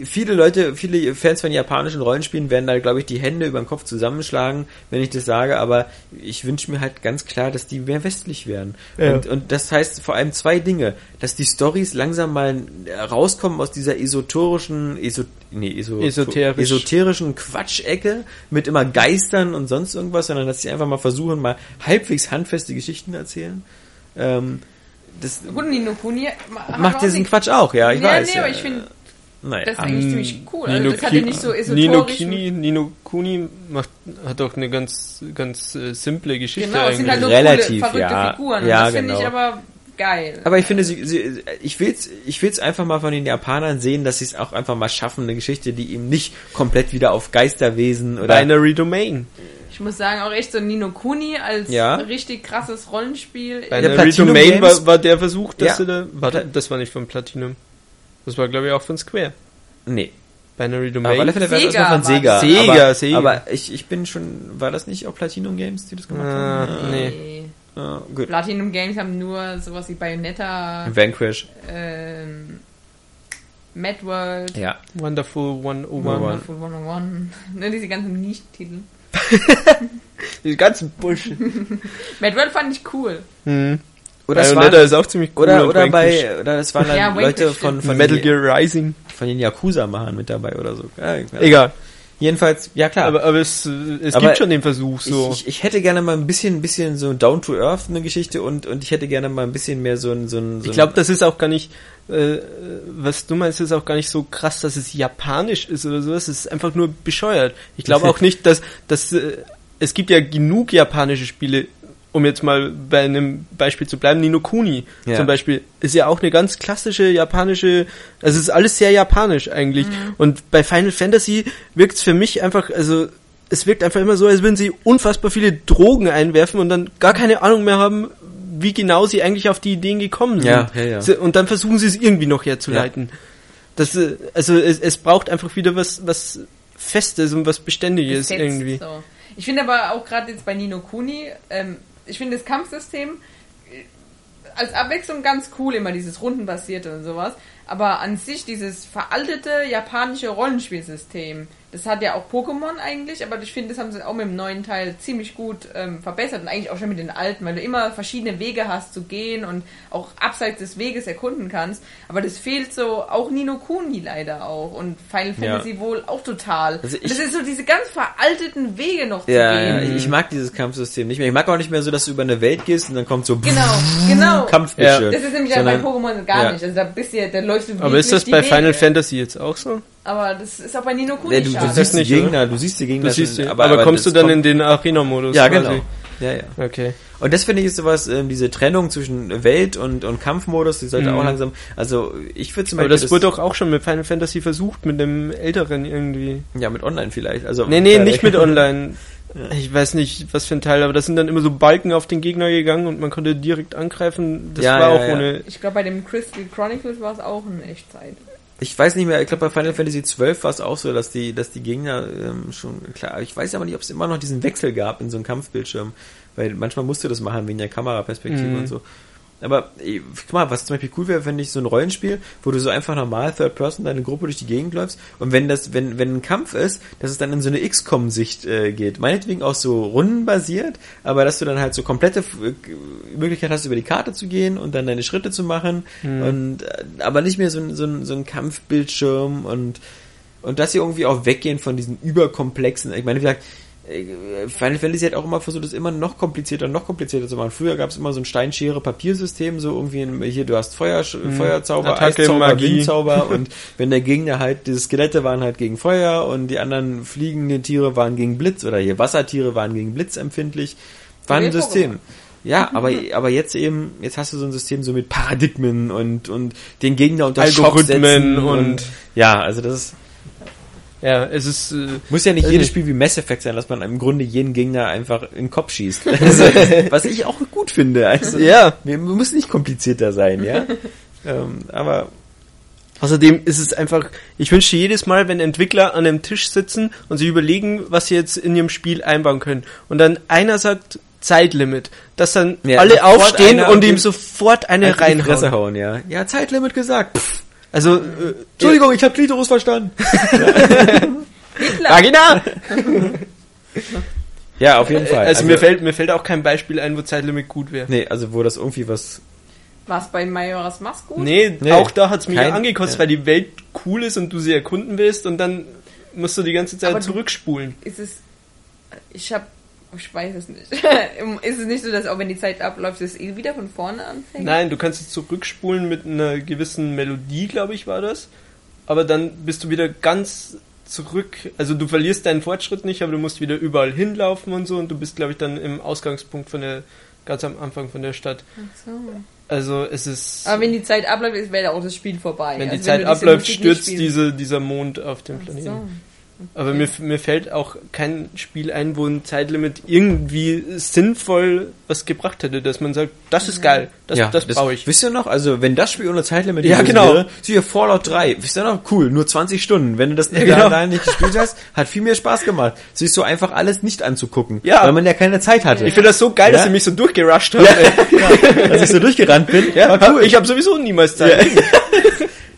viele Leute, viele Fans von japanischen Rollenspielen werden da, glaube ich, die Hände über den Kopf zusammenschlagen, wenn ich das sage, aber ich wünsche mir halt ganz klar, dass die mehr westlich werden. Ja. Und, und das heißt vor allem zwei Dinge, dass die Stories langsam mal rauskommen aus dieser esoterischen, eso, nee, eso, Esoterisch. esoterischen Quatschecke mit immer Geistern und sonst irgendwas, sondern dass sie einfach mal versuchen, mal halbwegs handfeste Geschichten erzählen. Ähm, das Gut, Nino Kuni ma- hat macht diesen Quatsch auch, ja, ich ja, weiß. Nee, ja. aber ich finde, Naja. das ist eigentlich ziemlich cool. Also Nino, das hat ja nicht so Nino. Kuni, Nino Kuni macht, hat doch eine ganz, ganz äh, simple Geschichte Genau, halt eigentlich. nur Relativ, coole, verrückte ja. Figuren. Und Ja, das finde ich genau. aber geil. Aber ich finde, sie, sie, ich will's, ich will's einfach mal von den Japanern sehen, dass sie es auch einfach mal schaffen, eine Geschichte, die eben nicht komplett wieder auf Geisterwesen oder Binary Domain. Ich muss sagen, auch echt so Nino Kuni als Ja. richtig krasses Rollenspiel. Binary Domain war, war der Versuch, dass Ja. sie da, warte, das war nicht von Platinum. Das war, glaube ich, auch von Square. nee. Binary Aber auf alle Domain. Fälle war das Sega noch von Sega. Sega, aber, Sega. Aber ich, ich bin schon, war das nicht auch Platinum Games, die das gemacht Ah, haben? nee. Nee. Ah, gut. Platinum Games haben nur sowas wie Bayonetta, Vanquish. ähm, Mad World, Ja. Wonderful 101. Wonderful 101, ne, diese ganzen Nicht-Titel. Die ganzen Bullshit. Mad World fand ich cool. hm. Oder es Bayonetta ist auch ziemlich cool. oder, oder bei, oder das waren dann Ja, Leute von, von, Metal Gear Rising. von den Yakuza-Machern mit dabei oder so. Ja. Egal. Jedenfalls, ja klar. Aber, aber es, es Aber gibt schon den Versuch, so. Ich, ich, ich hätte gerne mal ein bisschen, ein bisschen so down to earth eine Geschichte und, und ich hätte gerne mal ein bisschen mehr so ein, so ein, so Ich glaube, das ist auch gar nicht, äh, was du meinst, ist auch gar nicht so krass, dass es japanisch ist oder sowas. Es ist einfach nur bescheuert. Ich glaube auch nicht, dass, dass äh, es gibt ja genug japanische Spiele, um jetzt mal bei einem Beispiel zu bleiben, Nino Kuni Ja. zum Beispiel, ist ja auch eine ganz klassische japanische, also es ist alles sehr japanisch eigentlich. Und bei Final Fantasy wirkt es für mich einfach, also es wirkt einfach immer so, als würden sie unfassbar viele Drogen einwerfen und dann gar keine Ahnung mehr haben, wie genau sie eigentlich auf die Ideen gekommen sind. Ja, ja, ja. Und dann versuchen sie es irgendwie noch herzuleiten. Das, äh, also es, es braucht einfach wieder was, was Festes und was Beständiges irgendwie. So. Ich finde aber auch gerade jetzt bei Nino Kuni, ähm, ich finde das Kampfsystem äh, als Abwechslung ganz cool, immer dieses Rundenbasierte und sowas. Aber an sich dieses veraltete japanische Rollenspielsystem, das hat ja auch Pokémon eigentlich, aber ich finde, das haben sie auch mit dem neuen Teil ziemlich gut ähm, verbessert und eigentlich auch schon mit den alten, weil du immer verschiedene Wege hast zu gehen und auch abseits des Weges erkunden kannst. Aber das fehlt so auch Nino Kuni leider auch und Final Ja. Fantasy wohl auch total. Also ich- das ist so diese ganz veralteten Wege noch Ja, zu ja, gehen. ich mag dieses Kampfsystem nicht mehr. Ich mag auch nicht mehr so, dass du über eine Welt gehst und dann kommt so Genau, genau. Kampfbildschirm. Das ist nämlich ja bei Pokémon gar ja. nicht. Also da bist du, ja- da läufst du Aber ist das bei Wege. Final Fantasy jetzt auch so? Aber das ist auch bei Nino Kuni Nee, du, du siehst die nicht, Gegner, du siehst die Gegner. Du siehst die, aber, kommst du das dann kommt- in den Arena-Modus? Ja, quasi? genau. Ja, ja. Okay. Und das finde ich ist sowas, ähm, diese Trennung zwischen Welt und, und Kampfmodus, die sollte Mhm. auch langsam, also ich würde zum Aber Beispiel das wurde doch auch schon mit Final Fantasy versucht, mit dem älteren irgendwie. ja mit Online vielleicht, also Nee, nee, nicht mit online. Ich weiß nicht, was für ein Teil, aber das sind dann immer so Balken auf den Gegner gegangen und man konnte direkt angreifen. Das Ja, war ja, auch ja. ohne. Ich glaube, bei dem Crystal Chronicles war es auch in Echtzeit. Ich weiß nicht mehr, ich glaube bei Final Fantasy 12 war es auch so, dass die, dass die Gegner ähm, schon klar, ich weiß aber nicht, ob es immer noch diesen Wechsel gab in so einem Kampfbildschirm, weil manchmal musst du das machen wegen der Kameraperspektive Mhm. und so. Aber eh, guck mal, was zum Beispiel cool wäre, wenn ich so ein Rollenspiel, wo du so einfach normal Third Person deine Gruppe durch die Gegend läufst und wenn das, wenn, wenn ein Kampf ist, dass es dann in so eine XCOM-Sicht äh, geht. Meinetwegen auch so rundenbasiert, aber dass du dann halt so komplette äh, Möglichkeit hast, über die Karte zu gehen und dann deine Schritte zu machen und äh, aber nicht mehr so ein, so ein, so ein Kampfbildschirm und und dass sie irgendwie auch weggehen von diesen überkomplexen, ich meine, wie gesagt, Final Fantasy hat auch immer versucht, es immer noch komplizierter und noch komplizierter zu machen. Früher gab es immer so ein Steinschere-Papiersystem, so irgendwie in, hier, du hast Feuer, Feuerzauber, Mhm. Attacke, Eiszauber, Magie. Windzauber und wenn der Gegner halt, diese Skelette waren halt gegen Feuer und die anderen fliegenden Tiere waren gegen Blitz oder hier Wassertiere waren gegen Blitz empfindlich. War ein. System. Ja, aber, aber jetzt eben, jetzt hast du so ein System so mit Paradigmen und, und den Gegner unter Schock Algorithmen setzen und- ja, also das ist, Ja, es ist. Äh, muss ja nicht Weiß jedes. Spiel wie Mass Effect sein, dass man im Grunde jeden Gegner einfach in den Kopf schießt. Also, was ich auch gut finde. Also, ja. wir muss nicht komplizierter sein, ja. ähm, aber Außerdem ist es einfach, ich wünsche jedes Mal, wenn Entwickler an einem Tisch sitzen und sich überlegen, was sie jetzt in ihrem Spiel einbauen können. Und dann einer sagt Zeitlimit, dass dann Ja, alle aufstehen und ihm sofort eine reinhauen. hauen, ja. Ja, Zeitlimit gesagt. Pff, Also, äh, Entschuldigung, ich habe Klitoris verstanden. Vagina! Ja, auf jeden Fall. Also, mir fällt mir fällt auch kein Beispiel ein, wo Zeitlimit gut wäre. Nee, also wo das irgendwie was. War es bei Majora's Mask gut? Nee, Nee, auch da hat's mich kein- angekostet, ja. weil die Welt cool ist und du sie erkunden willst und dann musst du die ganze Zeit Aber zurückspulen. Ist es. Ich hab. Ich weiß es nicht. ist es nicht so, dass auch wenn die Zeit abläuft, es eh wieder von vorne anfängt? Nein, du kannst jetzt zurückspulen mit einer gewissen Melodie, glaube ich, war das. Aber dann bist du wieder ganz zurück. Also du verlierst deinen Fortschritt nicht, aber du musst wieder überall hinlaufen und so und du bist, glaube ich, dann im Ausgangspunkt von der, ganz am Anfang von der Stadt. Ach so. Also es ist, Aber wenn die Zeit abläuft, ist- wäre auch das Spiel vorbei. wenn die Also Zeit du diese abläuft, stürzt diese, dieser Mond auf den Planeten. so. Aber mir, mir fällt auch kein Spiel ein, wo ein Zeitlimit irgendwie sinnvoll was gebracht hätte, dass man sagt, das ist geil, das, ja, das brauche ich. Wisst ihr noch, also wenn das Spiel ohne Zeitlimit Ja, genau. wäre, siehe Fallout 3, wisst ihr noch, cool, nur 20 Stunden. Wenn du das Ja, ja, genau. genau. nicht gespielt hast, hat viel mehr Spaß gemacht. Sich so einfach alles nicht anzugucken, Ja. weil man ja keine Zeit hatte. Ich finde das so geil, Ja? dass ihr mich so durchgerusht habt. ey. Als ich so durchgerannt bin, Ja, war cool. Ich habe sowieso niemals Zeit.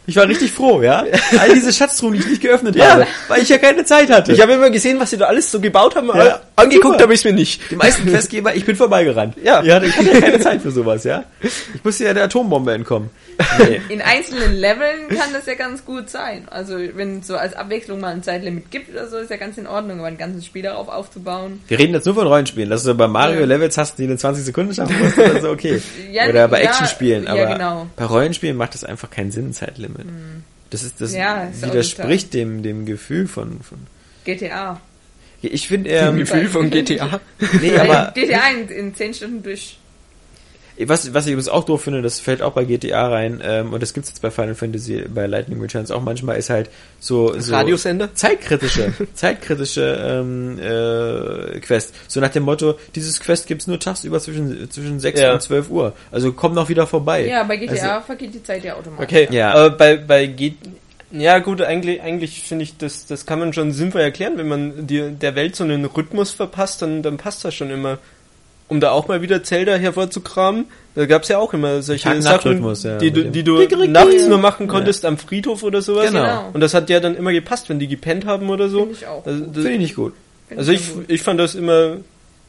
Ich war richtig froh, ja. All diese Schatztruhen, die ich nicht geöffnet Ja. habe, weil ich ja keine Zeit hatte. Ich habe immer gesehen, was sie da alles so gebaut haben. Ja, aber angeguckt habe ich es mir nicht. die meisten Questgeber, ich bin vorbeigerannt. Ja. Ich hatte, ich hatte keine Zeit für sowas, ja. Ich musste ja der Atombombe entkommen. Nee. In einzelnen Leveln kann das ja ganz gut sein. Also wenn es so als Abwechslung mal ein Zeitlimit gibt oder so, ist ja ganz in Ordnung, aber ein ganzes Spiel darauf aufzubauen. Wir reden jetzt nur von Rollenspielen. Dass du bei Mario Ja. Levels hast, die in 20 Sekunden schaffen musst, das ist okay. Ja, Oder bei ja, Actionspielen. ja, Aber genau. bei Rollenspielen macht das einfach keinen Sinn, ein Zeitlimit. Das ist, das Ja, ist widerspricht dem, dem Gefühl von, von, GTA. ich finde, Im ähm, Gefühl von GTA. nee, aber GTA in, in 10 Stunden durch. Was, was ich übrigens auch doof finde, das fällt auch bei GTA rein, ähm, und das gibt's jetzt bei Final Fantasy, bei Lightning Returns auch manchmal, ist halt so, so Radiosender? zeitkritische, zeitkritische ähm, äh, Quest. So nach dem Motto, dieses Quest gibt's nur tagsüber zwischen, zwischen 6 Ja. und 12 Uhr. Also komm noch wieder vorbei. Ja, bei GTA Also, vergeht die Zeit ja automatisch. Okay, Ja. aber bei, bei G ja gut, eigentlich, eigentlich finde ich, das, das kann man schon sinnvoll erklären, wenn man dir, der Welt so einen Rhythmus verpasst, dann, dann passt das schon immer. Um da auch mal wieder Zelda hervorzukramen, da gab's ja auch immer solche Sachen, ja. die du, die du nachts nur machen konntest am Friedhof oder sowas. Genau. Und das hat ja dann immer gepasst, wenn die gepennt haben oder so. Finde ich auch. Also, das, Finde ich nicht gut. Also ich, gut. ich fand das immer,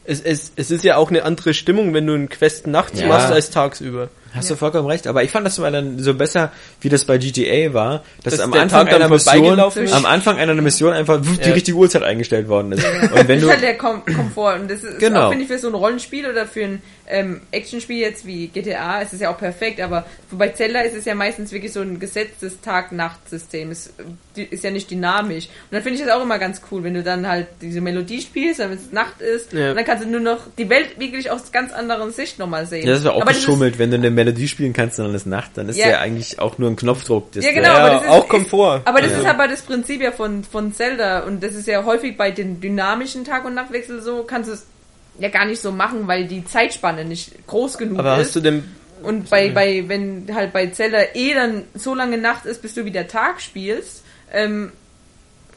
es, es, es ist ja auch eine andere Stimmung, wenn du einen Quest nachts Ja. machst als tagsüber. Hast du vollkommen recht, aber ich fand das mal dann so besser, wie das bei GTA war, dass, Dass am Anfang einer Mission, am Anfang einer Mission einfach die Ja. richtige Uhrzeit eingestellt worden ist. Und wenn das du, ist halt der Kom Komfort. Und das ist Genau. finde ich, für so ein Rollenspiel oder für ein ähm, Actionspiel jetzt wie GTA ist es ja auch perfekt, aber bei Zelda ist es ja meistens wirklich so ein gesetztes Tag-Nacht-System. Es äh, ist ja nicht dynamisch. Und dann finde ich das auch immer ganz cool, wenn du dann halt diese Melodie spielst, wenn es Nacht ist, Ja. und dann kannst du nur noch die Welt wirklich aus ganz anderen Sicht nochmal sehen. ja, das ist auch aber ist- geschummelt, wenn du eine Melodie spielen kannst und dann ist Nacht, dann ist ja, Ja. eigentlich auch nur ein Knopfdruck. Das Ja, genau, Ja, aber das ist, auch ist, Komfort. Aber das Ja. ist aber das Prinzip ja von, von Zelda und das ist ja häufig bei den dynamischen Tag- und Nachtwechsel so, kannst du es ja gar nicht so machen, weil die Zeitspanne nicht groß genug Aber ist. hast du denn, und bei, bei, wenn halt bei Zelda eh dann so lange Nacht ist, bis du wieder Tag spielst, ähm,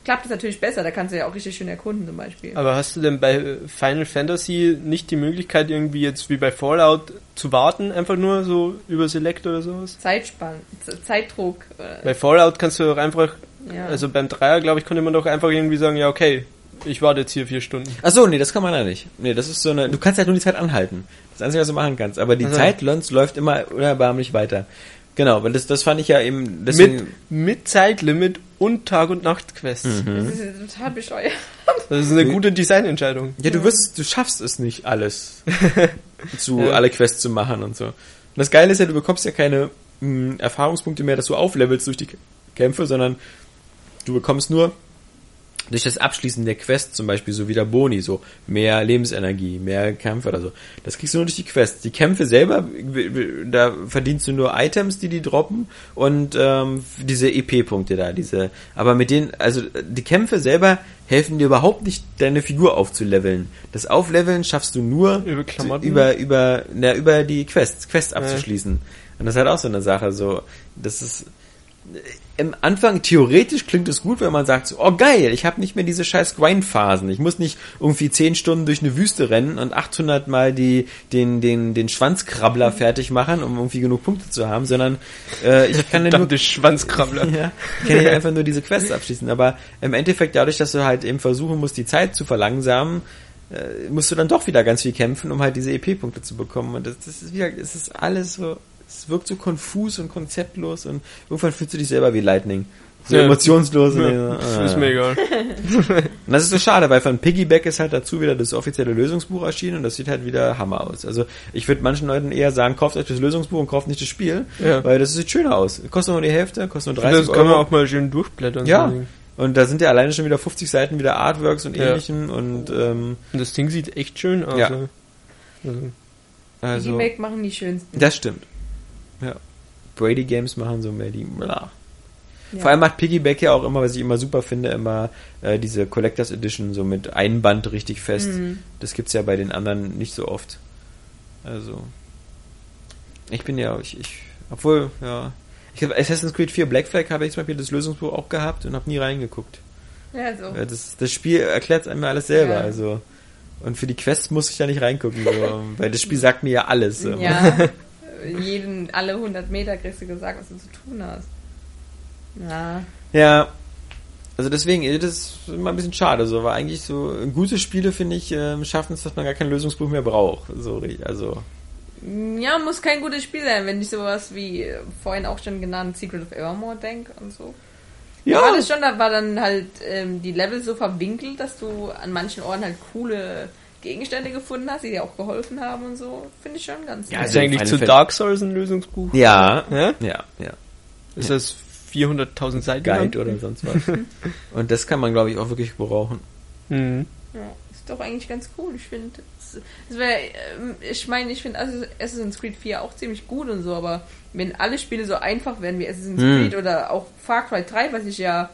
klappt es natürlich besser. Da kannst du ja auch richtig schön erkunden zum Beispiel. aber hast du denn bei Final Fantasy nicht die Möglichkeit irgendwie jetzt wie bei Fallout zu warten, einfach nur so über Select oder sowas? Zeitspann, Zeitdruck. Äh, Bei Fallout kannst du doch einfach, ja. also beim Dreier, glaube ich, konnte man doch einfach irgendwie sagen, ja okay, ich warte jetzt hier vier Stunden. Ach so, nee, das kann man ja nicht. Nee, das ist so eine, du kannst halt nur die Zeit anhalten. Das Einzige, was du machen kannst. Aber die Also. Zeit läuft läuft immer unerbarmlich weiter. Genau, weil das, das fand ich ja eben, deswegen, Mit, mit Zeitlimit und Tag- und Nachtquests. das ist ja total bescheuert. Das ist eine gute Designentscheidung. Ja, du wirst, du schaffst es nicht alles zu Ja. alle Quests zu machen und so. Und das Geile ist ja, du bekommst ja keine mh, Erfahrungspunkte mehr, dass du auflevelst durch die Kämpfe, sondern du bekommst nur durch das Abschließen der Quest zum Beispiel so wieder Boni, so mehr Lebensenergie, mehr Kämpfe oder so. Das kriegst du nur durch die Quests. Die Kämpfe selber, da verdienst du nur Items, die die droppen und ähm, diese EP-Punkte da, diese. Aber mit denen, also die Kämpfe selber helfen dir überhaupt nicht, deine Figur aufzuleveln. Das Aufleveln schaffst du nur Über über über na, über die Quests, Quests abzuschließen. Und das ist halt auch so eine Sache, so das ist im Anfang theoretisch klingt es gut, wenn man sagt, so, oh geil, ich habe nicht mehr diese scheiß Grindphasen. Ich muss nicht irgendwie 10 Stunden durch eine Wüste rennen und 800 mal die, den, den, den Schwanzkrabbler fertig machen, um irgendwie genug Punkte zu haben, sondern äh, ich kann ja nur Schwanzkrabbler. ja, ich kann ja einfach nur diese Quests abschließen. Aber im Endeffekt, dadurch, dass du halt eben versuchen musst, die Zeit zu verlangsamen, äh, musst du dann doch wieder ganz viel kämpfen, um halt diese EP-Punkte zu bekommen. Und das, das ist wieder, es ist alles so, es wirkt so konfus und konzeptlos und irgendwann fühlst du dich selber wie Lightning. So Ja. emotionslos. und Ja, so, ah. Ist mir egal. Und das ist so schade, weil von Piggyback ist halt dazu wieder das offizielle Lösungsbuch erschienen und das sieht halt wieder Hammer aus. Also ich würde manchen Leuten eher sagen, kauft euch das Lösungsbuch und kauft nicht das Spiel, Ja. weil das sieht schöner aus. Kostet nur die Hälfte, kostet nur 30 Das kann man auch mal schön durchblättern. Ja. so. Und da sind ja alleine schon wieder 50 Seiten wieder Artworks und Ja. ähnlichem und ähm, Und das Ding sieht echt schön aus. Ja. ja. Also, also die Mac machen die schönsten. das stimmt. Ja. Brady Games machen so mehr die bla. Ja. Vor allem macht Piggyback ja auch immer, was ich immer super finde, immer äh, diese Collectors Edition so mit Einband richtig fest. Mhm. Das gibt's ja bei den anderen nicht so oft. Also ich bin ja ich, ich obwohl ja ich habe Assassin's Creed 4 Black Flag habe ich zum Beispiel das Lösungsbuch auch gehabt und habe nie reingeguckt. Ja, so. Ja, Das, das Spiel erklärt einem alles selber, Ja. also. Und für die Quests muss ich da nicht reingucken, so, weil das Spiel sagt mir ja alles. So. Ja, jeden, alle 100 Meter kriegst du gesagt, was du zu tun hast. Ja, Ja. Also deswegen, das ist immer ein bisschen schade, so, weil eigentlich so gute Spiele, finde ich, ähm, schaffen es, dass man gar kein Lösungsbuch mehr braucht. So, also. ja, muss kein gutes Spiel sein, wenn ich sowas wie äh, vorhin auch schon genannt Secret of Evermore denk und so. Ja, War das schon, da war dann halt ähm, die Level so verwinkelt, dass du an manchen Orten halt coole Gegenstände gefunden hast, die dir auch geholfen haben und so. Finde ich schon ganz Ja, nett. ist also eigentlich Final zu Fan- Dark Souls ein Lösungsbuch? ja, Ja? ja, ja. Ist das 400.000 Seiten Guide lang? oder sonst was. Und das kann man, glaube ich, auch wirklich gebrauchen. Mhm. Ja, ist doch eigentlich ganz cool. Ich finde, es- es wäre, ähm, ich meine, ich finde Assassin's Creed 4 auch ziemlich gut und so, aber wenn alle Spiele so einfach wären wie Assassin's Hm. Creed oder auch Far Cry 3, was ich ja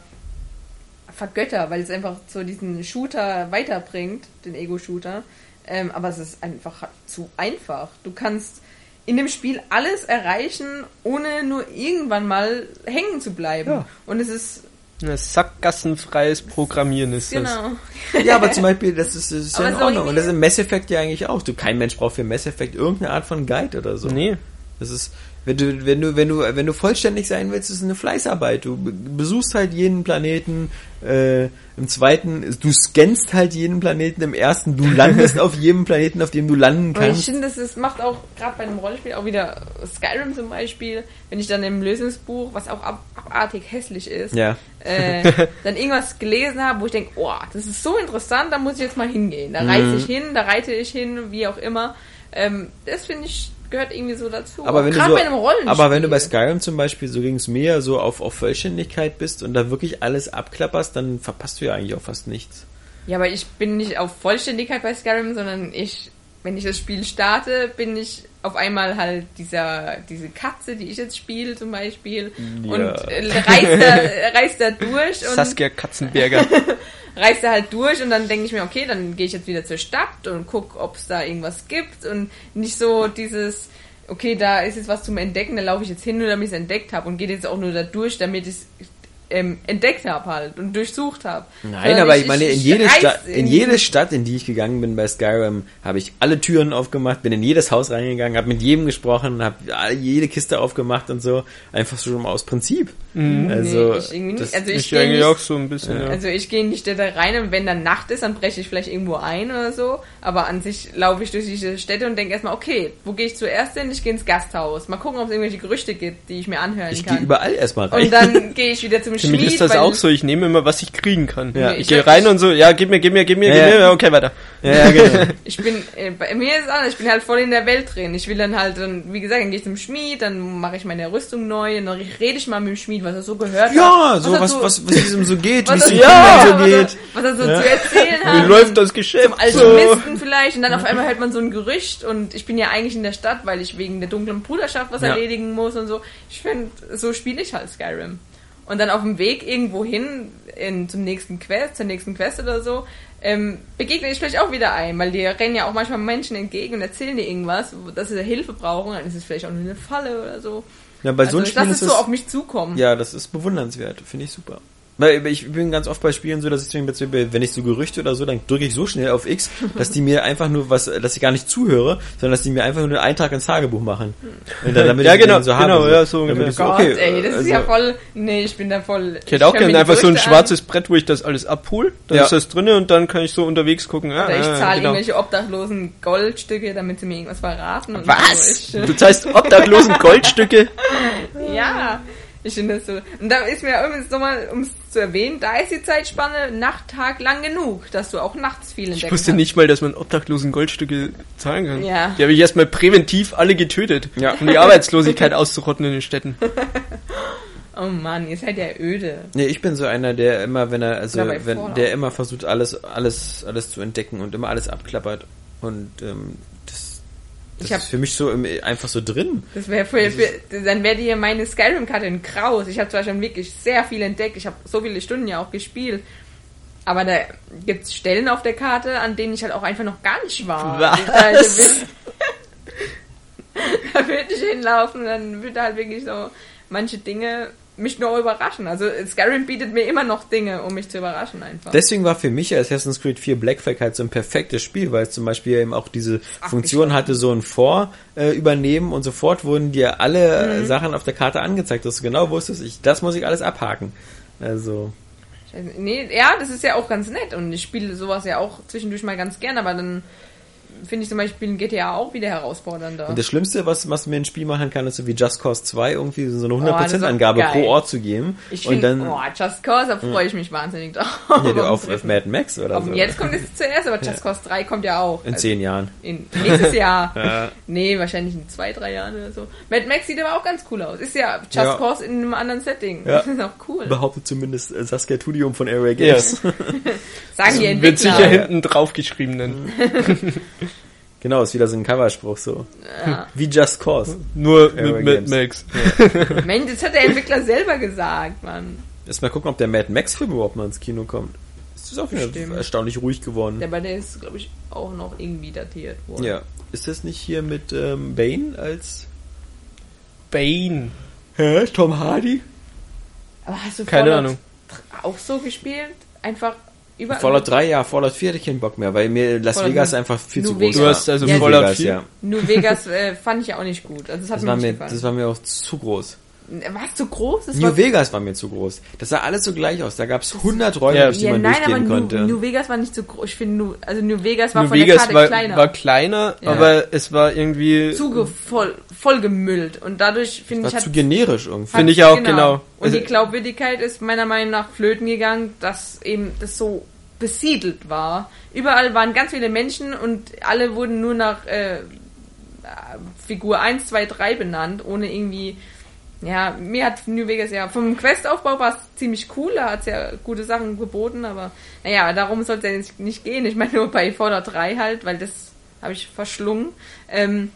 vergötter, weil es einfach so diesen Shooter weiterbringt, den Ego-Shooter, ähm, aber es ist einfach zu einfach. Du kannst in dem Spiel alles erreichen, ohne nur irgendwann mal hängen zu bleiben. Ja. Und es ist Ein sackgassenfreies Programmieren ist das. Genau. Ja, aber zum Beispiel, das ist, das ist ja in Ordnung. Und das ist im Mass Effect ja eigentlich auch. Du, kein Mensch braucht für Mass Effect irgendeine Art von Guide oder so. Nee. Das ist, wenn du, wenn du, wenn du, wenn du vollständig sein willst, ist es eine Fleißarbeit. Du be- besuchst halt jeden Planeten, äh, im zweiten, du scannst halt jeden Planeten, im ersten, du landest auf jedem Planeten, auf dem du landen Aber ich kannst. finde, das macht auch gerade bei einem Rollenspiel auch wieder Skyrim zum Beispiel, wenn ich dann im Lösungsbuch, was auch ab, abartig hässlich ist, Ja. äh, dann irgendwas gelesen habe, wo ich denke, oh, das ist so interessant, da muss ich jetzt mal hingehen. Da Mhm. reise ich hin, da reite ich hin, wie auch immer. Ähm, das finde ich gehört irgendwie so dazu. Aber wenn du gerade so, bei einem Rollenspiel. aber wenn du bei Skyrim zum Beispiel, so ging es mir ja so auf, auf Vollständigkeit bist und da wirklich alles abklapperst, dann verpasst du ja eigentlich auch fast nichts. Ja, aber ich bin nicht auf Vollständigkeit bei Skyrim, sondern ich, wenn ich das Spiel starte, bin ich auf einmal halt dieser, diese Katze, die ich jetzt spiele zum Beispiel Ja. und äh, reißt da, reißt da durch und Saskia Katzenberger. reißt da halt durch und dann denke ich mir, okay, dann gehe ich jetzt wieder zur Stadt und guck, ob es da irgendwas gibt und nicht so dieses, okay, da ist jetzt was zum Entdecken, da laufe ich jetzt hin, nur damit ich es entdeckt habe und gehe jetzt auch nur da durch, damit ich es ähm, entdeckt habe halt und durchsucht habe. Nein, aber ich, meine, in jede, Stadt, in jede Stadt, in die ich gegangen bin bei Skyrim, habe ich alle Türen aufgemacht, bin in jedes Haus reingegangen, habe mit jedem gesprochen, habe jede Kiste aufgemacht und so. Einfach so aus Prinzip. Also, nee, ich irgendwie nicht. Also ich Ich gehe nicht, auch so ein bisschen, ja. also ich gehe nicht da rein und wenn dann Nacht ist, dann breche ich vielleicht irgendwo ein oder so. Aber an sich laufe ich durch diese Städte und denke erstmal, okay, wo gehe ich zuerst hin? Ich gehe ins Gasthaus. Mal gucken, ob es irgendwelche Gerüchte gibt, die ich mir anhören ich gehe kann. überall erstmal rein. Und dann gehe ich wieder zum Für mich Schmied. ist das auch so, ich nehme immer, was ich kriegen kann. Ja. Ich Ich gehe rein und so, ja, gib mir, gib mir, gib mir, Ja, gib mir, ja, okay, weiter. ja, ja, genau. Ich bin, äh, bei mir ist es anders, ich bin halt voll in der Welt drin. Ich will dann halt, dann, wie gesagt, dann gehe ich zum Schmied, dann mache ich meine Rüstung neu, und dann rede ich mal mit dem Schmied, was er so gehört Ja, hat. so was, so- was, was diesem so geht, wie was es er den so, so was geht. Was er so Ja. zu erzählen hat. Wie läuft das Geschäft? zum Alchemisten vielleicht und dann auf einmal hört man so ein Gerücht und ich bin ja eigentlich in der Stadt, weil ich wegen der dunklen Bruderschaft was Ja. erledigen muss und so. Ich finde, so spiele ich halt Skyrim. Und dann auf dem Weg irgendwo hin in, zum nächsten Quest, zur nächsten Quest oder so, ähm, begegne ich vielleicht auch wieder ein, weil die rennen ja auch manchmal Menschen entgegen und erzählen dir irgendwas, dass sie Hilfe brauchen, dann ist es vielleicht auch nur eine Falle oder so. Ja, bei so also einem ich Spiel lasse ist es es, so auf mich zukommen. ja, das ist bewundernswert, finde ich super. Weil ich bin ganz oft bei Spielen so, dass ich zum Beispiel, wenn ich so Gerüchte oder so, dann drücke ich so schnell auf X, dass die mir einfach nur was, dass ich gar nicht zuhöre, sondern dass die mir einfach nur einen Eintrag ins Tagebuch machen. Und dann, damit Ja, ich den genau, so habe, genau, ja, so ich so, Gott, okay, ey, das ist also- ja voll. Nee, ich bin da voll. Ich hätte auch gerne einfach so ein an. schwarzes Brett, wo ich das alles abhole. Dann Ja. ist das drinne und dann kann ich so unterwegs gucken. Ah, Oder ich ah, zahle genau. irgendwelche Obdachlosen Goldstücke, damit sie mir irgendwas verraten. Und Was? So. Du zahlst obdachlosen Goldstücke? Ich, ja, ich finde das so. Und da ist mir übrigens nochmal, um es zu erwähnen, da ist die Zeitspanne Nacht, Tag lang genug, dass du auch nachts viel entdecken Ich wusste kannst. nicht mal, dass man obdachlosen Goldstücke zahlen kann. Ja. Die habe ich erstmal präventiv alle getötet, Ja. um die Arbeitslosigkeit auszurotten in den Städten. Oh Mann, ihr seid ja öde. Nee, ich bin so einer, der immer, wenn er, also, wenn, Fallout. der immer versucht, alles, alles, alles zu entdecken und immer alles abklappert. Und, ähm, das, das Ich hab- ist für mich so im, einfach so drin. Das wäre für, für, dann wäre hier meine Skyrim-Karte in Kraus. Ich habe zwar schon wirklich sehr viel entdeckt, ich habe so viele Stunden ja auch gespielt. Aber da gibt's Stellen auf der Karte, an denen ich halt auch einfach noch gar nicht war. Was? Also, da würde ich hinlaufen und dann würde halt wirklich so manche Dinge mich nur überraschen. Also Skyrim bietet mir immer noch Dinge, um mich zu überraschen einfach. Deswegen war für mich Assassin's Creed 4 Black Flag halt so ein perfektes Spiel, weil es zum Beispiel eben auch diese Ach, Funktion hatte, so ein Vor äh, übernehmen und sofort wurden dir alle Mhm. äh, Sachen auf der Karte angezeigt, dass du genau wusstest, ich, das muss ich alles abhaken. Also, Nee, ja, das ist ja auch ganz nett und ich spiele sowas ja auch zwischendurch mal ganz gern, aber dann finde ich zum Beispiel in GTA auch wieder herausfordernder. und das Schlimmste, was, was mir ein Spiel machen kann, ist so wie Just Cause 2 irgendwie so eine Oh, das ist auch 100% Angabe geil. pro Ort zu geben. Ich und dann, oh, Just Cause, da freue ich mich wahnsinnig drauf. nee, du auf, auf Mad Max oder Auf- so. Jetzt kommt es zuerst, aber Just Cause 3 kommt ja auch. in Also zehn Jahren. in, nächstes Jahr. Ja. Nee, wahrscheinlich in zwei, drei Jahren oder so. Mad Max sieht aber auch ganz cool aus. Ist ja Just Ja. Cause in einem anderen Setting. Ja. Das ist auch cool. Behauptet zumindest äh, Saskia Tudium von Area Ja. Games. Sagen die Wird Entwickler. sicher hinten drauf geschrieben dann. Genau, ist wieder so ein Coverspruch so. Ja. Wie Just Cause. Nur mit Mad. Max. Mensch, das hat der Entwickler selber gesagt, Mann. Erst mal gucken, ob der Mad Max-Film überhaupt mal ins Kino kommt. Das ist auch wieder Bestimmt. erstaunlich ruhig geworden. Der, aber der ist, glaube ich, auch noch irgendwie datiert worden. Ja. Ist das nicht hier mit ähm, Bane als Bane. Hä? Tom Hardy? Aber hast du Keine Ahnung. auch so gespielt. Einfach überall. Fallout 3, ja, Fallout 4 hatte ich keinen Bock mehr, weil mir Las Fallout Vegas einfach viel New zu groß Vegas. war. Du hast also Ja, Fallout Vegas, 4. ja. New Vegas äh, fand ich auch nicht gut. Also das hat Das mir war, nicht mir, das war mir auch zu groß. War es zu groß? Das New war Vegas war mir zu groß. Das sah alles so gleich aus. Da gab es 100 Räume, Ja. durch die ja, man nein, aber durchgehen New, konnte. New Vegas war nicht so groß. Ich finde, New, also New Vegas war New von Vegas der Karte war kleiner. war kleiner, Ja. aber es war irgendwie, Zuge voll, voll gemüllt. Und dadurch, finde war ich, hat zu generisch irgendwie. Finde ich auch, genau. Und Also- die Glaubwürdigkeit ist meiner Meinung nach flöten gegangen, dass eben das so besiedelt war. Überall waren ganz viele Menschen und alle wurden nur nach äh, Figur 1, 2, 3 benannt, ohne irgendwie. Ja, mir hat New Vegas ja vom Questaufbau war es ziemlich cool, da hat es ja gute Sachen geboten, aber naja, darum soll es ja nicht, nicht gehen. Ich meine nur bei Fallout 3 halt, weil das habe ich verschlungen. Ähm,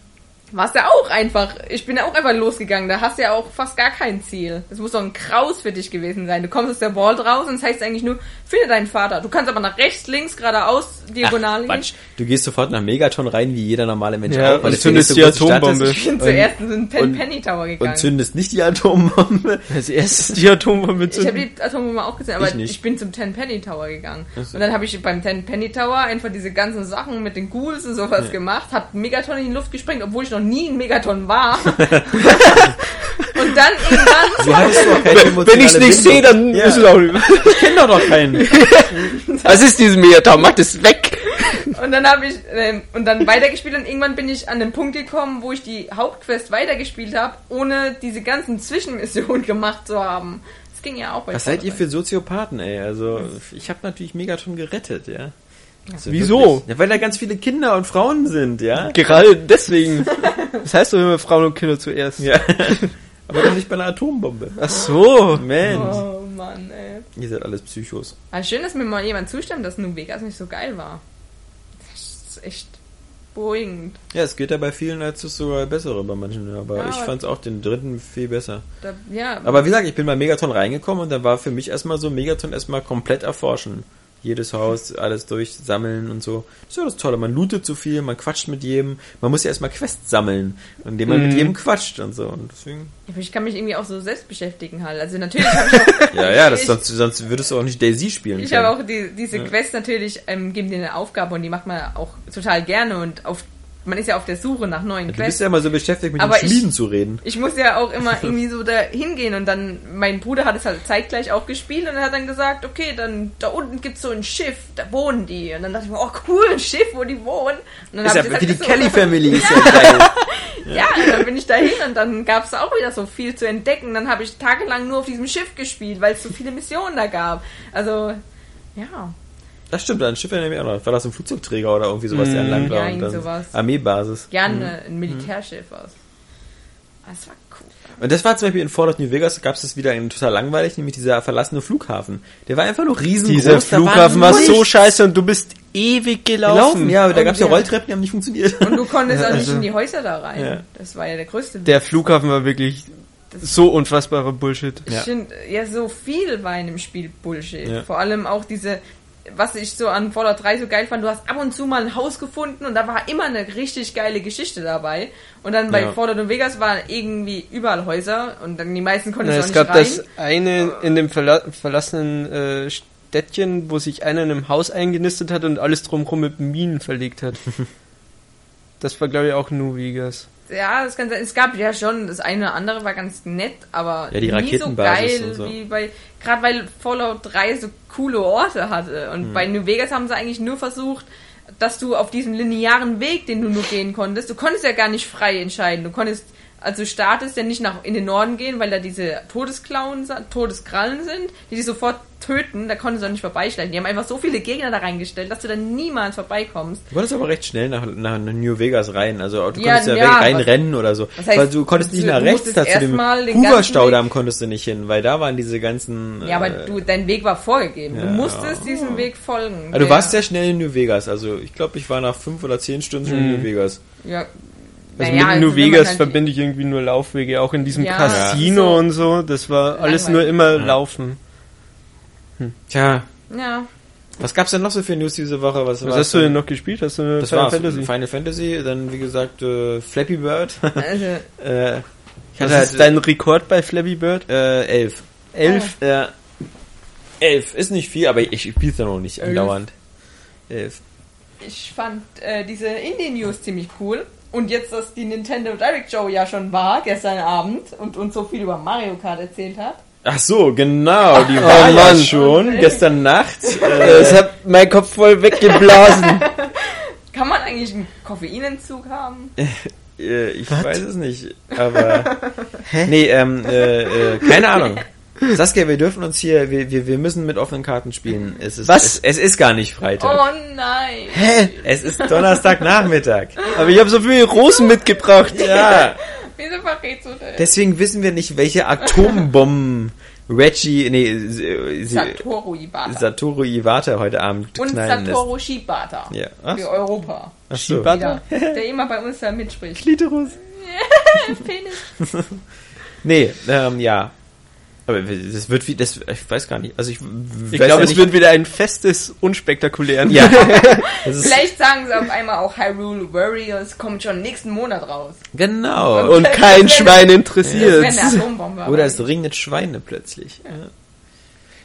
war es ja auch einfach, ich bin ja auch einfach losgegangen, da hast du ja auch fast gar kein Ziel. Das muss doch ein Kraus für dich gewesen sein. Du kommst aus der Vault raus und es heißt eigentlich nur, finde deinen Vater. Du kannst aber nach rechts, links, geradeaus, diagonal gehen. Quatsch. Du gehst sofort nach Megaton rein, wie jeder normale Mensch Ja, auch, weil und das die zündest die Atombombe. ist. Ich bin Und- zuerst in den Pen und- Penny Tower gegangen. Und zündest nicht die Atombombe. als erstes die Atombombe Ich habe zünden. die Atombombe auch gesehen, aber Ich ich, bin zum Ten Penny Tower gegangen. So. Und dann habe ich beim Ten Penny Tower einfach diese ganzen Sachen mit den Ghouls und sowas gemacht, hab Megaton in die Luft gesprengt, obwohl ich noch nie in Megaton war. und dann irgendwann, keine Wenn ich nicht sehe, dann ja. ist es auch nicht. Ich kenn doch noch keinen. Was ist dieses Megaton? Mach das weg! und dann habe ich ähm, und dann weitergespielt und irgendwann bin ich an den Punkt gekommen, wo ich die Hauptquest weitergespielt habe, ohne diese ganzen Zwischenmissionen gemacht zu haben. Das ging ja auch bei Was seid ihr für Soziopathen, ey? Also, ich habe natürlich Megaton gerettet, ja. Also Wieso? wirklich. Ja, weil da ganz viele Kinder und Frauen sind, ja. Gerade deswegen. Das heißt doch immer Frauen und Kinder zuerst. Ja. Aber doch nicht bei einer Atombombe. Ach so. Mensch. Oh Mann, ey. Ihr seid alles Psychos. Aber schön, dass mir mal jemand zustimmt, dass New Vegas nicht so geil war. Das ist echt beruhigend. Ja, es geht ja bei vielen als es sogar bessere bei manchen, ja, aber Ja, ich aber- fand's auch den dritten viel besser. Da, ja, Aber wie gesagt, ich bin bei Megaton reingekommen und da war für mich erstmal so Megaton erstmal komplett erforschen. Jedes Haus, alles durchsammeln und so. Das ist ja das Tolle. Man lootet so viel, man quatscht mit jedem. Man muss ja erstmal Quests sammeln, indem man mit Mhm. jedem quatscht und so. Und deswegen, ich kann mich irgendwie auch so selbst beschäftigen halt. Also natürlich habe ich auch, ja, ja, das, ich, sonst, sonst würdest du auch nicht Daisy spielen ich können. habe auch die, diese Quest natürlich, ähm, geben dir eine Aufgabe und die macht man auch total gerne und auf, man ist ja auf der Suche nach neuen du bist Quests. ja immer so beschäftigt, mit Aber den ich- Schmieden zu reden. Ich muss ja auch immer irgendwie so da hingehen und dann, mein Bruder hat es halt zeitgleich auch gespielt und er hat dann gesagt, okay, dann da unten gibt's so ein Schiff, da wohnen die. Und dann dachte ich mir, oh cool, ein Schiff, wo die wohnen. Und dann Ist ja ich das die halt so- Kelly Family ist ja geil. Ja, und dann bin ich dahin und dann gab's da auch wieder so viel zu entdecken. Dann habe ich tagelang nur auf diesem Schiff gespielt, weil es so viele Missionen da gab. Also, ja. Das stimmt, ein Schiff erinnert mich auch noch. War das ein Flugzeugträger oder irgendwie sowas, der an Land war? Ja, und dann sowas. Armeebasis. Gerne ein Militärschiff aus. Das war cool. Und das war zum Beispiel in Fallout New Vegas, gab es das wieder in total langweilig, nämlich dieser verlassene Flughafen. Der war einfach nur riesengroß. Dieser Flughafen war so nichts scheiße und du bist ewig gelaufen. gelaufen. Ja, aber da Und gab es ja ja. Rolltreppen, die haben nicht funktioniert. Und du konntest auch nicht Also- in die Häuser da rein. Ja. Das war ja der größte Der Flughafen war wirklich so unfassbarer Bullshit. Ich Ja. finde, ja, so viel war in dem Spiel Bullshit. Ja. Vor allem auch diese, was ich so an Fallout 3 so geil fand, du hast ab und zu mal ein Haus gefunden und da war immer eine richtig geile Geschichte dabei. Und dann bei Ja. Fallout New Vegas waren irgendwie überall Häuser und dann die meisten konnten Ja, auch es nicht gab rein. das eine in dem verla verlassenen äh, Städtchen, wo sich einer in einem Haus eingenistet hat und alles drumherum mit Minen verlegt hat. das war, glaube ich, auch New Vegas. Ja, das kann sein. Es gab ja schon, das eine oder andere war ganz nett, aber Ja, die nie so geil so. wie bei, gerade weil Fallout 3 so coole Orte hatte. Und Hm. bei New Vegas haben sie eigentlich nur versucht, dass du auf diesem linearen Weg, den du nur gehen konntest, du konntest ja gar nicht frei entscheiden. Du konntest, also du startest ja nicht nach in den Norden gehen, weil da diese Todesklauen, Todeskrallen sind, die dich sofort töten. Da konntest du auch nicht vorbeischleichen. Die haben einfach so viele Gegner da reingestellt, dass du dann niemals vorbeikommst. Du konntest aber recht schnell nach, nach New Vegas rein. Also du Ja, konntest ja, ja, weg- reinrennen oder so. heißt, weil du konntest nicht du- nach du rechts, da zu dem Hoover-Staudamm konntest du nicht hin, weil da waren diese ganzen... Ja, aber äh, du, dein Weg war vorgegeben. du ja. musstest diesem Weg folgen. also du warst sehr schnell in New Vegas. Also ich glaube, ich war nach fünf oder zehn Stunden schon in New Vegas. Ja. Also Naja, mit New wenn man Vegas halt- verbinde ich irgendwie nur Laufwege, auch in diesem Ja, Casino so und so. Das war alles nur immer Ja. Laufen. Tja, Ja. was gab's denn noch so für News diese Woche? Was, Was war's hast du denn noch gespielt? Hast du eine Das Final war's. Fantasy? Final Fantasy, dann wie gesagt äh, Flappy Bird. Also, äh, ich Was hatte ist dein Rekord bei Flappy Bird? äh, elf. Elf? Ja. Elf ist nicht viel, aber ich spiele es ja noch nicht Elf. andauernd. Elf. Ich fand äh, diese Indie-News ziemlich cool. Und jetzt, dass die Nintendo Direct Show ja schon war, gestern Abend, und uns so viel über Mario Kart erzählt hat. Ach so, genau, die war ja Mann. schon Okay. gestern Nacht. Es Äh, hat mein Kopf voll weggeblasen. Kann man eigentlich einen Koffeinentzug haben? äh, ich weiß es nicht, aber nee, ähm, äh, äh, keine Ahnung. Saskia, wir dürfen uns hier, wir, wir, wir müssen mit offenen Karten spielen. Es ist, Was? Es, es ist gar nicht Freitag. Oh nein! Hä? Es ist Donnerstagnachmittag. Aber ich habe so viele Rosen mitgebracht. Ja, Wieso verrätst du das? deswegen wissen wir nicht, welche Atombomben Reggie, nee, Satoru Iwata. Satoru Iwata heute Abend und knallen. Satoru Shibata. Ja. Ach, Für Europa. ach so. Shibata? Ja, der immer bei uns da mitspricht. Klitoris. Penis. Nee, ähm, ja. Aber das wird wie, das, ich weiß gar nicht. Also ich, Ich glaube, es wird wieder ein festes, unspektakulären. ja. Vielleicht sagen sie auf einmal auch Hyrule Warriors kommt schon nächsten Monat raus. genau. Und kein Das wär- Schwein interessiert. Oder es regnet Schweine plötzlich. Ja.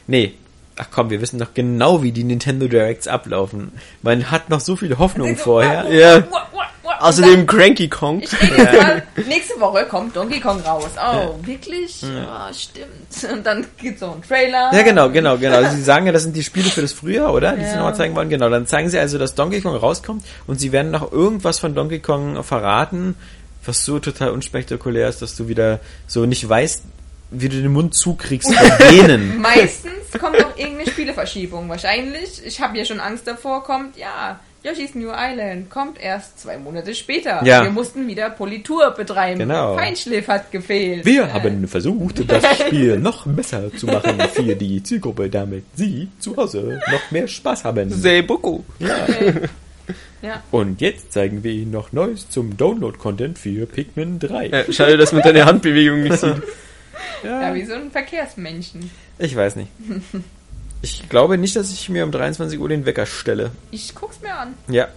Nee. Ach komm, wir wissen doch genau, wie die Nintendo Directs ablaufen. Man hat noch so viel Hoffnung vorher. Ja. Wah, wah. Außerdem Cranky Kong. Ich jetzt mal, nächste Woche kommt Donkey Kong raus. Oh, wirklich? Oh, stimmt. Und dann gibt's so einen Trailer. Ja, genau, genau, genau. Also Sie sagen ja, das sind die Spiele für das Frühjahr, oder? Die Sie Ja. nochmal zeigen wollen. Genau, dann zeigen Sie also, dass Donkey Kong rauskommt und Sie werden noch irgendwas von Donkey Kong verraten, was so total unspektakulär ist, dass du wieder so nicht weißt, wie du den Mund zukriegst von denen. Meistens kommt auch irgendeine Spieleverschiebung. Wahrscheinlich, ich habe ja schon Angst davor, kommt, ja, Yoshi's New Island kommt erst zwei Monate später. Ja. Wir mussten wieder Politur betreiben. Genau. Feinschliff hat gefehlt. Wir Äh, haben versucht, das Spiel noch besser zu machen für die Zielgruppe, damit Sie zu Hause noch mehr Spaß haben. Seibuku. Ja. Und jetzt zeigen wir Ihnen noch Neues zum Download-Content für Pikmin 3. Ja, schade, dass man deine Handbewegung nicht sieht. ja, wie so ein Verkehrsmännchen. Ich weiß nicht. Ich glaube nicht, dass ich mir um 23 Uhr den Wecker stelle. Ich guck's mir an. Ja.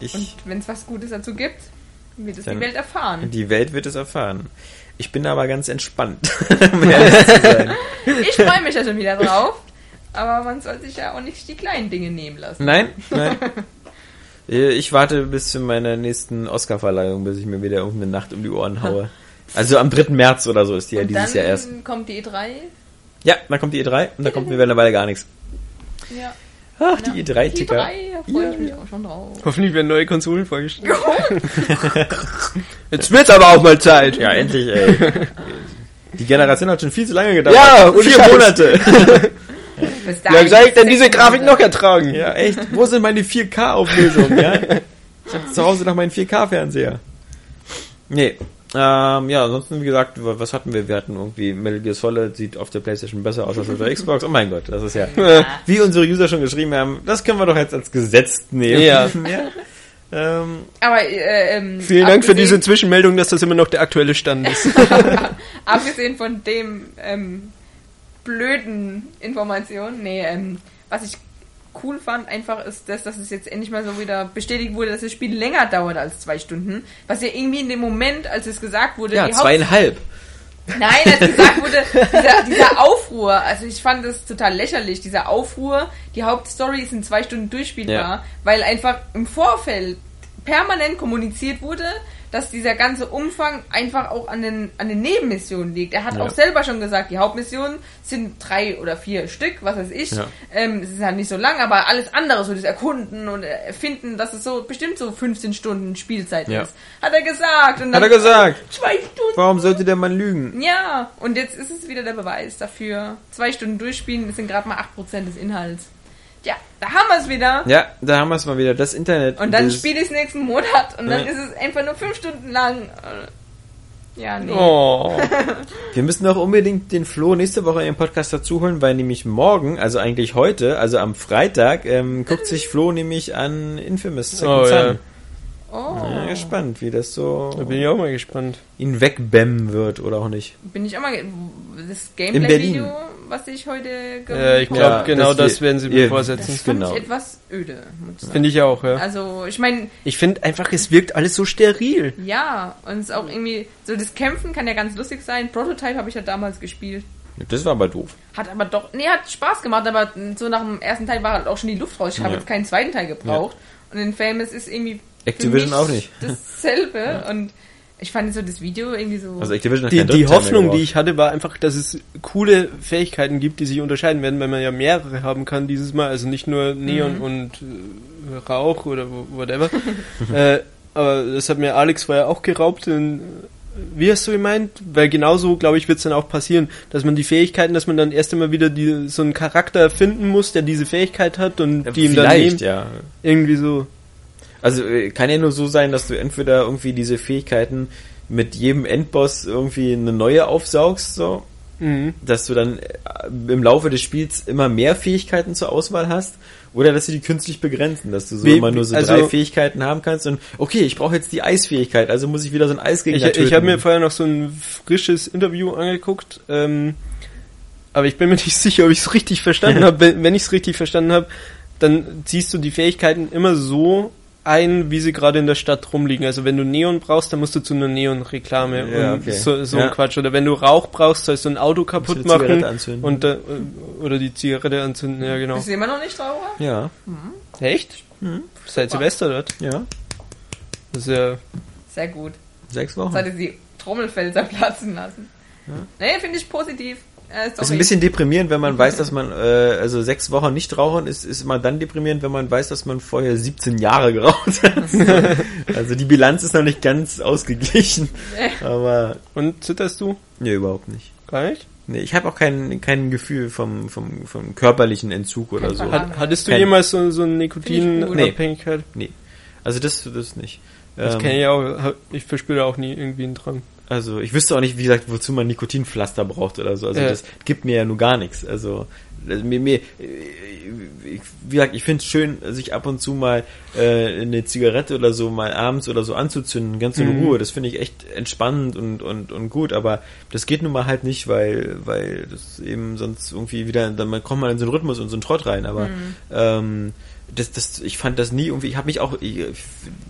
Ich, Und wenn es was Gutes dazu gibt, wird es die Welt erfahren. die Welt wird es erfahren. Ich bin aber ganz entspannt. um ehrlich zu sein. Ich freue mich ja schon wieder drauf. Aber man soll sich ja auch nicht die kleinen Dinge nehmen lassen. Nein, nein. Äh, Ich warte bis zu meiner nächsten Oscar-Verleihung, bis ich mir wieder irgendeine Nacht um die Ohren haue. Also am 3. März oder so ist die ja Und dieses dann Jahr erst. kommt die E3. Ja, dann kommt die E3 und dann kommt mir mittlerweile gar nichts. Ja. Ach, die Ja. E3-Ticker. E3, da freue Ja, ich mich auch schon drauf. Hoffentlich werden neue Konsolen vorgestellt. Jetzt wird's aber auch mal Zeit. Ja, endlich, ey. Die Generation hat schon viel zu lange gedauert. Ja, und vier Scheiß. Monate. Bis Wie lange soll ich denn diese Grafik noch ertragen? Ja, echt. Wo sind meine 4K-Auflösungen, ja? Ich habe zu Hause noch meinen 4K-Fernseher. Nee. Ähm, ja, ansonsten, wie gesagt, was hatten wir? Wir hatten irgendwie Metal Gear Solid sieht auf der Playstation besser aus als auf der Xbox. Oh mein Gott, das ist ja, Ja. wie unsere User schon geschrieben haben, das können wir doch jetzt als Gesetz nehmen. Ja. ja. Ähm, Aber äh, ähm, Vielen Dank für diese Zwischenmeldung, dass das immer noch der aktuelle Stand ist. Abgesehen von dem ähm, blöden Informationen, nee, ähm, was ich cool fand, einfach ist das, dass es jetzt endlich mal so wieder bestätigt wurde, dass das Spiel länger dauert als zwei Stunden. Was ja irgendwie in dem Moment, als es gesagt wurde, ja, zweieinhalb. Nein, als gesagt wurde, dieser, dieser Aufruhr, also ich fand das total lächerlich, dieser Aufruhr, die Hauptstory ist in zwei Stunden durchspielbar, Ja. weil einfach im Vorfeld permanent kommuniziert wurde, dass dieser ganze Umfang einfach auch an den, an den Nebenmissionen liegt. Er hat Ja. auch selber schon gesagt, die Hauptmissionen sind drei oder vier Stück, was weiß ich. Ja. Ähm, es ist halt nicht so lang, aber alles andere, so das Erkunden und Erfinden, dass es so bestimmt so 15 Stunden Spielzeit Ja. ist. Hat er gesagt. Und Hat dann- er gesagt. Zwei Stunden. Warum sollte der Mann lügen? Ja, und jetzt ist es wieder der Beweis dafür. Zwei Stunden durchspielen, das sind gerade mal 8% des Inhalts. Ja, da haben wir es wieder. Ja, da haben wir es mal wieder. Das Internet. Und dann spiele ich es nächsten Monat und dann Ja. ist es einfach nur fünf Stunden lang. Ja, nee. Oh. Wir müssen auch unbedingt den Flo nächste Woche in den Podcast dazu holen, weil nämlich morgen, also eigentlich heute, also am Freitag, ähm, guckt sich Flo nämlich an Infamous Second Oh, Son. ja. Oh, Ja, gespannt, wie das so Da bin ich auch mal gespannt. ihn wegbämmen wird oder auch nicht. bin ich auch mal. Das Berlin. Gameplay-Video, was ich heute Äh, ich gepostet glaube, Ja, genau das das, werden sie das vorsetzen. fand genau. ich etwas öde. ich. Finde ich auch, ja. Also, ich meine, Ich finde einfach, es wirkt alles so steril. ja, und es ist auch irgendwie, so das Kämpfen kann ja ganz lustig sein. Prototype habe ich ja damals gespielt. Das war aber doof. Hat aber doch, nee, hat Spaß gemacht, aber so nach dem ersten Teil war halt auch schon die Luft raus. Ich habe Ja. jetzt keinen zweiten Teil gebraucht. Und in Famous ist irgendwie Activision auch nicht. dasselbe. Und ich fand so das Video irgendwie so. Also Activision hat Die, die Hoffnung, die ich hatte, war einfach, dass es coole Fähigkeiten gibt, die sich unterscheiden werden, weil man ja mehrere haben kann dieses Mal. Also nicht nur Neon Mhm. und äh, Rauch oder whatever. äh, aber das hat mir Alex vorher auch geraubt. In, wie hast du gemeint? Weil genauso, glaube ich, wird es dann auch passieren, dass man die Fähigkeiten, dass man dann erst einmal wieder die, so einen Charakter finden muss, der diese Fähigkeit hat und die ihm dann nehmen. Ja. Irgendwie so. Also äh, kann ja nur so sein, dass du entweder irgendwie diese Fähigkeiten mit jedem Endboss irgendwie eine neue aufsaugst, so, Mhm. dass du dann äh, im Laufe des Spiels immer mehr Fähigkeiten zur Auswahl hast, oder dass sie die künstlich begrenzen, dass du so Wie- immer nur so also- drei Fähigkeiten haben kannst und okay, ich brauche jetzt die Eisfähigkeit, also muss ich wieder so ein Eisgegner Ich, töten. ich habe mir vorher noch so ein frisches Interview angeguckt, ähm, aber ich bin mir nicht sicher, ob ich es richtig verstanden habe. Wenn, wenn ich es richtig verstanden habe, dann ziehst du die Fähigkeiten immer so ein, wie sie gerade in der Stadt rumliegen. Also wenn du Neon brauchst, dann musst du zu einer Neon-Reklame Ja, und okay. so, so Ja. ein Quatsch. Oder wenn du Rauch brauchst, sollst du ein Auto kaputt machen anzünden. und äh, oder die Zigarette anzünden. Ja, genau. Bist du immer noch nicht Trauer? ja, Echt? Seit Silvester dort? ja, Das ist ja Sehr gut. sechs Wochen. Er die Trommelfelser platzen lassen. Nee, finde ich positiv. Äh, Ist ein bisschen deprimierend, wenn man weiß, dass man, äh, also sechs Wochen nicht rauchen, ist, ist immer dann deprimierend, wenn man weiß, dass man vorher 17 Jahre geraucht hat. also die Bilanz ist noch nicht ganz ausgeglichen. Nee. Aber, und zitterst du? nee, überhaupt nicht. Gar nicht? Nee, ich habe auch kein, kein Gefühl vom, vom, vom körperlichen Entzug oder so. Hat, hattest du Kein- jemals so, so eine. Nikotinabhängigkeit? Nee. Also das, das nicht. Das Ähm, kenne ich auch. Ich verspüre auch nie irgendwie einen Drang. Also ich wüsste auch nicht, wie gesagt, wozu man Nikotinpflaster braucht oder so. Also Ja. das gibt mir ja nur gar nichts. Also mir, mir, ich, wie gesagt, ich finde es schön, sich ab und zu mal äh, eine Zigarette oder so mal abends oder so anzuzünden, ganz in Mhm. Ruhe. Das finde ich echt entspannend und, und, und gut, aber das geht nun mal halt nicht, weil, weil das eben sonst irgendwie wieder, dann kommt man in so einen Rhythmus und so einen Trott rein, aber ähm, das, das, ich fand das nie irgendwie, ich habe mich auch, ich,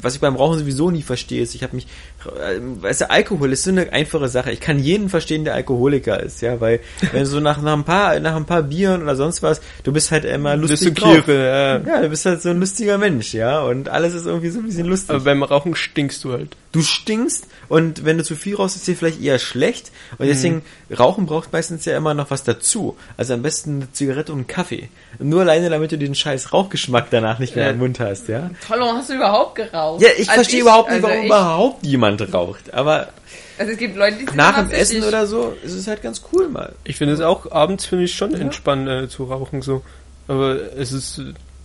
was ich beim Rauchen sowieso nie verstehe, ist, ich habe mich, äh, weißt du, Alkohol ist so eine einfache Sache. Ich kann jeden verstehen, der Alkoholiker ist, ja, weil wenn du so nach, nach ein paar, nach ein paar Bieren oder sonst was, du bist halt immer lustig Bist du drauf. Kiere, ja. Ja, du bist halt so ein lustiger Mensch, ja, und alles ist irgendwie so ein bisschen lustig. Aber beim Rauchen stinkst du halt. Du stinkst und wenn du zu viel rauchst, ist dir vielleicht eher schlecht. Und deswegen, Rauchen braucht meistens ja immer noch was dazu. Also am besten eine Zigarette und einen Kaffee. Nur alleine, damit du den scheiß Rauchgeschmack danach nicht mehr Ja. im Mund hast, ja. Toll, warum hast du überhaupt geraucht? Ja, ich Als verstehe überhaupt nicht, also warum ich, überhaupt jemand raucht. Aber Also es gibt Leute, die nach dem. Essen oder so ist es halt ganz cool mal. Ich finde es auch, abends finde ich schon entspannt äh, zu rauchen so. Aber es ist,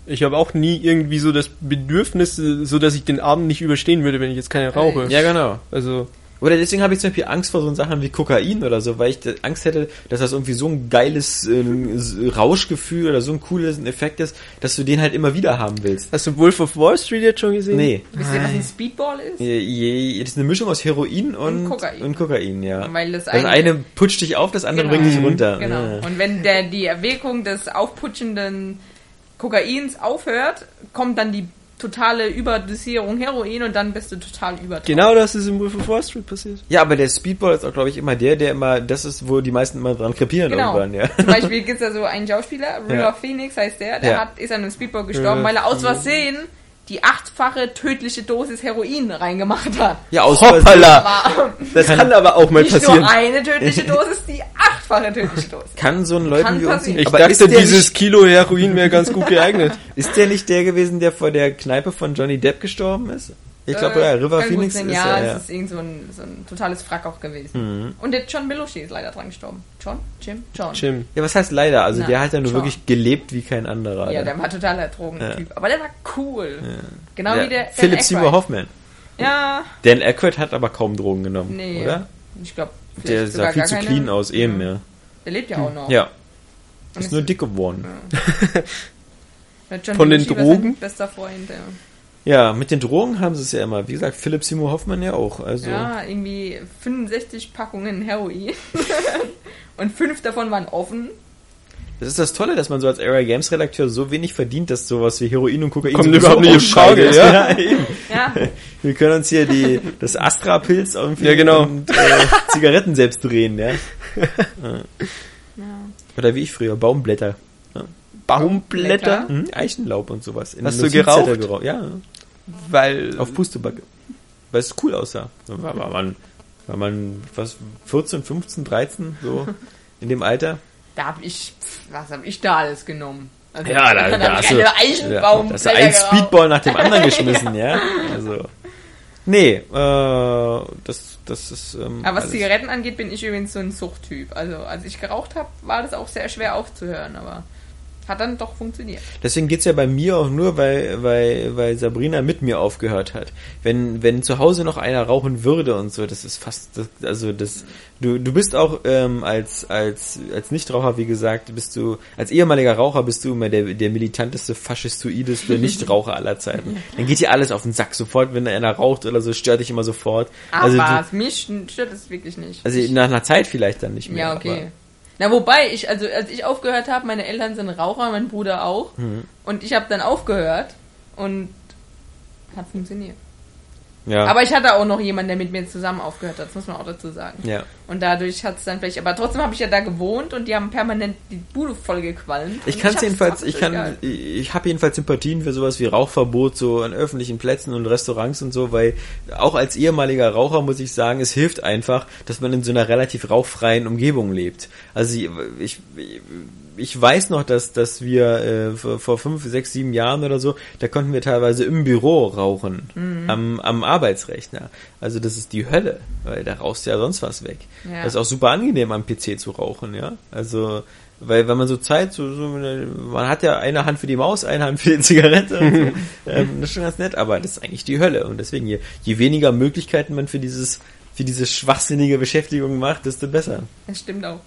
ich habe auch nie irgendwie so das Bedürfnis, so dass ich den Abend nicht überstehen würde, wenn ich jetzt keine rauche. Ja, genau. Also, Oder deswegen habe ich zum Beispiel Angst vor so Sachen wie Kokain oder so, weil ich Angst hätte, dass das irgendwie so ein geiles äh, Rauschgefühl oder so ein cooles Effekt ist, dass du den halt immer wieder haben willst. hast du Wolf of Wall Street jetzt schon gesehen? Nee. Wisst ihr, was ein Speedball ist? Je- je- Das ist eine Mischung aus Heroin und, Und Kokain. und Kokain, ja. Weil das das eine- eine putscht dich auf, das andere Genau. bringt dich runter. Genau. Ja. Und wenn der die Wirkung des aufputschenden Kokains aufhört, kommt dann die totale Überdosierung Heroin und dann bist du total übertragen. Genau das ist im Wolf of Wall Street passiert. Ja, aber der Speedball ist auch, glaube ich, immer der, der immer, das ist, wo die meisten immer dran krepieren Genau. irgendwann, ja. Zum Beispiel gibt es da so einen Schauspieler, River Ja. Phoenix heißt der, der Ja. hat, ist an einem Speedball gestorben, Ja. weil er aus Versehen die achtfache tödliche Dosis Heroin reingemacht hat. Ja, aus Hoppala! War Das kann, aber auch mal nicht passieren. nur eine tödliche Dosis, die achtfache tödliche Dosis. Kann so einen Leuten Kann wie uns passieren. nicht. Ich Aber dachte, dieses nicht, Kilo Heroin wäre ganz gut geeignet. ist der nicht der gewesen, der vor der Kneipe von Johnny Depp gestorben ist? Ich glaube, ja, River Äh, Phoenix sein, ist ja, ja, es ja. ist irgend so ein, so ein totales Frack auch gewesen. Mhm. Und der John Belushi ist leider dran gestorben. John? Jim? John. Jim. Ja, was heißt leider? Also Na, der hat ja nur schon. wirklich gelebt wie kein anderer. Ja, der war totaler Drogentyp. Aber der war cool. Genau Ja, wie der Philip Seymour. Hoffman. Ja, Dan Aykroyd hat aber kaum Drogen genommen, nee. oder? Ich glaube, Der sah viel zu clean aus, eben, ja. Der lebt ja auch noch. Ja, Und ist nur dick geworden. Der John Von den Belushi war Drogen? sein Bester Freund, ja. Ja, mit den Drogen haben sie es ja immer. Wie gesagt, Philip Seymour Hoffman ja auch. Also Ja, irgendwie 65 Packungen Heroin. Und fünf davon waren offen. das ist das Tolle, dass man so als Area Games Redakteur so wenig verdient, dass sowas wie Heroin und Kokain Kommt überhaupt nicht in. Frage, ja. eben. Ja, Wir können uns hier die das Astra Pilz irgendwie Ja, genau. und äh, Zigaretten selbst drehen, ja. ja Oder wie ich früher, Baumblätter. Baumblätter, Hm, Eichenlaub und sowas. In Hast der du geraucht? geraucht. Ja, weil auf Pustebacke. Weil es cool aussah. War, war man, war man, was, 14, 15, 13, so in dem Alter? Da hab ich, pff, was hab ich da alles genommen? Also, Ja, da, da, ich hast du, eine da Eichenbaum hast du einen Speedball nach dem anderen geschmissen, ja. Also. Nee, äh, das, das ist. Ähm, Aber was alles- Zigaretten angeht, bin ich übrigens so ein Suchttyp. Also als ich geraucht habe, war das auch sehr schwer aufzuhören, aber hat dann doch funktioniert. Deswegen geht's ja bei mir auch nur, weil, weil, weil Sabrina mit mir aufgehört hat. Wenn, wenn zu Hause noch einer rauchen würde und so, das ist fast, das, also das, du, du bist auch ähm, als, als, als Nichtraucher, wie gesagt, bist du, als ehemaliger Raucher bist du immer der, der militanteste, faschistoideste Nichtraucher aller Zeiten. Dann geht dir alles auf den Sack sofort, wenn einer raucht oder so, stört dich immer sofort. Aber also, du, mich stört das wirklich nicht. also nach einer Zeit vielleicht dann nicht mehr. ja, okay. Na, wobei, ich, also als ich aufgehört habe, meine Eltern sind Raucher, mein Bruder auch. Mhm. Und ich habe dann aufgehört und hat funktioniert. Aber, ja. Aber ich hatte auch noch jemanden, der mit mir zusammen aufgehört hat, das muss man auch dazu sagen. ja. Und dadurch hat es dann vielleicht, aber trotzdem habe ich ja da gewohnt und die haben permanent die Bude voll gequalmt. Ich kann es jedenfalls, ich kann, egal. ich habe jedenfalls Sympathien für sowas wie Rauchverbot so an öffentlichen Plätzen und Restaurants und so, weil auch als ehemaliger Raucher muss ich sagen, es hilft einfach, dass man in so einer relativ rauchfreien Umgebung lebt. Also ich, ich, ich weiß noch, dass, dass wir äh, vor, vor fünf, sechs, sieben Jahren oder so, da konnten wir teilweise im Büro rauchen, Mhm. am, am Arbeitsrechner. Also das ist die Hölle, weil da rauchst du ja sonst was weg. Ja. Das ist auch super angenehm am PC zu rauchen, ja. Also weil wenn man so Zeit, so, so man hat ja eine Hand für die Maus, eine Hand für die Zigarette und so. ähm, das ist schon ganz nett, aber das ist eigentlich die Hölle. Und deswegen, je, je weniger Möglichkeiten man für dieses, für diese schwachsinnige Beschäftigung macht, desto besser. Das stimmt auch.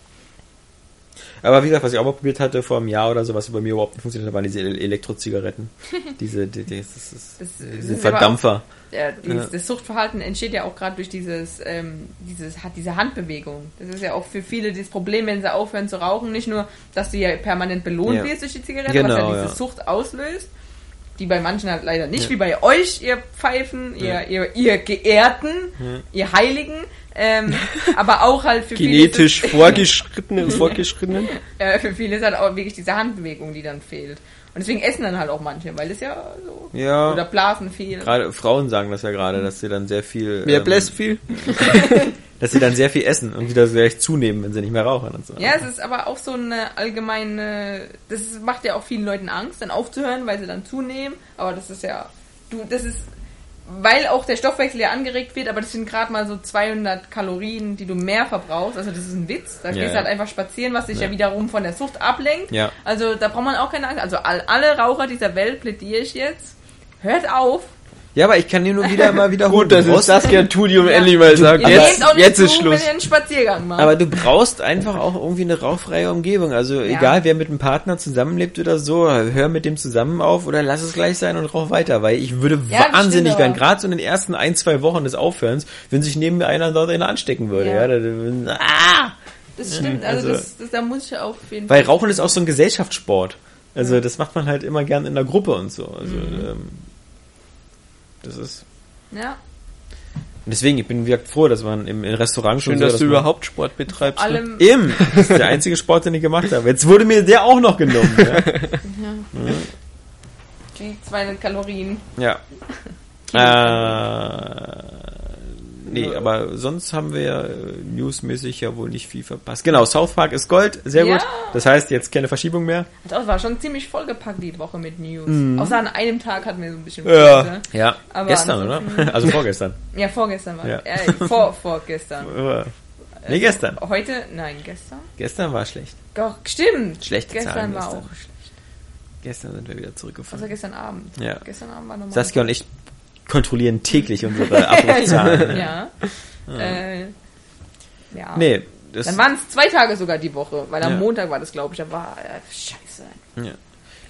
Aber wie gesagt, was ich auch mal probiert hatte vor einem Jahr oder so, was bei mir überhaupt nicht funktioniert hat, waren diese Ele- Elektrozigaretten. diese, die, die, das Das, diese das aber Verdampfer. Ja, dieses, Ja. Das Suchtverhalten entsteht ja auch gerade durch dieses, ähm, dieses, diese Handbewegung. Das ist ja auch für viele das Problem, wenn sie aufhören zu rauchen. Nicht nur, dass du ja permanent belohnt Ja. wirst durch die Zigarette, was Genau, ja diese. Sucht auslöst. Die bei manchen halt leider nicht, wie bei euch, ihr Pfeifen, ihr, ihr, ihr Geehrten, ihr Heiligen. Ähm, aber auch halt für genetisch viele, vorgeschrittene, vorgeschrittenen. äh, für viele ist halt auch wirklich diese Handbewegung, die dann fehlt. Und deswegen essen dann halt auch manche, weil das ja so, Ja. oder Blasen fehlen. Gerade Frauen sagen das ja gerade, dass sie dann sehr viel, Wer ähm, bläst viel? dass sie dann sehr viel essen und wieder gleich zunehmen, wenn sie nicht mehr rauchen und so. Ja, es ist aber auch so eine allgemeine, das macht ja auch vielen Leuten Angst, dann aufzuhören, weil sie dann zunehmen. Aber das ist ja, du, das ist, weil auch der Stoffwechsel ja angeregt wird, aber das sind gerade mal so 200 Kalorien, die du mehr verbrauchst. Also das ist ein Witz. Da Ja, gehst du ja. halt einfach spazieren, was dich ja. Ja. wiederum von der Sucht ablenkt. Ja. Also da braucht man auch keine Angst. Also all, alle Raucher dieser Welt plädiere ich jetzt. Hört auf. Ja, aber ich kann dir nur wieder mal wiederholen. Gut, dass du es Saskia Tudium Ja. endlich mal sagt. Ihr Jetzt, auch nicht jetzt zu, ist Schluss. wenn ihr einen Spaziergang macht. aber du brauchst einfach auch irgendwie eine rauchfreie Umgebung. Also egal, wer mit einem Partner zusammenlebt oder so, hör mit dem zusammen auf oder lass es gleich sein und rauch weiter, weil ich würde Ja, wahnsinnig werden, gerade so in den ersten ein, zwei Wochen des Aufhörens, wenn sich neben mir einer dort einer anstecken würde. Ja. Ja. da- da- ah! das stimmt, also, also- das, das, da muss ich auf jeden Weil. Rauchen ist auch so ein Gesellschaftssport. Also das macht man halt immer gern in der Gruppe und so. Also ähm, das ist Ja. und deswegen, ich bin wie gesagt froh, dass man im, im Restaurant schon Schön, so, dass du überhaupt Sport betreibst. ne? Allem, Eben, das ist der einzige Sport, den ich gemacht habe. Jetzt wurde mir der auch noch genommen. Ja. die 200 Kalorien. ja. Äh, nee, aber sonst haben wir ja äh, newsmäßig ja wohl nicht viel verpasst. Genau, South Park ist Gold, sehr Ja. gut. Das heißt, jetzt keine Verschiebung mehr. Das war schon ziemlich vollgepackt die Woche mit News. Außer an einem Tag hatten wir so ein bisschen Mhm. Ja. Pause. Ja, Aber gestern, oder? Also vorgestern. Ja, vorgestern war Ja. Äh, vor, vorgestern. Äh, Nee, gestern. Heute? Nein, gestern? Gestern war schlecht. Doch, stimmt. Schlechte gestern Zahlen war gestern. auch schlecht. Gestern sind wir wieder zurückgefahren. Also gestern Abend. Ja. Gestern Abend war normal. Saskia und ich kontrollieren täglich unsere Abrufzahlen. ja. Äh, ja. Nee, das, Dann waren es zwei Tage sogar die Woche, weil am Ja. Montag war das, glaube ich. Da war äh, scheiße. ja.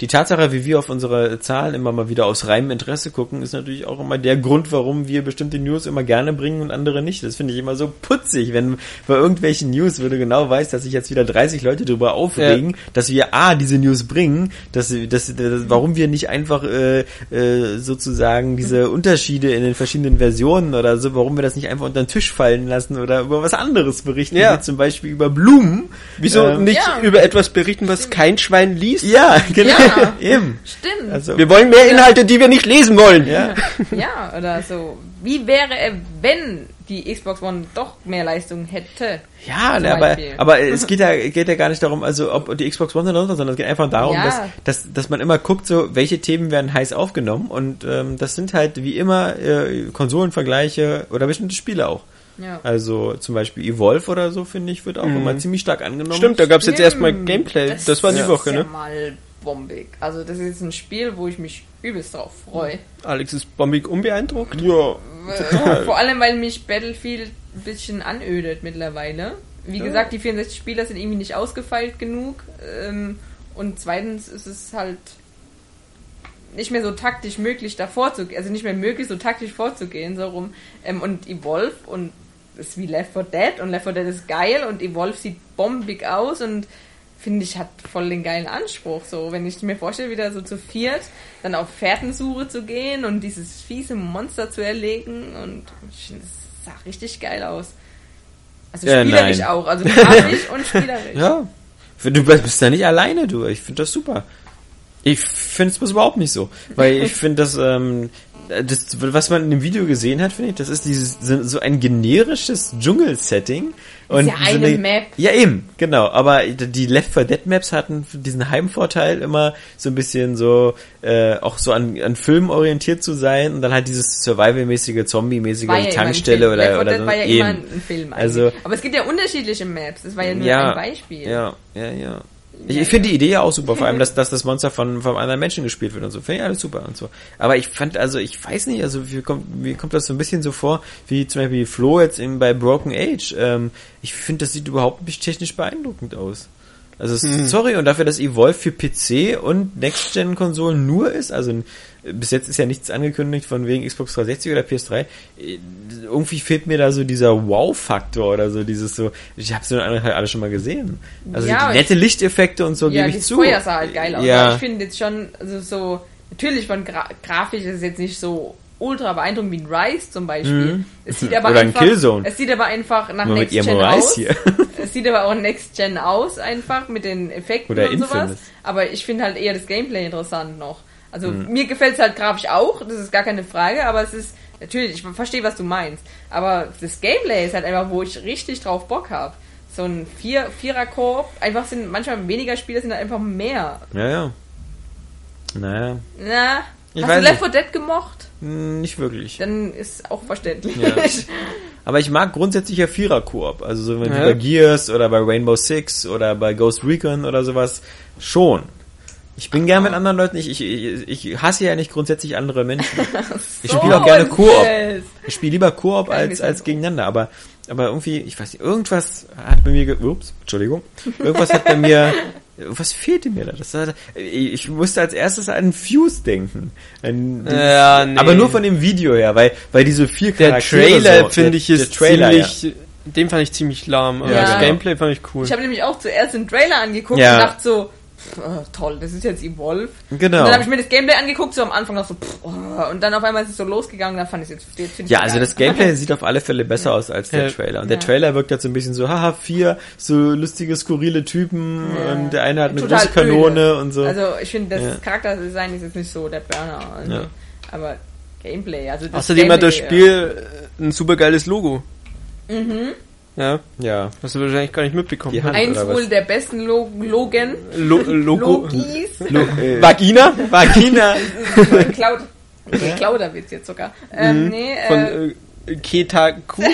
Die Tatsache, wie wir auf unsere Zahlen immer mal wieder aus reinem Interesse gucken, ist natürlich auch immer der Grund, warum wir bestimmte News immer gerne bringen und andere nicht. Das finde ich immer so putzig, wenn bei irgendwelchen News, wo du genau weißt, dass sich jetzt wieder 30 Leute darüber aufregen, dass wir A, diese News bringen, dass, dass, dass warum wir nicht einfach äh, äh, sozusagen diese Unterschiede in den verschiedenen Versionen oder so, warum wir das nicht einfach unter den Tisch fallen lassen oder über was anderes berichten, Ja. wie zum Beispiel über Blumen. Wieso Ähm, nicht ja. über etwas berichten, was kein Schwein liest? Ja, genau. Ja. Eben. Stimmt. Also, Wir wollen mehr Inhalte, die wir nicht lesen wollen. ja. ja, oder so. Wie wäre es, wenn die Xbox One doch mehr Leistung hätte? Ja, ne, aber, aber es geht ja, geht ja gar nicht darum, also ob die Xbox One oder so, sondern es geht einfach darum, Ja. dass, dass, dass man immer guckt, so welche Themen werden heiß aufgenommen und ähm, das sind halt wie immer äh, Konsolenvergleiche oder bestimmte Spiele auch. Ja. Also zum Beispiel Evolve oder so, finde ich, wird auch immer ziemlich stark angenommen. Stimmt, da gab es jetzt erstmal Gameplay. Das, war die Woche, ja ne? mal bombig. Also das ist jetzt ein Spiel, wo ich mich übelst drauf freue. Alex ist bombig unbeeindruckt. Ja. Vor allem, weil mich Battlefield ein bisschen anödet mittlerweile. Wie gesagt, die 64 Spieler sind irgendwie nicht ausgefeilt genug. Ähm, und zweitens ist es halt nicht mehr so taktisch möglich, da vorzugehen. Also nicht mehr möglich, so taktisch vorzugehen, so rum. Ähm, und Evolve und ist wie Left 4 Dead und Left 4 Dead ist geil und Evolve sieht bombig aus und finde ich hat voll den geilen Anspruch. So, wenn ich mir vorstelle, wieder so zu viert dann auf Fährtensuche zu gehen und dieses fiese Monster zu erlegen und ich finde, das sah richtig geil aus. Also Ja, spielerisch nein. auch, also grafisch und spielerisch. Ja. Du bist ja nicht alleine, du. Ich finde das super. Ich finde es überhaupt nicht so. Weil ich finde das, ähm, das, was man in dem Video gesehen hat, finde ich, das ist dieses, so ein generisches Dschungel-Setting. Und ja so eine Map. Ja, eben, genau. Aber die Left 4 Dead Maps hatten diesen Heimvorteil immer so ein bisschen so, äh, auch so an, an Filmen orientiert zu sein und dann halt dieses Survival-mäßige, Zombie-mäßige ja Tankstelle oder, Left 4 oder Dead so. war ja eben. immer ein Film eigentlich. Also- Aber es gibt ja unterschiedliche Maps, das war ja nur ja, ein Beispiel. Ja, ja, ja. Ich, ich finde die Idee ja auch super, vor allem, dass, dass das Monster von, von anderen Menschen gespielt wird und so. Finde ich alles super und so. Aber ich fand, also ich weiß nicht, also mir kommt, mir kommt das so ein bisschen so vor, wie zum Beispiel Flo jetzt in, bei Broken Age. Ähm, ich finde, das sieht überhaupt nicht technisch beeindruckend aus. Also es- sorry, und dafür, dass Evolve für PC und Next-Gen-Konsolen nur ist, also bis jetzt ist ja nichts angekündigt von wegen Xbox 360 oder PS3, äh, irgendwie fehlt mir da so dieser Wow-Faktor oder so, dieses so, ich habe so halt alle schon mal gesehen. Also Ja, die nette Lichteffekte und so Ja, gebe ich zu. Feuer sah halt geil aus. Ja. Aber ich finde jetzt schon, also so, natürlich von Gra grafisch ist es jetzt nicht so ultra beeindruckend wie ein Rise zum Beispiel. Es sieht aber Mhm. Oder ein einfach, Killzone. Es sieht aber einfach nach Nur Next Gen Rise aus. hier. Es sieht aber auch Next Gen aus einfach mit den Effekten Oder und sowas. Infamous. Aber ich finde halt eher das Gameplay interessant noch. Also Mhm. mir gefällt es halt grafisch auch, das ist gar keine Frage, aber es ist natürlich, ich verstehe, was du meinst. Aber das Gameplay ist halt einfach, wo ich richtig drauf Bock habe. So ein Vier Vierer-Koop, einfach sind manchmal weniger Spieler sind halt einfach mehr. Ja, ja. Naja, Na, Ich hast du Left nicht. 4 Dead gemocht? hm, nicht wirklich. Dann ist auch verständlich. Ja. Aber ich mag grundsätzlich ja Vierer-Koop. Also so wie Ja. bei Gears oder bei Rainbow Six oder bei Ghost Recon oder sowas. Schon. Ich bin gern mit anderen Leuten. Ich, ich, ich, ich hasse ja nicht grundsätzlich andere Menschen. Ich So spiele auch gerne Koop. Ich spiele lieber Koop als, als gegeneinander. Aber, aber irgendwie, ich weiß nicht, irgendwas hat bei mir, ge ups, Entschuldigung, irgendwas hat bei mir, was fehlte mir da? Das war, ich musste als erstes an Fuse denken. An dieses- Ja, nee. Aber nur von dem Video her, weil, weil diese vier Der Charaktere Trailer, so, finde der- ich, der ist Trailer, ziemlich... Den fand ich ziemlich lahm, aber Ja. das genau. Gameplay fand ich cool. Ich habe nämlich auch zuerst den Trailer angeguckt Ja. und dachte so, pff, oh, toll, das ist jetzt Evolve. Genau. Und dann habe ich mir das Gameplay angeguckt, so am Anfang noch so, pff, oh, und dann auf einmal ist es so losgegangen, dann fand ich es jetzt, jetzt Ja, also geil. das Gameplay sieht auf alle Fälle besser aus als der Ja. Trailer. Und Ja. der Trailer wirkt jetzt so ein bisschen so, haha, vier so lustige, skurrile Typen Ja. und der eine hat eine Total große Kanone öde. und so. Also ich finde, das Ja. Charakterdesign ist jetzt nicht so der Burner. Also, Ja. Aber Gameplay, also das Außerdem hat das Gameplay, Spiel äh, ein super geiles Logo. Mhm. Ja, ja. hast du wahrscheinlich gar nicht mitbekommen. Die Hand- Eins was? wohl der besten Lo Logan. Lo Logo. Logis. Lo äh, Vagina? Vagina. Cloud. Nee, Klauderwitz jetzt sogar. Ähm, nee, äh, Von äh, Ketaku.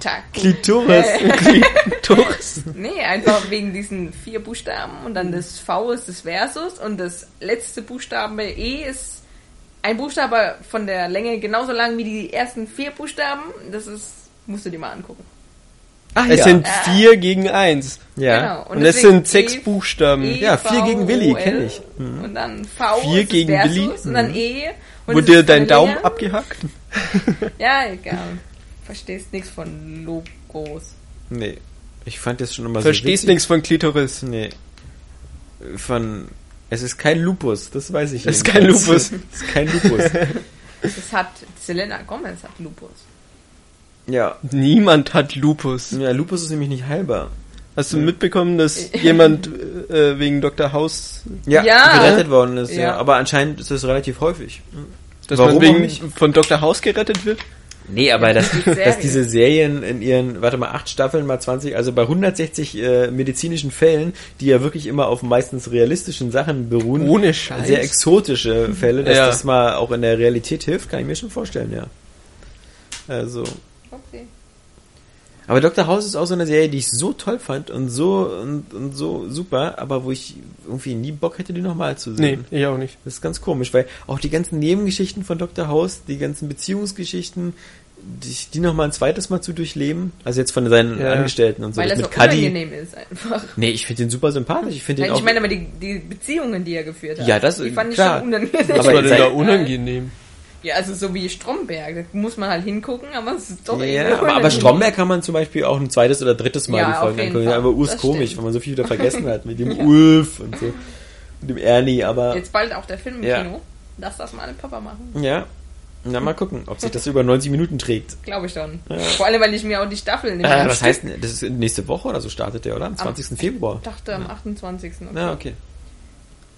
Tag. Klitoris. Klitoris. Nee, einfach wegen diesen vier Buchstaben und dann das V ist das Versus und das letzte Buchstaben E ist ein Buchstabe von der Länge genauso lang wie die ersten vier Buchstaben. Das ist, musst du dir mal angucken. Ach Es ja. sind vier gegen eins. ja. Genau. Und, es sind sechs E- Buchstaben. E, Ja, vier V, gegen Willi, O, L. kenn ich. Und dann V Vier gegen Versus Willi. und dann E. Und Wurde es dir dein Daumen abgehackt? Ja, egal. Verstehst nichts von Logos. Nee. Ich fand das schon immer Verstehst so witzig. nichts von Klitoris. Nee. Von. Es ist kein Lupus, das weiß ich Es ist kein Lupus. Es ist kein Lupus. Das hat Selena Gomez hat Lupus. Ja. Niemand hat Lupus. Ja, Lupus ist nämlich nicht heilbar. Hast du mitbekommen, dass jemand äh, wegen Dr. House, Ja, Ja. gerettet worden ist, ja. Ja. Aber anscheinend ist das relativ häufig. dass Warum man wegen nicht? von Dr. House gerettet wird? Nee, aber dass, die dass diese Serien in ihren, warte mal, acht Staffeln mal 20, also bei 160 äh, medizinischen Fällen, die ja wirklich immer auf meistens realistischen Sachen beruhen, Ohne Scheiß. sehr exotische Fälle, dass Ja. das mal auch in der Realität hilft, kann ich mir schon vorstellen, ja. Also, Okay. aber Dr. House ist auch so eine Serie, die ich so toll fand und so und, und so super, aber wo ich irgendwie nie Bock hätte, die nochmal zu Nee, sehen. ich auch nicht. Das ist ganz komisch, weil auch die ganzen Nebengeschichten von Dr. House, die ganzen Beziehungsgeschichten, die, die nochmal ein zweites Mal zu durchleben, also jetzt von seinen Ja. Angestellten und so, Weil das das so mit Cuddy. unangenehm ist einfach. Nee, ich finde den super sympathisch. Ich Nein, auch. ich meine aber die, die Beziehungen, die er geführt hat. Ja, das- die fand ich klar. schon unangenehm. Was Aber war denn da unangenehm? Ja, also so wie Stromberg, da muss man halt hingucken, aber es ist doch ja, aber, aber. Stromberg kann man zum Beispiel auch ein zweites oder drittes Mal Ja, die Folgen angucken. Aber Urs komisch, weil man so viel wieder vergessen hat mit dem Ulf und so. Und dem Ernie, aber Jetzt bald auch der Film im Ja. Kino. Lass das mal alle Papa machen. ja. Na, mal gucken, ob sich das über 90 Minuten trägt. Glaube ich schon. Vor allem, weil ich mir auch die Staffeln nicht Äh, was heißt das ist nächste Woche oder so startet der, oder? Am Am- 20. Februar. Ich dachte am 28. Okay. Na, okay.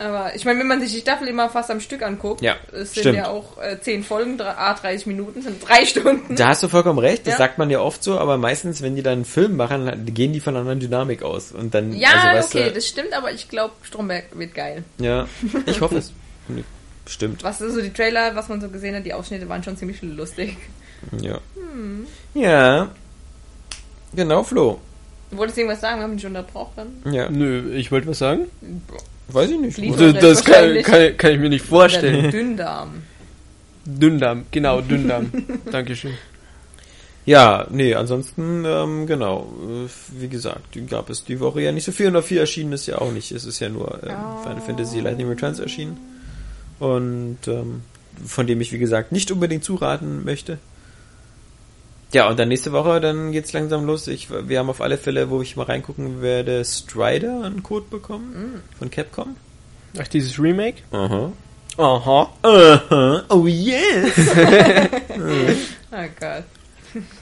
Aber ich meine, wenn man sich die Staffel immer fast am Stück anguckt, Ja, es sind stimmt. ja auch äh, 10 Folgen, drei- ah, 30 Minuten, sind drei Stunden. Da hast du vollkommen recht, das Ja. sagt man ja oft so, aber meistens, wenn die dann einen Film machen, gehen die von einer anderen Dynamik aus. Und dann, ja, also, weißt okay, du, das stimmt, aber ich glaube, Stromberg wird geil. Ja, ich hoffe es. Bestimmt. Was ist so die Trailer, was man so gesehen hat, die Ausschnitte waren schon ziemlich lustig. Ja. Hm. Ja. Genau, Flo. Du wolltest irgendwas sagen, wir haben dich unterbrochen. Ja. Nö, ich wollte was sagen. Weiß ich nicht. Lied- Das, das kann, kann, kann ich mir nicht vorstellen. Dünndarm. Dünndarm, genau, Dünndarm. Dankeschön. Ja, nee, ansonsten, ähm, genau. äh, Wie gesagt, die gab es die Woche ja nicht so viel und auf vier erschienen ist ja auch nicht. Es ist ja nur ähm, Oh. Final Fantasy Lightning Returns erschienen. Und ähm, von dem ich, wie gesagt, nicht unbedingt zuraten möchte. Ja, und dann nächste Woche, dann geht's langsam los. Ich, wir haben auf alle Fälle, wo ich mal reingucken werde, Strider einen Code bekommen von Capcom. Ach, dieses Remake? Aha. Aha. Aha. Oh yes! Oh Gott.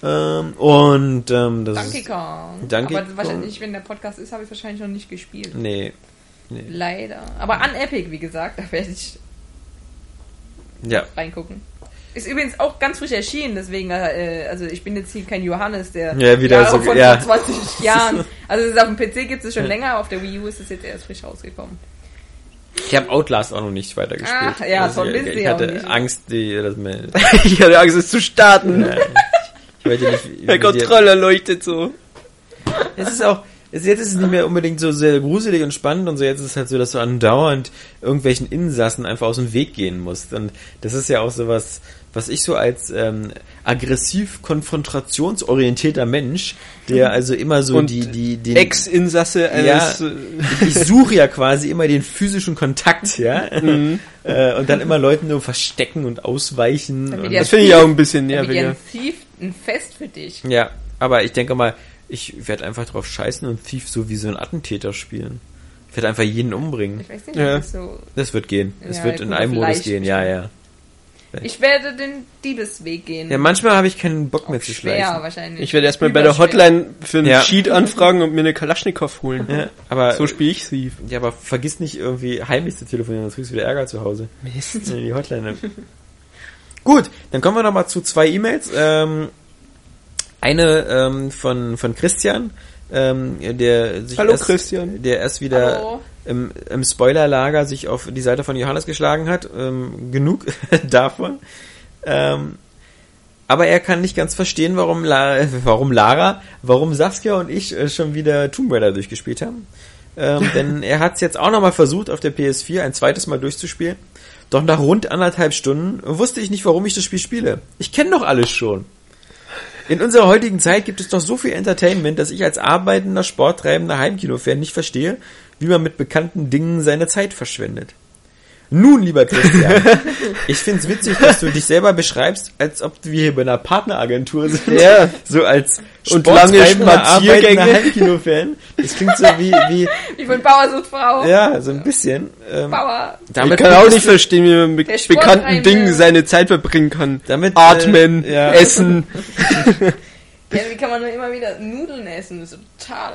ähm, und ähm, das Donkey ist, Kong. Donkey aber wahrscheinlich, wenn der Podcast ist, habe ich wahrscheinlich noch nicht gespielt. nee. Nee. Leider. Aber an Epic, wie gesagt, da werde ich Ja. reingucken. Ist übrigens auch ganz frisch erschienen, deswegen, äh, also ich bin jetzt hier kein Johannes, der Ja, wieder Jahre so- von ja. 20 Jahren. Also auf dem PC gibt es schon länger, auf der Wii U ist es jetzt erst frisch rausgekommen. Ich habe Outlast auch noch nicht weitergespielt. Ach, ja, Also, toll, ich, ich hatte nicht. Angst, die, das Ich hatte Angst, es zu starten. ja, ich wollte nicht, Der Controller leuchtet so. Es ist auch, es, jetzt ist es nicht mehr unbedingt so sehr gruselig und spannend und so, jetzt ist es halt so, dass du andauernd irgendwelchen Insassen einfach aus dem Weg gehen musst. Und das ist ja auch so was, ich so als ähm, aggressiv konfrontationsorientierter Mensch, der also immer so Und die, die, den, Ex-Insasse Ja, eines... äh, ich suche ja quasi immer den physischen Kontakt, ja, Mhm. äh, und dann immer Leuten nur verstecken und ausweichen. Und, Das finde ich auch ein bisschen Ja, wie nerviger. ein Thief, ein Fest für dich. ja, aber ich denke mal, ich werde einfach drauf scheißen und Thief so wie so ein Attentäter spielen. Ich werde einfach jeden umbringen. Ich weiß nicht, Ja. ob das so. Das wird gehen. Es Ja, wird in einem Modus gehen, ja, ja. Ich werde den Diebesweg gehen. Ja, manchmal habe ich keinen Bock mehr Auch zu schwer schleichen. wahrscheinlich. Ich werde erstmal bei der. Hotline für einen Ja. Cheat anfragen und mir eine Kalaschnikow holen. Ja, aber, So spiele ich Thief. ja, aber vergiss nicht irgendwie heimlich zu telefonieren, sonst kriegst du wieder Ärger zu Hause. Mist. Nee, die Hotline. Gut, dann kommen wir noch mal zu zwei E-Mails. Ähm, eine ähm, von, von Christian, ähm, der sich Hallo, erst, Christian. der erst wieder Hallo. Im, im Spoilerlager sich auf die Seite von Johannes geschlagen hat. Ähm, genug davon. Ähm, aber er kann nicht ganz verstehen, warum, La warum Lara, warum Saskia und ich äh, schon wieder Tomb Raider durchgespielt haben. Ähm, denn er hat es jetzt auch nochmal versucht, auf der PS4 ein zweites Mal durchzuspielen. Doch nach rund anderthalb Stunden wusste ich nicht, warum ich das Spiel spiele. Ich kenne doch alles schon. In unserer heutigen Zeit gibt es doch so viel Entertainment, dass ich als arbeitender, sporttreibender Heimkinofan nicht verstehe, wie man mit bekannten Dingen seine Zeit verschwendet. Nun, lieber Christian, ich find's witzig, dass du dich selber beschreibst, als ob wir hier bei einer Partneragentur sind. Ja. So als Und lange Spaziergänge. Heimkinofan. Das klingt so wie, wie, Wie von Bauer sucht Frau. ja, so ein bisschen. Ähm, Bauer. Ich damit kann auch nicht verstehen, wie man mit bekannten. Dingen seine Zeit verbringen kann. Damit, Atmen, äh, ja. essen. Ja, wie kann man nur immer wieder Nudeln essen? Das ist total.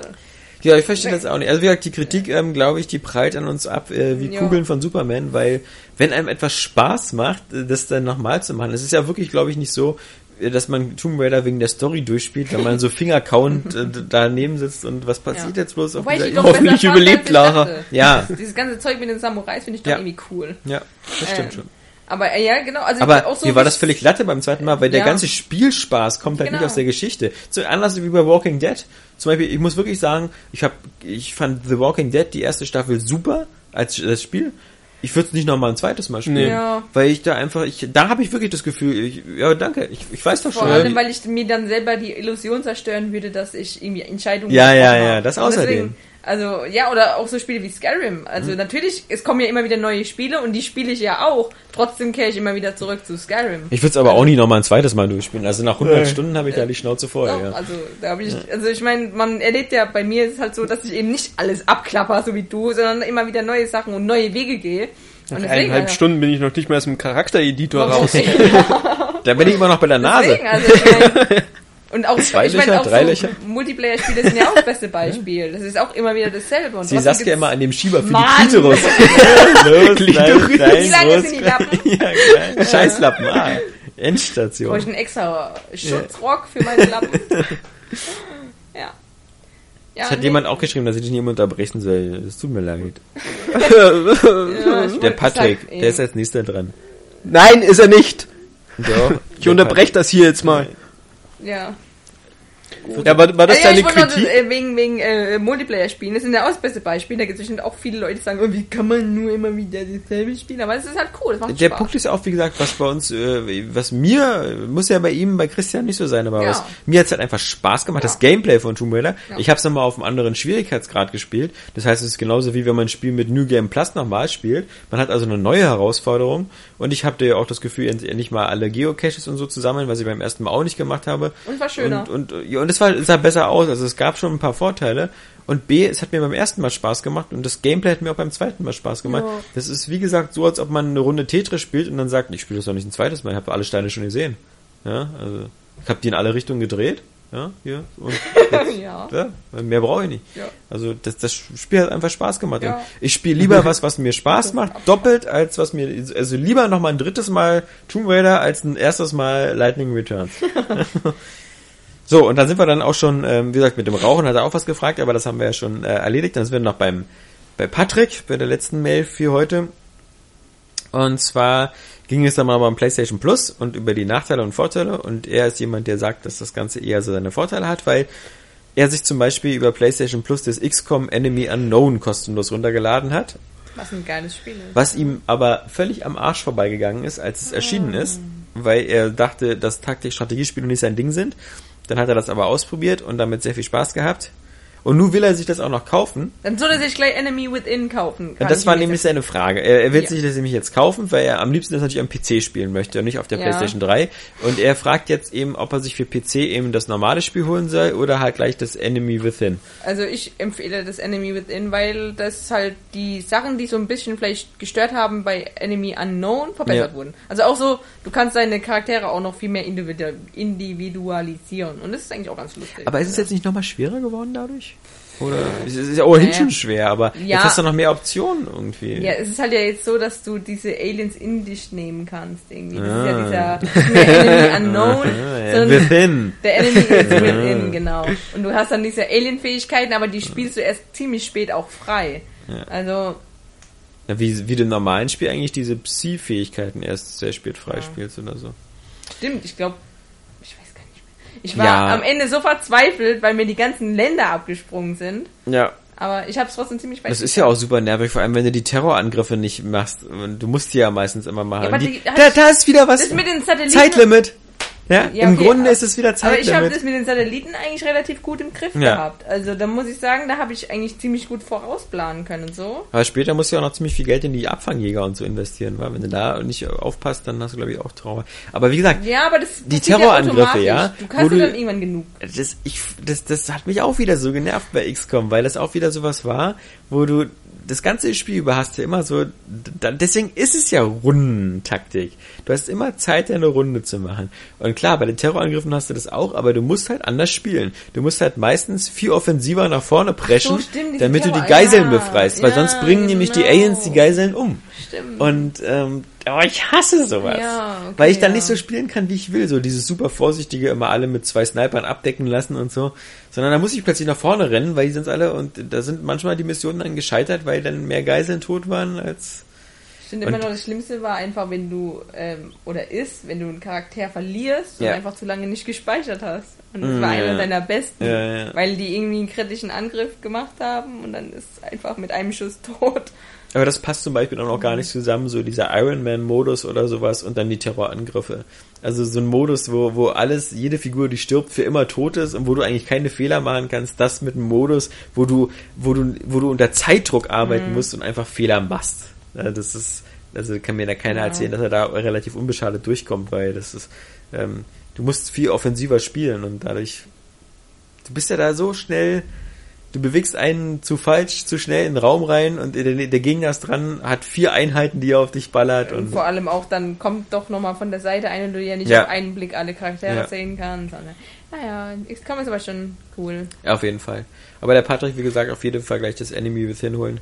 Ja, ich verstehe das auch nicht. Also wie gesagt, die Kritik, ähm, glaube ich, die prallt an uns ab äh, wie Ja. Kugeln von Superman, weil wenn einem etwas Spaß macht, äh, das dann nochmal zu machen, es ist ja wirklich, glaube ich, nicht so, äh, dass man Tomb Raider wegen der Story durchspielt, wenn man so Fingercount äh, daneben sitzt und was passiert Ja. jetzt bloß auf Wobei ich dieser die doch Hoffentlich überlebt ich Lara. Ja. Dieses ganze Zeug mit den Samurais finde ich doch Ja. irgendwie cool. Ja, das stimmt Ähm, schon. Aber äh, ja, genau. Also Aber auch so mir war das völlig Latte beim zweiten Mal, weil der Ja. ganze Spielspaß kommt halt nicht Genau. aus der Geschichte. So anders wie bei Walking Dead. Zum Beispiel, ich muss wirklich sagen, ich hab, ich fand The Walking Dead die erste Staffel super als das Spiel. Ich würde es nicht nochmal ein zweites Mal spielen. Ja. weil ich da einfach, ich, da habe ich wirklich das Gefühl, ich, ja danke, ich, ich weiß doch Vor schon. allem, weil ich mir dann selber die Illusion zerstören würde, dass ich irgendwie Entscheidungen Ja, ja, ja, habe. das außerdem. Also, ja, oder auch so Spiele wie Skyrim. Also Mhm. natürlich, es kommen ja immer wieder neue Spiele und die spiele ich ja auch. Trotzdem kehre ich immer wieder zurück zu Skyrim. ich würde es aber auch nie nochmal ein zweites Mal durchspielen. Also nach 100 Nee. Stunden habe ich da die Schnauze voll. Ja, Ja. Also, da habe ich, also ich meine, man erlebt ja, bei mir ist es halt so, dass ich eben nicht alles abklapper, so wie du, sondern immer wieder neue Sachen und neue Wege gehe. Und Nach eineinhalb also- Stunden bin ich noch nicht mehr aus dem Charaktereditor raus. Da bin ich immer noch bei der Nase. Deswegen, also ich mein, und auch, Zwei ich Löcher, auch drei so Löcher. Multiplayer-Spiele sind ja auch das beste Beispiel. Das ist auch immer wieder dasselbe. Und Sie Saskia gibt's- immer an dem Schieber für Mann! die Klitoris. Los, Klitoris. Wie lange sind die Lappen? ja. Scheißlappen, ah. Brauche ich Endstation. einen extra Schutzrock für meine Lappen? ja. Ja, Das hat nee. jemand auch geschrieben, dass ich dich nicht unterbrechen soll. Es tut mir leid. Ja, Der Patrick, sagen, der ist als nächster dran. Nein, ist er nicht. Doch, Ich unterbreche das hier jetzt mal. Ja. Ja, war, war das ja, deine ich wollte noch, Kritik? äh, wegen, wegen äh, Multiplayer-Spielen. Das sind ja auch das beste Beispiel. Da gibt es bestimmt auch viele Leute, die sagen, oh, wie kann man nur immer wieder dasselbe spielen? Aber es ist halt cool. Das macht Der Spaß. Punkt ist ja auch, wie gesagt, was bei uns, äh, was mir, muss ja bei ihm, bei Christian nicht so sein, aber Ja. was, mir hat's halt einfach Spaß gemacht, Ja. das Gameplay von Tomb Raider. Ja. Ich habe es nochmal auf einem anderen Schwierigkeitsgrad gespielt. Das heißt, es ist genauso wie wenn man ein Spiel mit New Game Plus nochmal spielt. Man hat also eine neue Herausforderung und ich habe ja auch das Gefühl, endlich mal alle Geocaches und so zusammen, was ich beim ersten Mal auch nicht gemacht habe. Und war schöner. Und, und, ja, und es war, es sah besser aus, also es gab schon ein paar Vorteile. Und B, es hat mir beim ersten Mal Spaß gemacht und das Gameplay hat mir auch beim zweiten Mal Spaß gemacht. Ja. Das ist wie gesagt so, als ob man eine Runde Tetris spielt und dann sagt, ich spiele das doch nicht ein zweites Mal, ich habe alle Steine schon gesehen. Ja, also ich habe die in alle Richtungen gedreht. Ja, hier. Und jetzt, Ja. ja, mehr brauche ich nicht. Ja. Also das, das Spiel hat einfach Spaß gemacht. Ja. Ich spiele lieber was, was mir Spaß macht, doppelt, als was mir, also lieber noch mal ein drittes Mal Tomb Raider als ein erstes Mal Lightning Returns. so, und dann sind wir dann auch schon, ähm, wie gesagt, mit dem Rauchen hat er auch was gefragt, aber das haben wir ja schon äh, erledigt. Dann sind wir noch beim, bei Patrick, bei der letzten Mail für heute. Und zwar ging es dann mal um PlayStation Plus und über die Nachteile und Vorteile. Und er ist jemand, der sagt, dass das Ganze eher so seine Vorteile hat, weil er sich zum Beispiel über PlayStation Plus das XCOM Enemy Unknown kostenlos runtergeladen hat, Was ein geiles Spiel ist. was ihm aber völlig am Arsch vorbeigegangen ist, als es erschienen ist, weil er dachte, dass Taktik-Strategiespiele nicht sein Ding sind. Dann hat er das aber ausprobiert und damit sehr viel Spaß gehabt. Und nun will er sich das auch noch kaufen. Dann soll er sich gleich Enemy Within kaufen. Kann das war nämlich seine Frage. Er, er will Ja. sich das nämlich jetzt kaufen, weil er am liebsten das natürlich am PC spielen möchte und nicht auf der Ja. PlayStation 3. Und er fragt jetzt eben, ob er sich für PC eben das normale Spiel holen soll oder halt gleich das Enemy Within. Also ich empfehle das Enemy Within, weil das halt die Sachen, die so ein bisschen vielleicht gestört haben bei Enemy Unknown, verbessert Ja. wurden. Also auch so, du kannst deine Charaktere auch noch viel mehr individu individualisieren. Und das ist eigentlich auch ganz lustig. Aber ist es jetzt nicht nochmal schwerer geworden dadurch? Oder es ist ja ohnehin Naja. schon schwer, aber Ja. jetzt hast du noch mehr Optionen irgendwie. Ja, es ist halt ja jetzt so, dass du diese Aliens in dich nehmen kannst irgendwie. Das Ah. ist ja dieser nicht mehr Enemy Unknown, Ah, ja, sondern Within. der Enemy is within, genau. Und du hast dann diese Alien-Fähigkeiten, aber die spielst du erst ziemlich spät auch frei. Ja. Also, Ja, wie, wie du im normalen Spiel eigentlich diese Psi-Fähigkeiten erst sehr spät freispielst oder so. stimmt, ich glaube, ich weiß gar nicht mehr. Ich war Ja. am Ende so verzweifelt, weil mir die ganzen Länder abgesprungen sind. Ja. Aber ich habe es trotzdem ziemlich weit Das ist ja auch super nervig, vor allem wenn du die Terrorangriffe nicht machst. Du musst die ja meistens immer machen. Ja, die, die- da, da ist wieder was. Das mit den Satelliten. Zeitlimit. Ja, Ja, im okay, Grunde aber- ist es wieder Aber Zeit ich habe das mit den Satelliten eigentlich relativ gut im Griff Ja. gehabt. Also da muss ich sagen, da habe ich eigentlich ziemlich gut vorausplanen können und so. Aber später musst du ja auch noch ziemlich viel Geld in die Abfangjäger und so investieren, weil wenn du da nicht aufpasst, dann hast du glaube ich auch Trauer. Aber wie gesagt, Ja, aber das Die passiert Terrorangriffe, ja, Du wo kannst du- du dann irgendwann genug. das, ich, das, das hat mich auch wieder so genervt bei XCOM, weil das auch wieder sowas war, wo du das ganze Spiel über hast du immer so, deswegen ist es ja Rundentaktik. Du hast immer Zeit, deine Runde zu machen. Und klar, bei den Terrorangriffen hast du das auch, aber du musst halt anders spielen. Du musst halt meistens viel offensiver nach vorne preschen, So, stimmt, damit du die Terror- Geiseln ja, befreist, weil ja, sonst bringen nämlich die genau. Aliens die Geiseln um. Stimmt. Und ähm, aber ich hasse sowas. Ja, okay, weil ich dann ja. nicht so spielen kann, wie ich will. So dieses super vorsichtige, immer alle mit zwei Snipern abdecken lassen und so. Sondern da muss ich plötzlich nach vorne rennen, weil die sind alle und da sind manchmal die Missionen dann gescheitert, weil dann mehr Geiseln tot waren als. Ich finde immer noch das Schlimmste war einfach, wenn du, ähm, oder ist, wenn du einen Charakter verlierst Ja. und einfach zu lange nicht gespeichert hast. Und das Mm, war einer deiner besten, weil die irgendwie einen kritischen Angriff gemacht haben und dann ist einfach mit einem Schuss tot. Aber das passt zum Beispiel dann auch gar nicht zusammen, so dieser Iron Man-Modus oder sowas und dann die Terrorangriffe. Also so ein Modus, wo, wo alles, jede Figur, die stirbt, für immer tot ist und wo du eigentlich keine Fehler machen kannst, das mit einem Modus, wo du, wo du, wo du unter Zeitdruck arbeiten musst und einfach Fehler machst. Ja, das ist, also kann mir da keiner Ja. erzählen, dass er da relativ unbeschadet durchkommt, weil das ist, ähm, du musst viel offensiver spielen und dadurch, du bist ja da so schnell, du bewegst einen zu falsch, zu schnell in den Raum rein und der, der Gegner ist dran, hat vier Einheiten, die er auf dich ballert Und und vor allem auch dann kommt doch nochmal von der Seite ein und du ja nicht Ja. auf einen Blick alle Charaktere Ja. sehen kannst. Naja, XCOM ist aber schon cool. ja, auf jeden Fall. Aber der Patrick, wie gesagt, auf jeden Fall gleich das Enemy Within holen.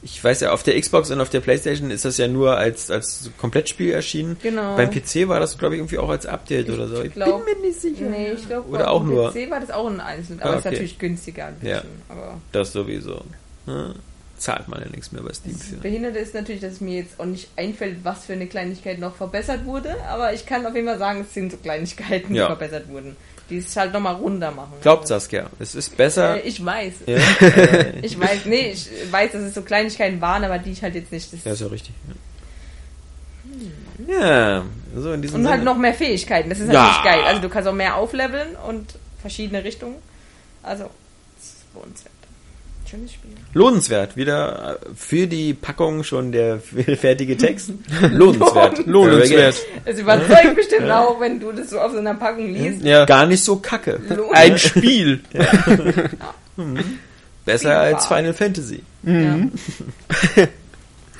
Ich weiß ja, auf der Xbox und auf der Playstation ist das ja nur als, als Komplettspiel erschienen. Genau. Beim PC war das, glaube ich, irgendwie auch als Update oder so. Ich glaub- bin mir nicht sicher. Nee, ich glaube, Oder auch nur- PC war das auch ein Einzel, aber Ah, ist okay. natürlich günstiger ein Ja. bisschen. Aber Das sowieso. Ja, zahlt man ja nichts mehr bei Steam das für. Behinderte ist natürlich, dass mir jetzt auch nicht einfällt, was für eine Kleinigkeit noch verbessert wurde, aber ich kann auf jeden Fall sagen, es sind so Kleinigkeiten, die Ja. verbessert wurden. Die es halt nochmal runder machen. Glaubt Saskia, es ist besser. Äh, ich weiß. ja, Ich weiß, nee, ich weiß, dass es so Kleinigkeiten waren, aber die ich halt jetzt nicht. Das ja, ist ja richtig. Ja, ja so in diesem und Sinne. halt noch mehr Fähigkeiten. Das ist Ja. natürlich geil. Also du kannst auch mehr aufleveln und verschiedene Richtungen. Also, es ist lohnenswert. Schönes Spiel. Lohnenswert, wieder äh, für die Packung schon der fertige Text. Lohnenswert. Lohnenswert. Es überzeugt bestimmt auch, wenn du das so auf so einer Packung liest. Ja. Gar nicht so kacke. Lohn- Ein Spiel. Besser als Spielbar. Final Fantasy. Ja.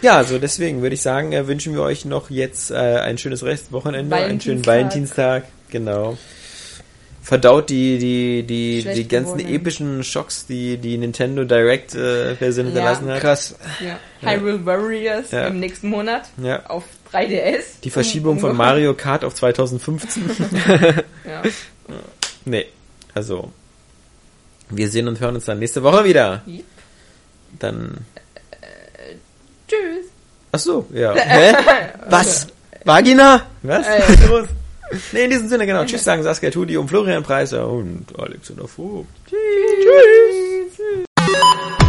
Ja, also deswegen würde ich sagen, äh, wünschen wir euch noch jetzt äh, ein schönes Restwochenende, einen schönen Valentinstag. Valentinstag, genau. Verdaut die, die, die, Schlecht die ganzen gewordenen. epischen Schocks, die die Nintendo Direct äh, Version Ja. hinterlassen hat. Krass. Ja. Hyrule Warriors Ja. im nächsten Monat Ja. auf 3DS. Die Verschiebung von Um- Mario Kart auf 2015. Ja. nee, also wir sehen und hören uns dann nächste Woche wieder. Yep. Dann, Tschüss. ach so, ja. Hä? Was? Vagina? Was? Äh. Los? Nee, in diesem Sinne, genau. Tschüss sagen Saskia Tudi und Florian Preiser und Alexander Vogt. Tschüss. Tschüss. Tschüss.